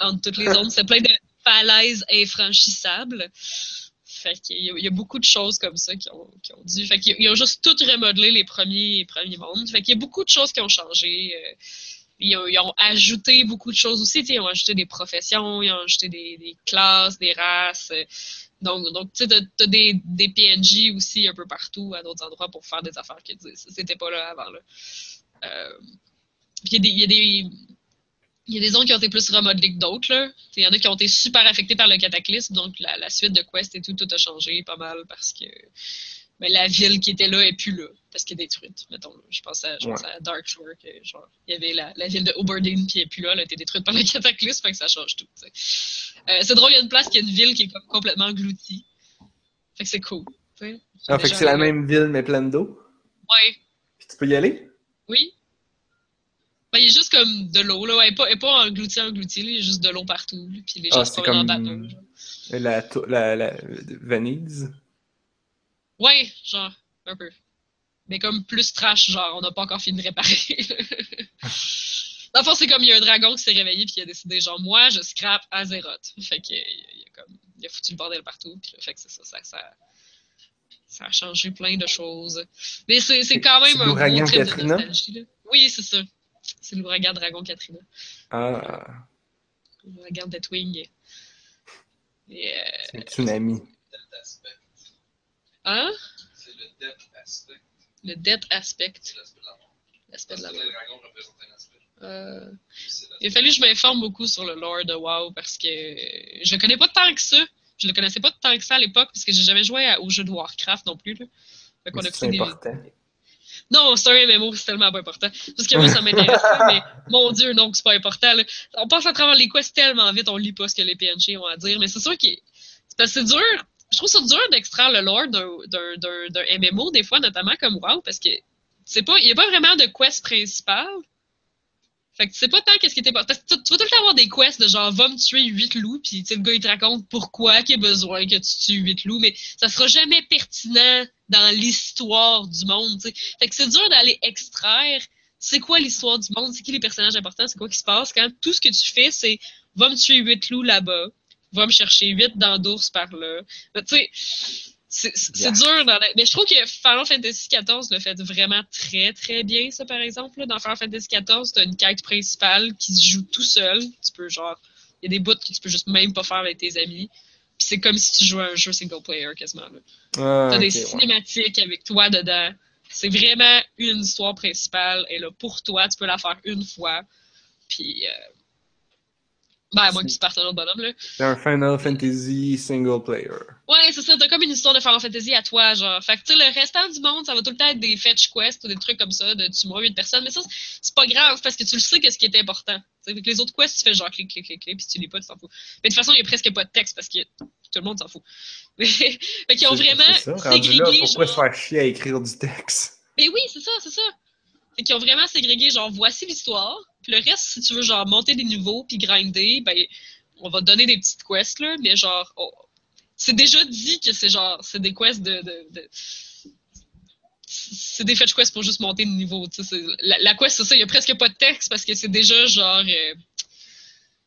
Speaker 1: entre toutes les zones. C'était plein de falaises infranchissables. Fait qu'il y, y a beaucoup de choses comme ça qui ont, qui ont dû. Fait qu'ils ils ont juste tout remodelé les premiers, premiers mondes. Fait qu'il y a beaucoup de choses qui ont changé. euh, Ils ont, ils ont ajouté beaucoup de choses aussi. Ils ont ajouté des professions, ils ont ajouté des, classes, des races. euh, Donc, tu sais, t'as des, PNJ aussi un peu partout, à d'autres endroits, pour faire des affaires sais, c'était pas là avant. Là. Euh, il y a des, il y a des, zones qui ont été plus remodelées que d'autres. Il y en a qui ont été super affectées par le cataclysme, donc la, la suite de Quest et tout, tout a changé pas mal parce que ben, la ville qui était là est plus là, parce qu'elle est détruite. Mettons, là. je pense à, je pense à Dark Shore, que, genre, il y avait la, la ville de Oberdeen qui est plus là, elle a été détruite par le cataclysme, fait que ça change tout. Euh, c'est drôle, il y a une place qui a une ville qui est comme complètement engloutie. Fait que c'est cool.
Speaker 2: Ah, fait que c'est la même ville mais pleine d'eau?
Speaker 1: Ouais,
Speaker 2: Puis tu peux y aller?
Speaker 1: oui. Ben, il y a juste comme de l'eau, là. Elle n'est pas, engloutie, engloutie. Il y a juste de l'eau partout. Puis les gens
Speaker 2: Ah,
Speaker 1: se en bateau. genre.
Speaker 2: La, la, la, Venise?
Speaker 1: Ouais, genre, un peu. Mais comme plus trash, genre, on n'a pas encore fini de réparer. Dans le fond, c'est comme il y a un dragon qui s'est réveillé puis qui a décidé, genre, moi, je scrape Azeroth. Fait qu'il il a, comme, il a foutu le bordel partout. Puis fait que c'est ça, ça, ça, ça a changé plein de choses. Mais c'est c'est quand même un gros trip de
Speaker 2: Katrina?
Speaker 1: nostalgie, là. Oui, c'est ça. C'est l'ouragan Dragon Katrina.
Speaker 2: Ah,
Speaker 1: L'ouragan Deathwing. Euh,
Speaker 2: c'est un tsunami.
Speaker 1: Hein?
Speaker 3: C'est le death aspect.
Speaker 1: Le Death Aspect.
Speaker 3: C'est l'aspect de la mort.
Speaker 1: L'aspect
Speaker 3: Parce
Speaker 1: de la
Speaker 3: que
Speaker 1: mort.
Speaker 3: le dragon représente un aspect.
Speaker 1: Euh. Il a fallu que je m'informe beaucoup sur le lore de WoW parce que je le connais pas tant que ça. Je le connaissais pas tant que ça à l'époque parce que j'ai jamais joué à- au jeu de Warcraft non plus. Là. Fait qu'on a
Speaker 2: C'est
Speaker 1: des-
Speaker 2: important.
Speaker 1: Non, c'est un MMO, c'est tellement pas important. Parce que moi, ça m'intéresse pas, mais mon Dieu, non, c'est pas important. là. On passe à travers les quests tellement vite, on lit pas ce que les PNJ ont à dire. Mais c'est sûr que c'est parce que c'est dur. Je trouve ça dur d'extraire le lore d'un- MMO, des fois, notamment comme WoW, parce que c'est pas, il y a pas vraiment de quest principal. Fait que tu sais pas tant qu'est-ce qui était pas. Tu, vas tout le temps avoir des quests de genre va me tuer 8 loups, puis le gars il te raconte pourquoi qu'il a besoin que tu tues 8 loups, mais ça sera jamais pertinent dans l'histoire du monde. Fait que c'est dur d'aller extraire c'est quoi l'histoire du monde, c'est qui les personnages importants, c'est quoi qui se passe quand tout ce que tu fais, c'est va me tuer 8 loups là-bas, va me chercher 8 dents d'ours par là. Tu sais, c'est dur dans la- Mais je trouve que Final Fantasy XIV le fait vraiment très très bien, ça par exemple. là. Dans Final Fantasy XIV, t'as une quête principale qui se joue tout seul. Tu peux genre. Il y a des bouts que tu peux juste même pas faire avec tes amis. Puis c'est comme si tu jouais à un jeu single player quasiment. là.
Speaker 2: Ah,
Speaker 1: T'as des
Speaker 2: ouais.
Speaker 1: cinématiques avec toi dedans. C'est vraiment une histoire principale. Et là, pour toi, tu peux la faire une fois. Puis, euh... ben, à moins que tu partes un autre bonhomme, là.
Speaker 2: C'est un Final Fantasy single player.
Speaker 1: Ouais, c'est ça. T'as comme une histoire de Final Fantasy à toi, genre. Fait que, tu sais, le restant du monde, ça va tout le temps être des fetch quests ou des trucs comme ça, de tu mourras 8 personnes. Mais ça, c'est pas grave, parce que tu le sais que ce qui est important. Tu sais, avec les autres quests, tu fais genre clic, clic, clic, clic, puis tu lis pas, tu t'en fous. Mais de toute façon, il y a presque pas de texte, parce que tout le monde s'en fout. Mais, fait qu'ils ont vraiment
Speaker 2: c'est ça, rendu là, pourquoi
Speaker 1: genre...
Speaker 2: se faire chier à écrire du texte?
Speaker 1: Mais oui, c'est ça, c'est ça. Fait qu'ils ont vraiment ségrégé, genre, voici l'histoire. Puis le reste, si tu veux, genre, monter des niveaux puis grinder, ben, on va te donner des petites quests, là, mais genre, oh, c'est déjà dit que c'est genre, c'est des quests de. c'est des fetch quests pour juste monter de niveau. La, la quest, c'est ça, il y a presque pas de texte parce que c'est déjà genre. euh,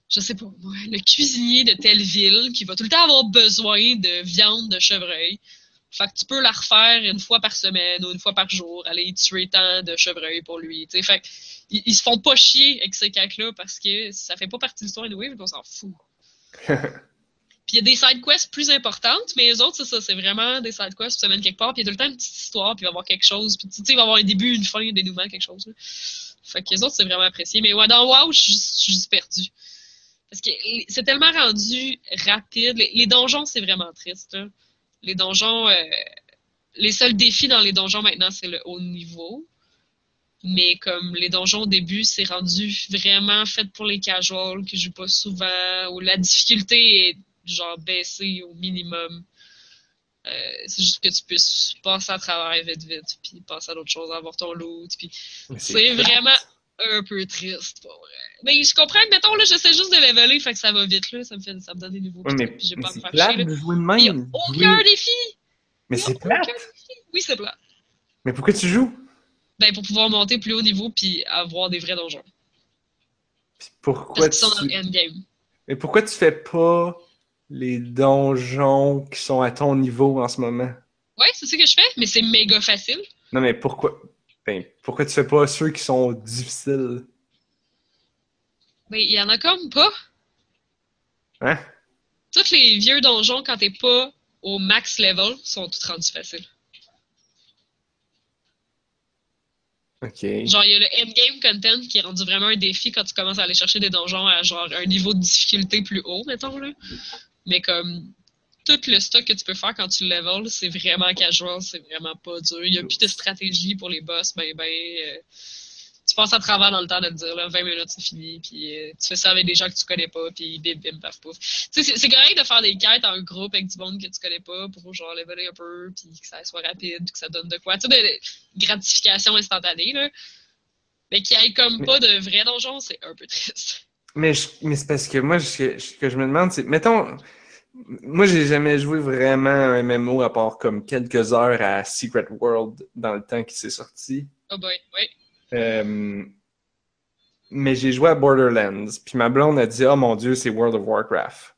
Speaker 1: je sais pas, le cuisinier de telle ville qui va tout le temps avoir besoin de viande de chevreuil. Fait que tu peux la refaire une fois par semaine ou une fois par jour, aller tuer tant de chevreuil pour lui. Fait ils, ils se font pas chier avec ces cacs-là parce que ça fait pas partie de l'histoire anyway, on s'en fout. Puis il y a des side quests plus importantes, mais les autres, c'est ça, c'est vraiment des side quests, tu mènes quelque part, puis il y a tout le temps une petite histoire, puis il va y avoir quelque chose, puis tu sais, il va y avoir un début, une fin, un dénouement, quelque chose. là. Fait que les autres, c'est vraiment apprécié. Mais ouais, dans WoW, je suis juste, perdu. Parce que c'est tellement rendu rapide. Les, les donjons, c'est vraiment triste. là. Les donjons, euh, les seuls défis dans les donjons maintenant, c'est le haut niveau. Mais comme les donjons au début, c'est rendu vraiment fait pour les casuals qui jouent pas souvent, où la difficulté est genre baissée au minimum. Euh, c'est juste que tu puisses passer à travers vite vite, puis passer à d'autres choses, avoir ton loot, puis c'est vraiment un peu triste, pour vrai. Mais je comprends mettons, là, j'essaie juste de leveler, fait que ça va vite, là, ça me, fait, ça me donne des nouveaux
Speaker 2: Ouais, mais,
Speaker 1: j'ai
Speaker 2: mais
Speaker 1: pas à me faire
Speaker 2: plate de jouer de
Speaker 1: Il y a
Speaker 2: même.
Speaker 1: aucun défi!
Speaker 2: Mais c'est plate.
Speaker 1: Oui, c'est plat.
Speaker 2: Mais pourquoi tu joues?
Speaker 1: Ben, pour pouvoir monter plus haut niveau, puis avoir des vrais donjons.
Speaker 2: Puis pourquoi
Speaker 1: Parce qu'ils sont dans
Speaker 2: tu...
Speaker 1: le endgame.
Speaker 2: Mais pourquoi tu fais pas les donjons qui sont à ton niveau en ce moment?
Speaker 1: Ouais, c'est ça que je fais, mais c'est méga facile.
Speaker 2: Non, mais pourquoi... Ben, pourquoi tu fais pas ceux qui sont difficiles?
Speaker 1: Mais il y en a comme pas.
Speaker 2: Hein?
Speaker 1: Tous les vieux donjons, quand t'es pas au max level, sont tous rendus faciles.
Speaker 2: Ok.
Speaker 1: Genre, il y a le endgame content qui est rendu vraiment un défi quand tu commences à aller chercher des donjons à genre un niveau de difficulté plus haut, mettons, là. Mais comme tout le stock que tu peux faire quand tu le level, c'est vraiment casual, c'est vraiment pas dur. Il y a plus de stratégie pour les boss, ben ben. euh, tu passes à travers dans le temps de te dire, là, 20 minutes, c'est fini, puis euh, tu fais ça avec des gens que tu connais pas, puis bim, bim, paf, pouf. Tu sais, c'est- correct de faire des quêtes en groupe avec du monde que tu connais pas pour genre leveler un peu, puis que ça soit rapide, que ça donne de quoi. Tu sais, de gratification instantanée, là. Mais qu'il y ait comme
Speaker 2: Mais-
Speaker 1: pas de vrai donjon, c'est un peu triste.
Speaker 2: Mais, je- mais c'est parce que moi, ce que je me demande, c'est, mettons, moi, j'ai jamais joué vraiment à un MMO à part comme quelques heures à Secret World dans le temps qui s'est sorti.
Speaker 1: Oh boy, oui.
Speaker 2: Euh, mais j'ai joué à Borderlands, puis ma blonde a dit, oh mon dieu, c'est World of Warcraft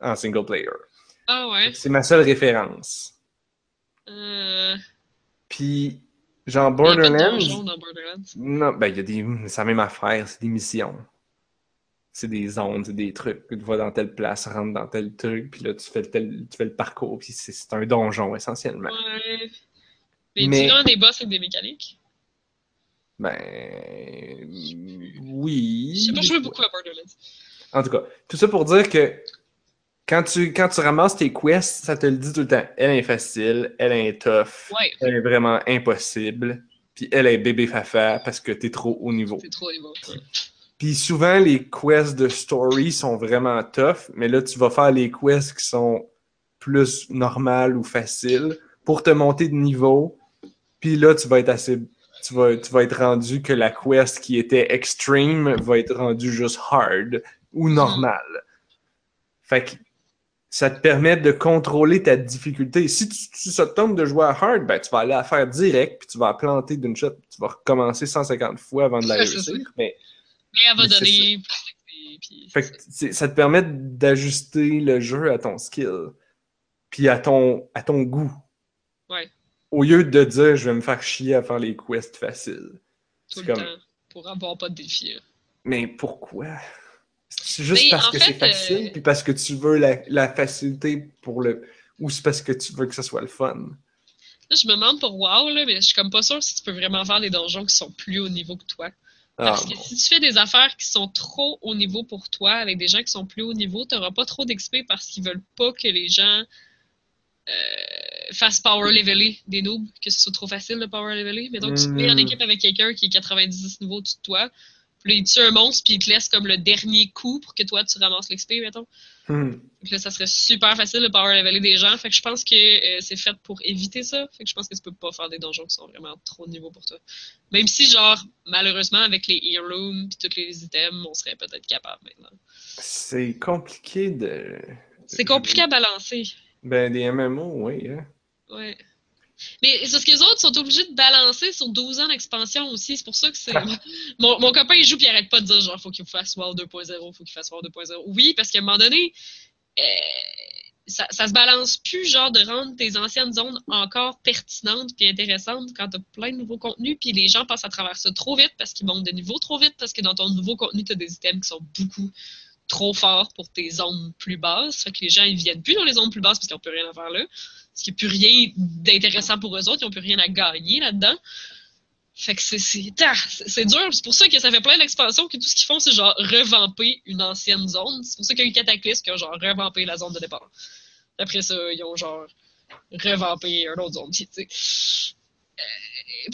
Speaker 2: en single player.
Speaker 1: Ah ouais?
Speaker 2: C'est ma seule référence.
Speaker 1: Euh,
Speaker 2: Puis, genre
Speaker 1: il y a pas de
Speaker 2: Borderlands,
Speaker 1: dans Borderlands.
Speaker 2: non, ben il y a des, c'est la même affaire, c'est des missions. C'est des zones, c'est des trucs. Tu vas dans telle place, rentre dans tel truc, puis là tu fais tel, tu fais le parcours, puis c'est, un donjon essentiellement.
Speaker 1: Ouais. Mais,
Speaker 2: Mais-
Speaker 1: tu vraiment des boss avec des mécaniques?
Speaker 2: Ben oui.
Speaker 1: J'ai pas joué beaucoup à Borderlands.
Speaker 2: En tout cas, tout ça pour dire que quand tu, quand tu ramasses tes quests, ça te le dit tout le temps. Elle est facile, elle est tough,
Speaker 1: Ouais,
Speaker 2: elle est vraiment impossible, puis elle est bébé fafa parce que t'es trop haut niveau.
Speaker 1: c'est trop niveau. Ouais.
Speaker 2: Puis souvent, les quests de story sont vraiment tough, mais là, tu vas faire les quests qui sont plus normales ou faciles pour te monter de niveau. Puis là, tu vas être assez. Tu vas, tu vas être rendu que la quest qui était extreme va être rendue juste hard ou normale. Fait que ça te permet de contrôler ta difficulté. Si tu, ça te tombe de jouer à hard, ben, tu vas aller la faire direct, puis tu vas la planter d'une shot. Tu vas recommencer 150 fois avant de la réussir. Mais
Speaker 1: Mais elle va donner puis
Speaker 2: fait que ça te permet d'ajuster le jeu à ton skill, puis à ton, à ton goût.
Speaker 1: Ouais.
Speaker 2: Au lieu de dire je vais me faire chier à faire les quests faciles.
Speaker 1: tout le
Speaker 2: comme,
Speaker 1: temps pour avoir pas de défi. là.
Speaker 2: mais pourquoi? C'est juste
Speaker 1: Mais
Speaker 2: parce que c'est facile,
Speaker 1: euh,
Speaker 2: puis parce que tu veux la, la facilité pour le. Ou c'est parce que tu veux que ça soit le fun.
Speaker 1: Là, je me demande pour WoW, là, mais je suis comme pas sûre si tu peux vraiment faire des donjons qui sont plus haut niveau que toi.
Speaker 2: Ah,
Speaker 1: Parce que
Speaker 2: bon.
Speaker 1: si tu fais des affaires qui sont trop haut niveau pour toi, avec des gens qui sont plus haut niveau, tu n'auras pas trop d'XP parce qu'ils veulent pas que les gens euh, fassent power leveler des noobs, que ce soit trop facile de power leveler. Mais donc, tu te mets en
Speaker 2: Mm.
Speaker 1: équipe avec quelqu'un qui est 90 niveaux au-dessus de toi, puis là, il tue un monstre, puis il te laisse comme le dernier coup pour que toi, tu ramasses l'XP, mettons.
Speaker 2: Hmm.
Speaker 1: Donc là, ça serait super facile de power leveler des gens. Fait que je pense que euh, c'est fait pour éviter ça. Fait que je pense que tu peux pas faire des donjons qui sont vraiment trop de niveau pour toi. Même si, genre, malheureusement, avec les heirlooms et tous les items, on serait peut-être capable maintenant.
Speaker 2: C'est compliqué de.
Speaker 1: C'est compliqué à balancer.
Speaker 2: Ben, des MMO, oui. Hein.
Speaker 1: Ouais. Mais c'est parce que les autres sont obligés de balancer sur 12 ans d'expansion aussi. C'est pour ça que c'est. mon, mon copain, il joue puis il arrête pas de dire genre, faut qu'il fasse WoW 2.0, faut qu'il fasse WoW 2.0. Oui, parce qu'à un moment donné, euh, ça, ça se balance plus, genre, de rendre tes anciennes zones encore pertinentes puis intéressantes quand t'as plein de nouveaux contenus, puis les gens passent à travers ça trop vite parce qu'ils montent de niveau trop vite, parce que dans ton nouveau contenu, t'as des items qui sont beaucoup trop forts pour tes zones plus basses. Fait que les gens, ils viennent plus dans les zones plus basses parce qu'ils n'ont plus rien à faire là. Parce qu'il n'y a plus rien d'intéressant pour eux autres, ils n'ont plus rien à gagner là-dedans. Fait que c'est c'est dur. C'est pour ça que ça fait plein d'expansions que tout ce qu'ils font, c'est genre revamper une ancienne zone. C'est pour ça qu'il y a eu Cataclysme qui a genre revampé la zone de départ. Après ça, ils ont genre revampé une autre zone. Euh,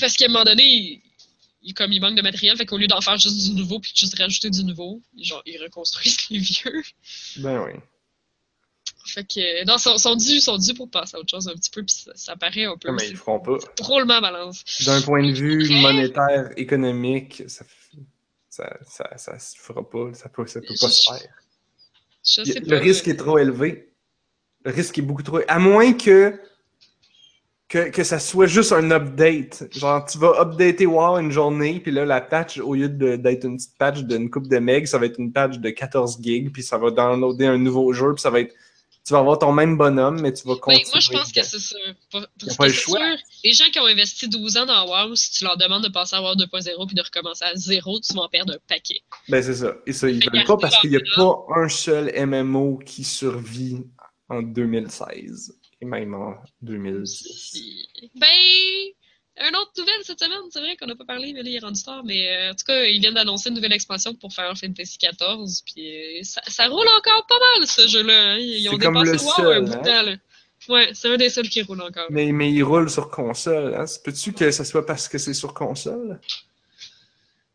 Speaker 1: parce qu'à un moment donné, comme il manque de matériel, fait qu'au lieu d'en faire juste du nouveau puis de juste rajouter du nouveau, genre ils reconstruisent les vieux.
Speaker 2: Ben oui.
Speaker 1: Fait que non, sont, sont dus, sont dus pour passer à autre chose un petit peu, puis ça, ça paraît un peu.
Speaker 2: Mais ils le feront pas.
Speaker 1: drôlement balance.
Speaker 2: D'un point de vue monétaire, économique, ça, ça, ça, ça se fera pas. Ça peut, ça peut pas
Speaker 1: Je-
Speaker 2: se faire.
Speaker 1: Je sais
Speaker 2: le
Speaker 1: pas.
Speaker 2: risque est trop élevé. Le risque est beaucoup trop À moins que, que, que ça soit juste un update. Genre, tu vas updater WoW une journée, puis là, la patch, au lieu de- d'être une petite patch d'une coupe de meg, ça va être une patch de 14 gigs, puis ça va downloader un nouveau jeu, puis ça va être. Tu vas avoir ton même bonhomme, mais tu vas
Speaker 1: Ben,
Speaker 2: continuer.
Speaker 1: moi, je pense que c'est
Speaker 2: Y
Speaker 1: Parce
Speaker 2: pas
Speaker 1: que
Speaker 2: le choix.
Speaker 1: sûr, les gens qui ont investi 12 ans dans WoW, si tu leur demandes de passer à WoW 2.0 puis de recommencer à zéro, tu vas en perdre un paquet.
Speaker 2: Ben, c'est ça. Et ça, ils veulent pas parce qu'il n'y a pas un seul MMO qui survit en 2016 et même en 2010.
Speaker 1: Puis- Ben, une autre nouvelle cette semaine, c'est vrai qu'on n'a pas parlé, mais là, il est rendu tard. Mais euh, en tout cas, ils viennent d'annoncer une nouvelle expansion pour Final Fantasy XIV. Puis euh, ça, ça roule encore pas mal, ce jeu-là. hein. Ils ont dépassé
Speaker 2: le
Speaker 1: WoW
Speaker 2: seul,
Speaker 1: un bout de
Speaker 2: hein.
Speaker 1: temps. Là. Ouais, c'est un des seuls qui roule encore.
Speaker 2: Mais, mais il roule sur console. Hein? Peux-tu que ce soit parce que c'est sur console?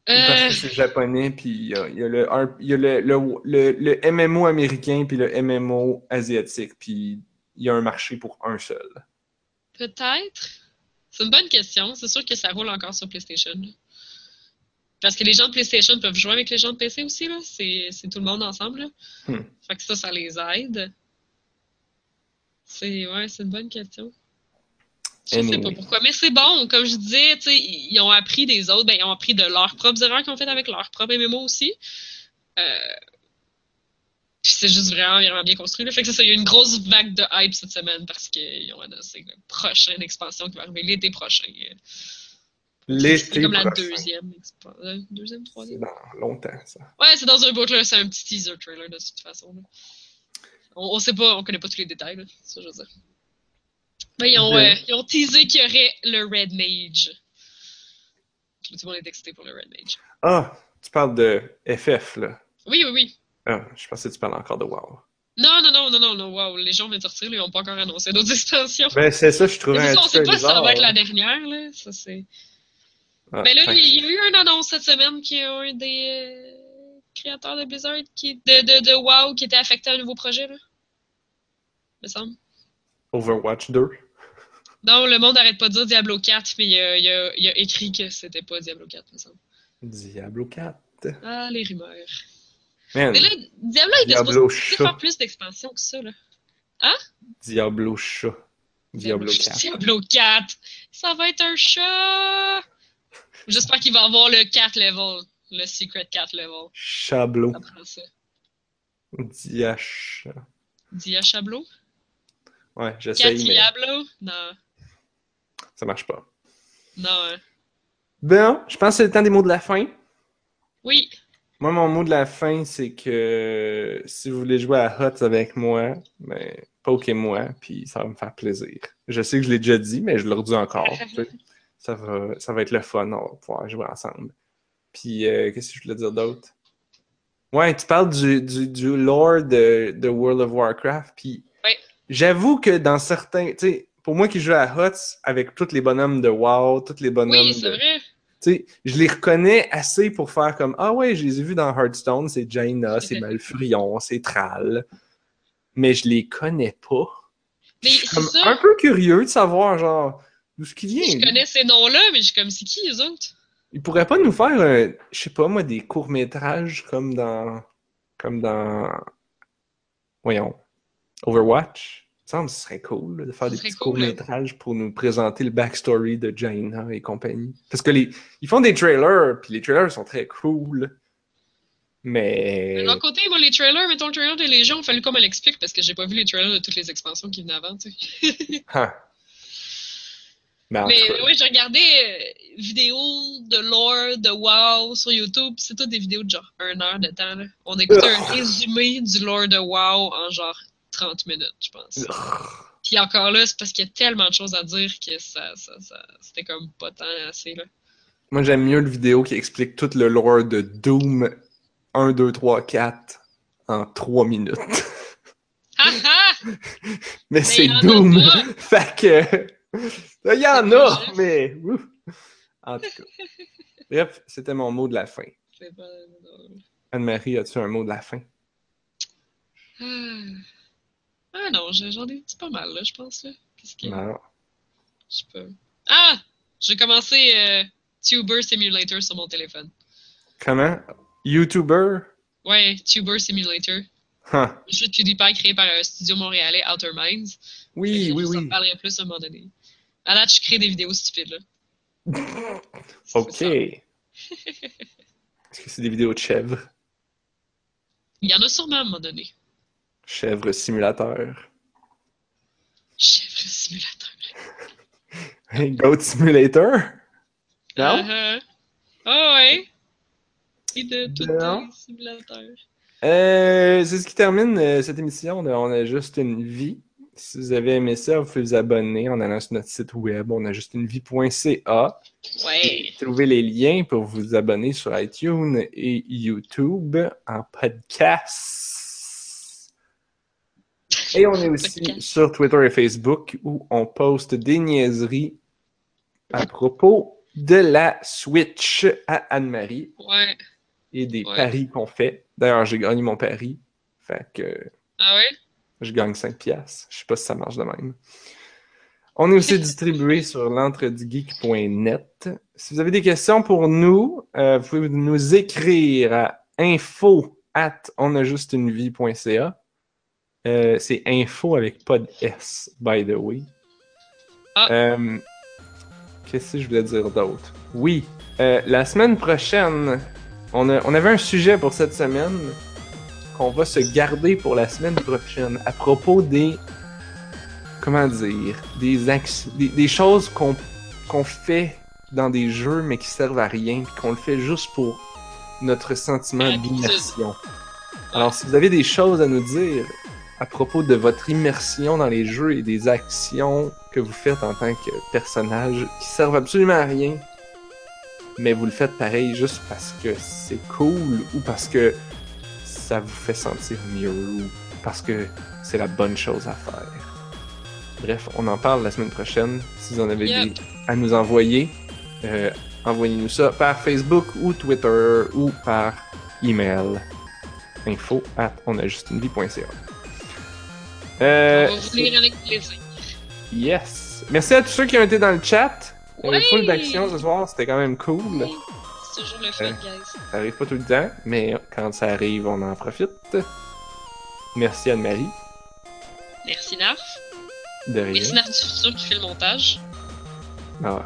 Speaker 2: Ou
Speaker 1: Euh,
Speaker 2: parce que c'est japonais, puis il y a, il y a le, un- il y a le, le, le, le MMO américain, puis le MMO asiatique, puis il y a un marché pour un seul.
Speaker 1: Peut-être. C'est une bonne question. C'est sûr que ça roule encore sur PlayStation. Parce que les gens de PlayStation peuvent jouer avec les gens de PC aussi, là. C'est tout le monde ensemble, là.
Speaker 2: Hmm.
Speaker 1: Fait que ça, ça les aide. C'est ouais, c'est une bonne question. Je sais
Speaker 2: Anyway.
Speaker 1: pas pourquoi. Mais c'est bon, comme je disais, sais, ils ont appris des autres, ben, ils ont appris de leurs propres erreurs qu'ils ont faites avec leurs propres MMO aussi. Euh, c'est juste vraiment, vraiment bien construit. Là. Fait que ça, il y a une grosse vague de hype cette semaine parce qu'ils ont annoncé la prochaine expansion qui va arriver l'été prochain. C'est
Speaker 2: L'été
Speaker 1: comme la deuxième expansion. Deuxième,
Speaker 2: C'est
Speaker 1: troisième.
Speaker 2: dans longtemps, ça.
Speaker 1: Ouais, c'est dans un bout, là. C'est un petit teaser trailer de toute façon. là. On, on sait pas, on connaît pas tous les détails, là. Ça, je veux dire. Mais ils ont, euh, ils ont teasé qu'il y aurait le Red Mage. Tout le monde est excité pour le Red Mage.
Speaker 2: Ah, tu parles de FF, là.
Speaker 1: Oui, oui, oui.
Speaker 2: Ah, je pensais que tu parlais encore de WoW.
Speaker 1: Non, non, non, non, non, non, wow. Les gens viennent de sortir, ils n'ont pas encore annoncé d'autres extensions.
Speaker 2: Ben, c'est ça, je trouvais
Speaker 1: Mais
Speaker 2: un
Speaker 1: ça, on
Speaker 2: petit
Speaker 1: sait
Speaker 2: peu
Speaker 1: pas si ça va être la dernière, là. Ça, c'est...
Speaker 2: Ah,
Speaker 1: Mais là, il y a eu une annonce cette semaine qu'il y a un des euh, créateurs de Blizzard qui, de, de, de WoW qui était affecté à un nouveau projet, là. Me semble.
Speaker 2: Overwatch 2.
Speaker 1: Non, le monde n'arrête pas de dire Diablo 4, mais il a, il a- il a écrit que c'était pas Diablo 4, me semble.
Speaker 2: Diablo 4.
Speaker 1: Ah, les rumeurs.
Speaker 2: Man,
Speaker 1: Mais là, Diablo était
Speaker 2: Diablo chat.
Speaker 1: faire plus d'expansions que ça, là.
Speaker 2: Diablo chat. Diablo 4.
Speaker 1: Diablo 4. Ça va être un chat. J'espère qu'il va avoir le 4 level. Le secret 4 level.
Speaker 2: Chablo. Diach.
Speaker 1: Diachablo?
Speaker 2: Ouais,
Speaker 1: 4
Speaker 2: j'essaye, mais
Speaker 1: Diablo? Non.
Speaker 2: ça marche pas.
Speaker 1: Non, hein.
Speaker 2: Bon, je pense que c'est le temps des mots de la fin.
Speaker 1: Oui.
Speaker 2: Moi, mon mot de la fin, c'est que si vous voulez jouer à Huts avec moi, ben, pokez-moi, puis ça va me faire plaisir. Je sais que je l'ai déjà dit, mais je le redis encore. ça, va, ça va être le fun, on va pouvoir jouer ensemble. Puis, euh, qu'est-ce que je voulais dire d'autre? Ouais, tu parles du, du, du lore de, de World of Warcraft, puis
Speaker 1: Oui.
Speaker 2: j'avoue que dans certains... Tu sais, pour moi qui joue à Huts, avec tous les bonhommes de WoW, tous les bonhommes
Speaker 1: Oui, c'est
Speaker 2: de...
Speaker 1: vrai.
Speaker 2: Tu sais, je les reconnais assez pour faire comme Ah ouais, je les ai vus dans Hearthstone, c'est Jaina, c'est Malfurion, c'est Thrall. Mais je les connais pas.
Speaker 1: Mais
Speaker 2: Je suis
Speaker 1: c'est
Speaker 2: comme
Speaker 1: ça.
Speaker 2: un peu curieux de savoir, genre, d'où ce qui vient.
Speaker 1: Je connais ces noms-là, mais je suis comme, c'est qui les autres?
Speaker 2: Ils pourraient pas nous faire, un, je sais pas moi, des courts-métrages comme dans. Comme dans. Voyons. Overwatch? Semble que ce serait cool là, de faire
Speaker 1: Ce
Speaker 2: des petits
Speaker 1: cool,
Speaker 2: courts-métrages pour nous présenter le backstory de Jaina et compagnie. Parce que les, ils font des trailers, puis les trailers sont très cool. Mais.
Speaker 1: De l'autre côté, moi, les trailers, mettons le trailer des Légions, il fallu qu'on me l'explique parce que j'ai pas vu les trailers de toutes les expansions qui venaient avant, tu sais.
Speaker 2: Ah. Mais
Speaker 1: oui, j'ai regardé euh, vidéos de lore, de WoW sur YouTube, c'est toutes des vidéos de genre une heure de temps, là. On écoutait un résumé du lore de WoW en genre 30 minutes, je pense. Puis encore là, c'est parce qu'il y a tellement de choses à dire que ça, ça, ça c'était comme pas tant assez, là.
Speaker 2: moi j'aime mieux le vidéo qui explique tout le lore de Doom 1, 2, 3, 4 en 3 minutes.
Speaker 1: Ha!
Speaker 2: Mais c'est Doom! fait que. Il y en a, mais. En tout cas. Bref, c'était mon mot de la fin. Anne-Marie, as-tu un mot de la fin?
Speaker 1: Ah. Non, j'en ai dit pas mal, là, je pense, là. Qu'est-ce qu'il y a?
Speaker 2: Non.
Speaker 1: Je sais pas. Ah! J'ai commencé euh, Tuber Simulator sur mon téléphone.
Speaker 2: Comment? YouTuber?
Speaker 1: Ouais, Tuber Simulator.
Speaker 2: Huh.
Speaker 1: Le jeu de PewDiePie créé par un studio montréalais, Outer Minds.
Speaker 2: Oui,
Speaker 1: que
Speaker 2: oui,
Speaker 1: je
Speaker 2: oui.
Speaker 1: parlerai plus à un moment donné. À date, je crée des vidéos stupides, là.
Speaker 2: Ok. Est-ce que c'est des vidéos de chèvres?
Speaker 1: Il y en a sûrement à un moment donné.
Speaker 2: Chèvre simulateur.
Speaker 1: Chèvre simulateur.
Speaker 2: Goat Simulator? Non?
Speaker 1: Uh-huh. Ah ouais. Et de tout
Speaker 2: Non.
Speaker 1: simulateur.
Speaker 2: Euh, c'est ce qui termine euh, cette émission de On a juste une vie. Si vous avez aimé ça, vous pouvez vous abonner en allant sur notre site web on a juste une vie.ca.
Speaker 1: Ouais.
Speaker 2: Trouvez les liens pour vous abonner sur iTunes et YouTube en podcast. Et on est aussi sur Twitter et Facebook où on poste des niaiseries à propos de la Switch à Anne-Marie
Speaker 1: Ouais.
Speaker 2: et des
Speaker 1: Ouais.
Speaker 2: paris qu'on fait. D'ailleurs, j'ai gagné mon pari. Fait que
Speaker 1: Ah ouais?
Speaker 2: je gagne 5 piastres. Je sais pas si ça marche de même. On est aussi distribué sur l'entredugeek.net. Si vous avez des questions pour nous, euh, vous pouvez nous écrire à info at onajustunevie.ca. Euh, c'est info avec pas de S, by the way.
Speaker 1: Ah.
Speaker 2: Euh, Qu'est-ce que je voulais dire d'autre? Oui, euh, la semaine prochaine, on, a- on avait un sujet pour cette semaine qu'on va se garder pour la semaine prochaine à propos des. Comment dire? Des, des, des choses qu'on qu'on fait dans des jeux mais qui servent à rien, qu'on le fait juste pour notre sentiment d'immersion. Alors, si vous avez des choses à nous dire à propos de votre immersion dans les jeux et des actions que vous faites en tant que personnage qui servent absolument à rien, mais vous le faites pareil juste parce que c'est cool ou parce que ça vous fait sentir mieux ou parce que c'est la bonne chose à faire. Bref, on en parle la semaine prochaine. Si vous en avez
Speaker 1: Yep.
Speaker 2: des à nous envoyer, euh, envoyez-nous ça par Facebook ou Twitter ou par email. Info at onajustunevie.ca. Euh,
Speaker 1: On va vous lire avec plaisir.
Speaker 2: yes. Merci à tous ceux qui ont été dans le chat. Euh,
Speaker 1: Oui.
Speaker 2: full d'action ce soir, c'était quand même cool.
Speaker 1: Oui, C'est toujours le fun,
Speaker 2: Euh.
Speaker 1: guys.
Speaker 2: Ça arrive pas tout le temps, mais quand ça arrive, on en profite. Merci Anne-Marie.
Speaker 1: Merci, Narf.
Speaker 2: De rien.
Speaker 1: Merci, Narf du futur qui fait le montage.
Speaker 2: Ah,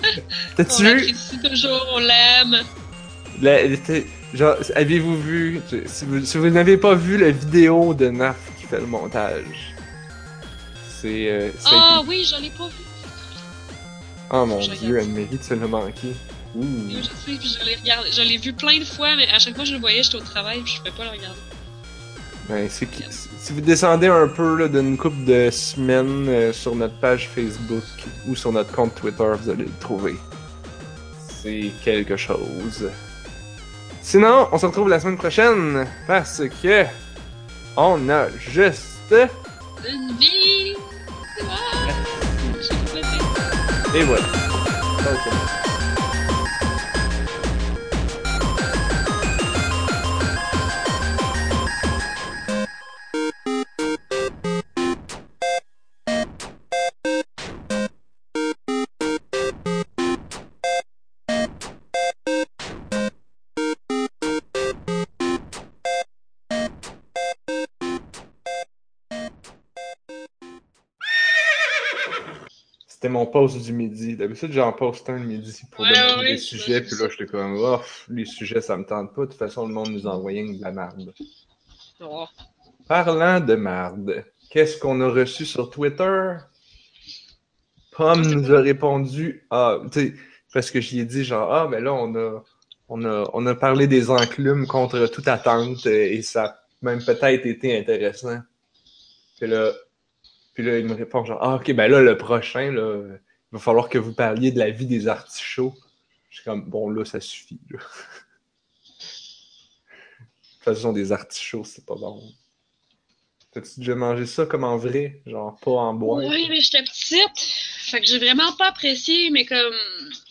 Speaker 1: On
Speaker 2: T'as-tu vu?
Speaker 1: l'apprécie toujours, on l'aime.
Speaker 2: la- avez-vous vu? Si vous, si vous n'avez pas vu la vidéo de Naf qui fait le montage, c'est. euh, ça
Speaker 1: Ah
Speaker 2: été-
Speaker 1: oui, j'en ai pas vu.
Speaker 2: Oh mon
Speaker 1: je
Speaker 2: dieu,
Speaker 1: regarde.
Speaker 2: Anne-Marie, tu l'as manqué. Ouh.
Speaker 1: Oui, je sais, puis je l'ai regardé. Je l'ai vu plein de fois, mais à chaque fois que je le voyais, j'étais au travail, puis je pouvais pas le regarder.
Speaker 2: Ben, c'est qui- si vous descendez un peu là, d'une couple de semaines euh, sur notre page Facebook ou sur notre compte Twitter, vous allez le trouver. C'est quelque chose. Sinon, on se retrouve la semaine prochaine parce que on a juste
Speaker 1: Une vie!
Speaker 2: Et voilà. C'était mon post du midi. D'habitude, j'en poste un le midi pour
Speaker 1: Ouais,
Speaker 2: demander
Speaker 1: ouais,
Speaker 2: des
Speaker 1: ouais,
Speaker 2: sujets, puis là, j'étais comme, oh, les sujets, ça me tente pas. De toute façon, le monde nous envoyait de la merde.
Speaker 1: Oh.
Speaker 2: Parlant de marde, qu'est-ce qu'on a reçu sur Twitter? Pomme nous a répondu, ah, tu sais, parce que j'y ai dit genre, ah, ben là, on a, on a, on a parlé des enclumes contre toute attente euh, et ça a même peut-être été intéressant. Puis là, puis là, il me répond genre, ah, ok, ben là, le prochain, là, il va falloir que vous parliez de la vie des artichauts. Je suis comme, bon, là, ça suffit, là. De toute façon, des artichauts, c'est pas bon. T'as-tu déjà mangé ça comme en vrai? Genre pas en bois?
Speaker 1: Oui, mais j'étais petite. Fait que j'ai vraiment pas apprécié, mais comme.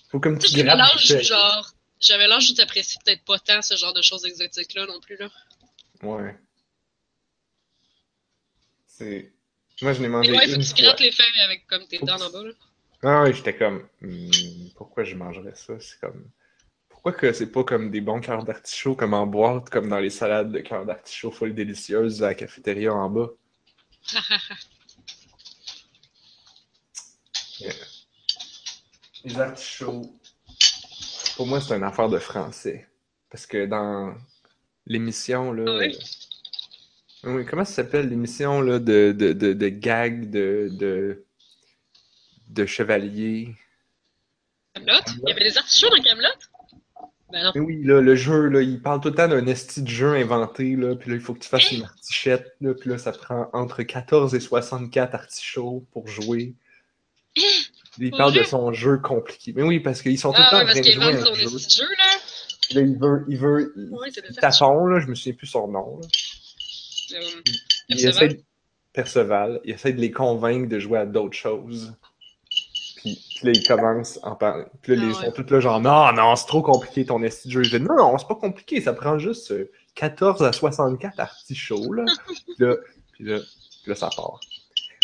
Speaker 2: Faut comme
Speaker 1: Tu j'avais l'âge, genre. J'avais l'âge où t'apprécies peut-être pas tant ce genre de choses exotiques-là non plus, là.
Speaker 2: Ouais. C'est. Moi, je l'ai mangé
Speaker 1: Mais ouais,
Speaker 2: une
Speaker 1: tu
Speaker 2: fois.
Speaker 1: grattes les feuilles avec comme tes dents en bas, là.
Speaker 2: Ah ouais, j'étais comme. hmm, pourquoi je mangerais ça? C'est comme. Pourquoi que c'est pas comme des bons cœurs d'artichaut comme en boîte, comme dans les salades de cœurs d'artichaut full délicieuses à la cafétéria en bas? Yeah. Les artichauts, pour moi, c'est une affaire de français. Parce que dans l'émission, là.
Speaker 1: Ah oui?
Speaker 2: Oui, comment ça s'appelle l'émission là, de, de, de, de gag de, de, de chevalier?
Speaker 1: Camelot? Il y avait des artichauts dans Camelot? Ben non.
Speaker 2: Mais oui, là, le jeu, là, il parle tout le temps d'un esti de jeu inventé, là, puis là, il faut que tu fasses une artichette, là, puis là, ça prend entre 14 et 64 artichauts pour jouer. Il
Speaker 1: Pour
Speaker 2: parle de son jeu compliqué. Mais oui, parce qu'ils sont tout le
Speaker 1: Ah
Speaker 2: temps
Speaker 1: ouais,
Speaker 2: en
Speaker 1: parce
Speaker 2: train de
Speaker 1: qu'il
Speaker 2: jouer
Speaker 1: invente
Speaker 2: à un
Speaker 1: son
Speaker 2: jeu.
Speaker 1: petit jeu, là.
Speaker 2: Puis Là, il veut, il veut, il,
Speaker 1: Ouais, des
Speaker 2: il là, je me souviens plus son nom, là.
Speaker 1: Euh,
Speaker 2: Il
Speaker 1: Perceval?
Speaker 2: essaie de... Perceval, il essaie de les convaincre de jouer à d'autres choses. Puis, puis là, il commence en parler. Puis là,
Speaker 1: Ah ouais.
Speaker 2: sont tous là, genre, non, non, c'est trop compliqué ton esti de jeu. Je dis, non, non, c'est pas compliqué, ça prend juste euh, 14 à 64 artichauts, là. puis là, puis là, puis là, ça part.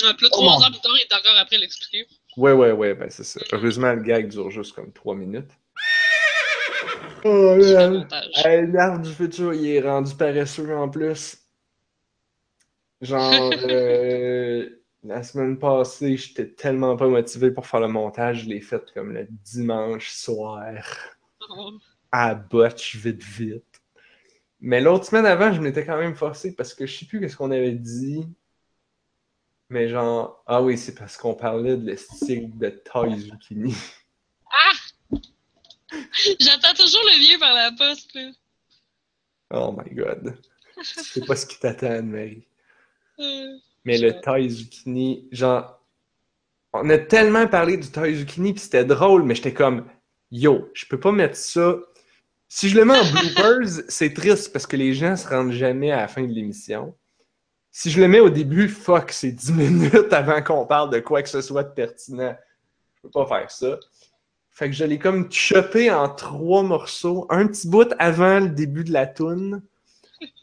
Speaker 1: Ouais, puis là,
Speaker 2: Oh
Speaker 1: trois plus tard, il est encore après l'expliquer.
Speaker 2: Ouais, ouais, ouais, ben c'est ça. Heureusement, le gag dure juste comme 3 minutes. Oh, là. Hey, l'arbre du futur, il est rendu paresseux en plus. Genre, euh, la semaine passée, j'étais tellement pas motivé pour faire le montage, je l'ai fait comme le dimanche soir,
Speaker 1: Oh.
Speaker 2: à botch, vite, vite. Mais l'autre semaine avant, je m'étais quand même forcé parce que je sais plus ce qu'on avait dit. Mais genre, ah oui, c'est parce qu'on parlait de l'esthétique de Toy Zucchini.
Speaker 1: J'attends toujours le vieux par la poste, là.
Speaker 2: Oh my god. C'est pas ce qui t'attend, Anne-Marie.
Speaker 1: Euh,
Speaker 2: Mais le Thai zucchini, genre, on a tellement parlé du Thai zucchini, puis c'était drôle, mais j'étais comme, yo, je peux pas mettre ça. Si je le mets en bloopers, c'est triste parce que les gens se rendent jamais à la fin de l'émission. Si je le mets au début, fuck, c'est 10 minutes avant qu'on parle de quoi que ce soit de pertinent. Je peux pas faire ça. Fait que je l'ai comme chopé en trois morceaux. Un petit bout avant le début de la toune,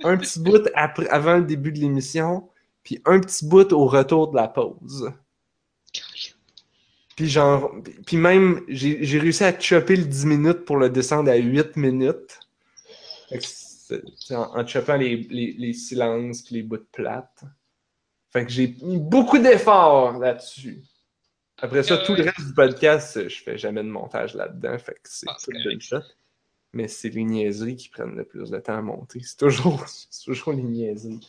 Speaker 2: un petit bout après, avant le début de l'émission, puis un petit bout au retour de la pause. Puis genre, puis même, j'ai réussi à chopper le 10 minutes pour le descendre à 8 minutes. En, en choppant les, les, les silences puis les bouts de plates. Fait que j'ai mis beaucoup d'efforts là-dessus. Après ça, tout le reste du podcast, je fais jamais de montage là-dedans. Fait que c'est
Speaker 1: Ah,
Speaker 2: tout shot. Mais c'est les niaiseries qui prennent le plus de temps à monter. C'est toujours, c'est toujours les niaiseries.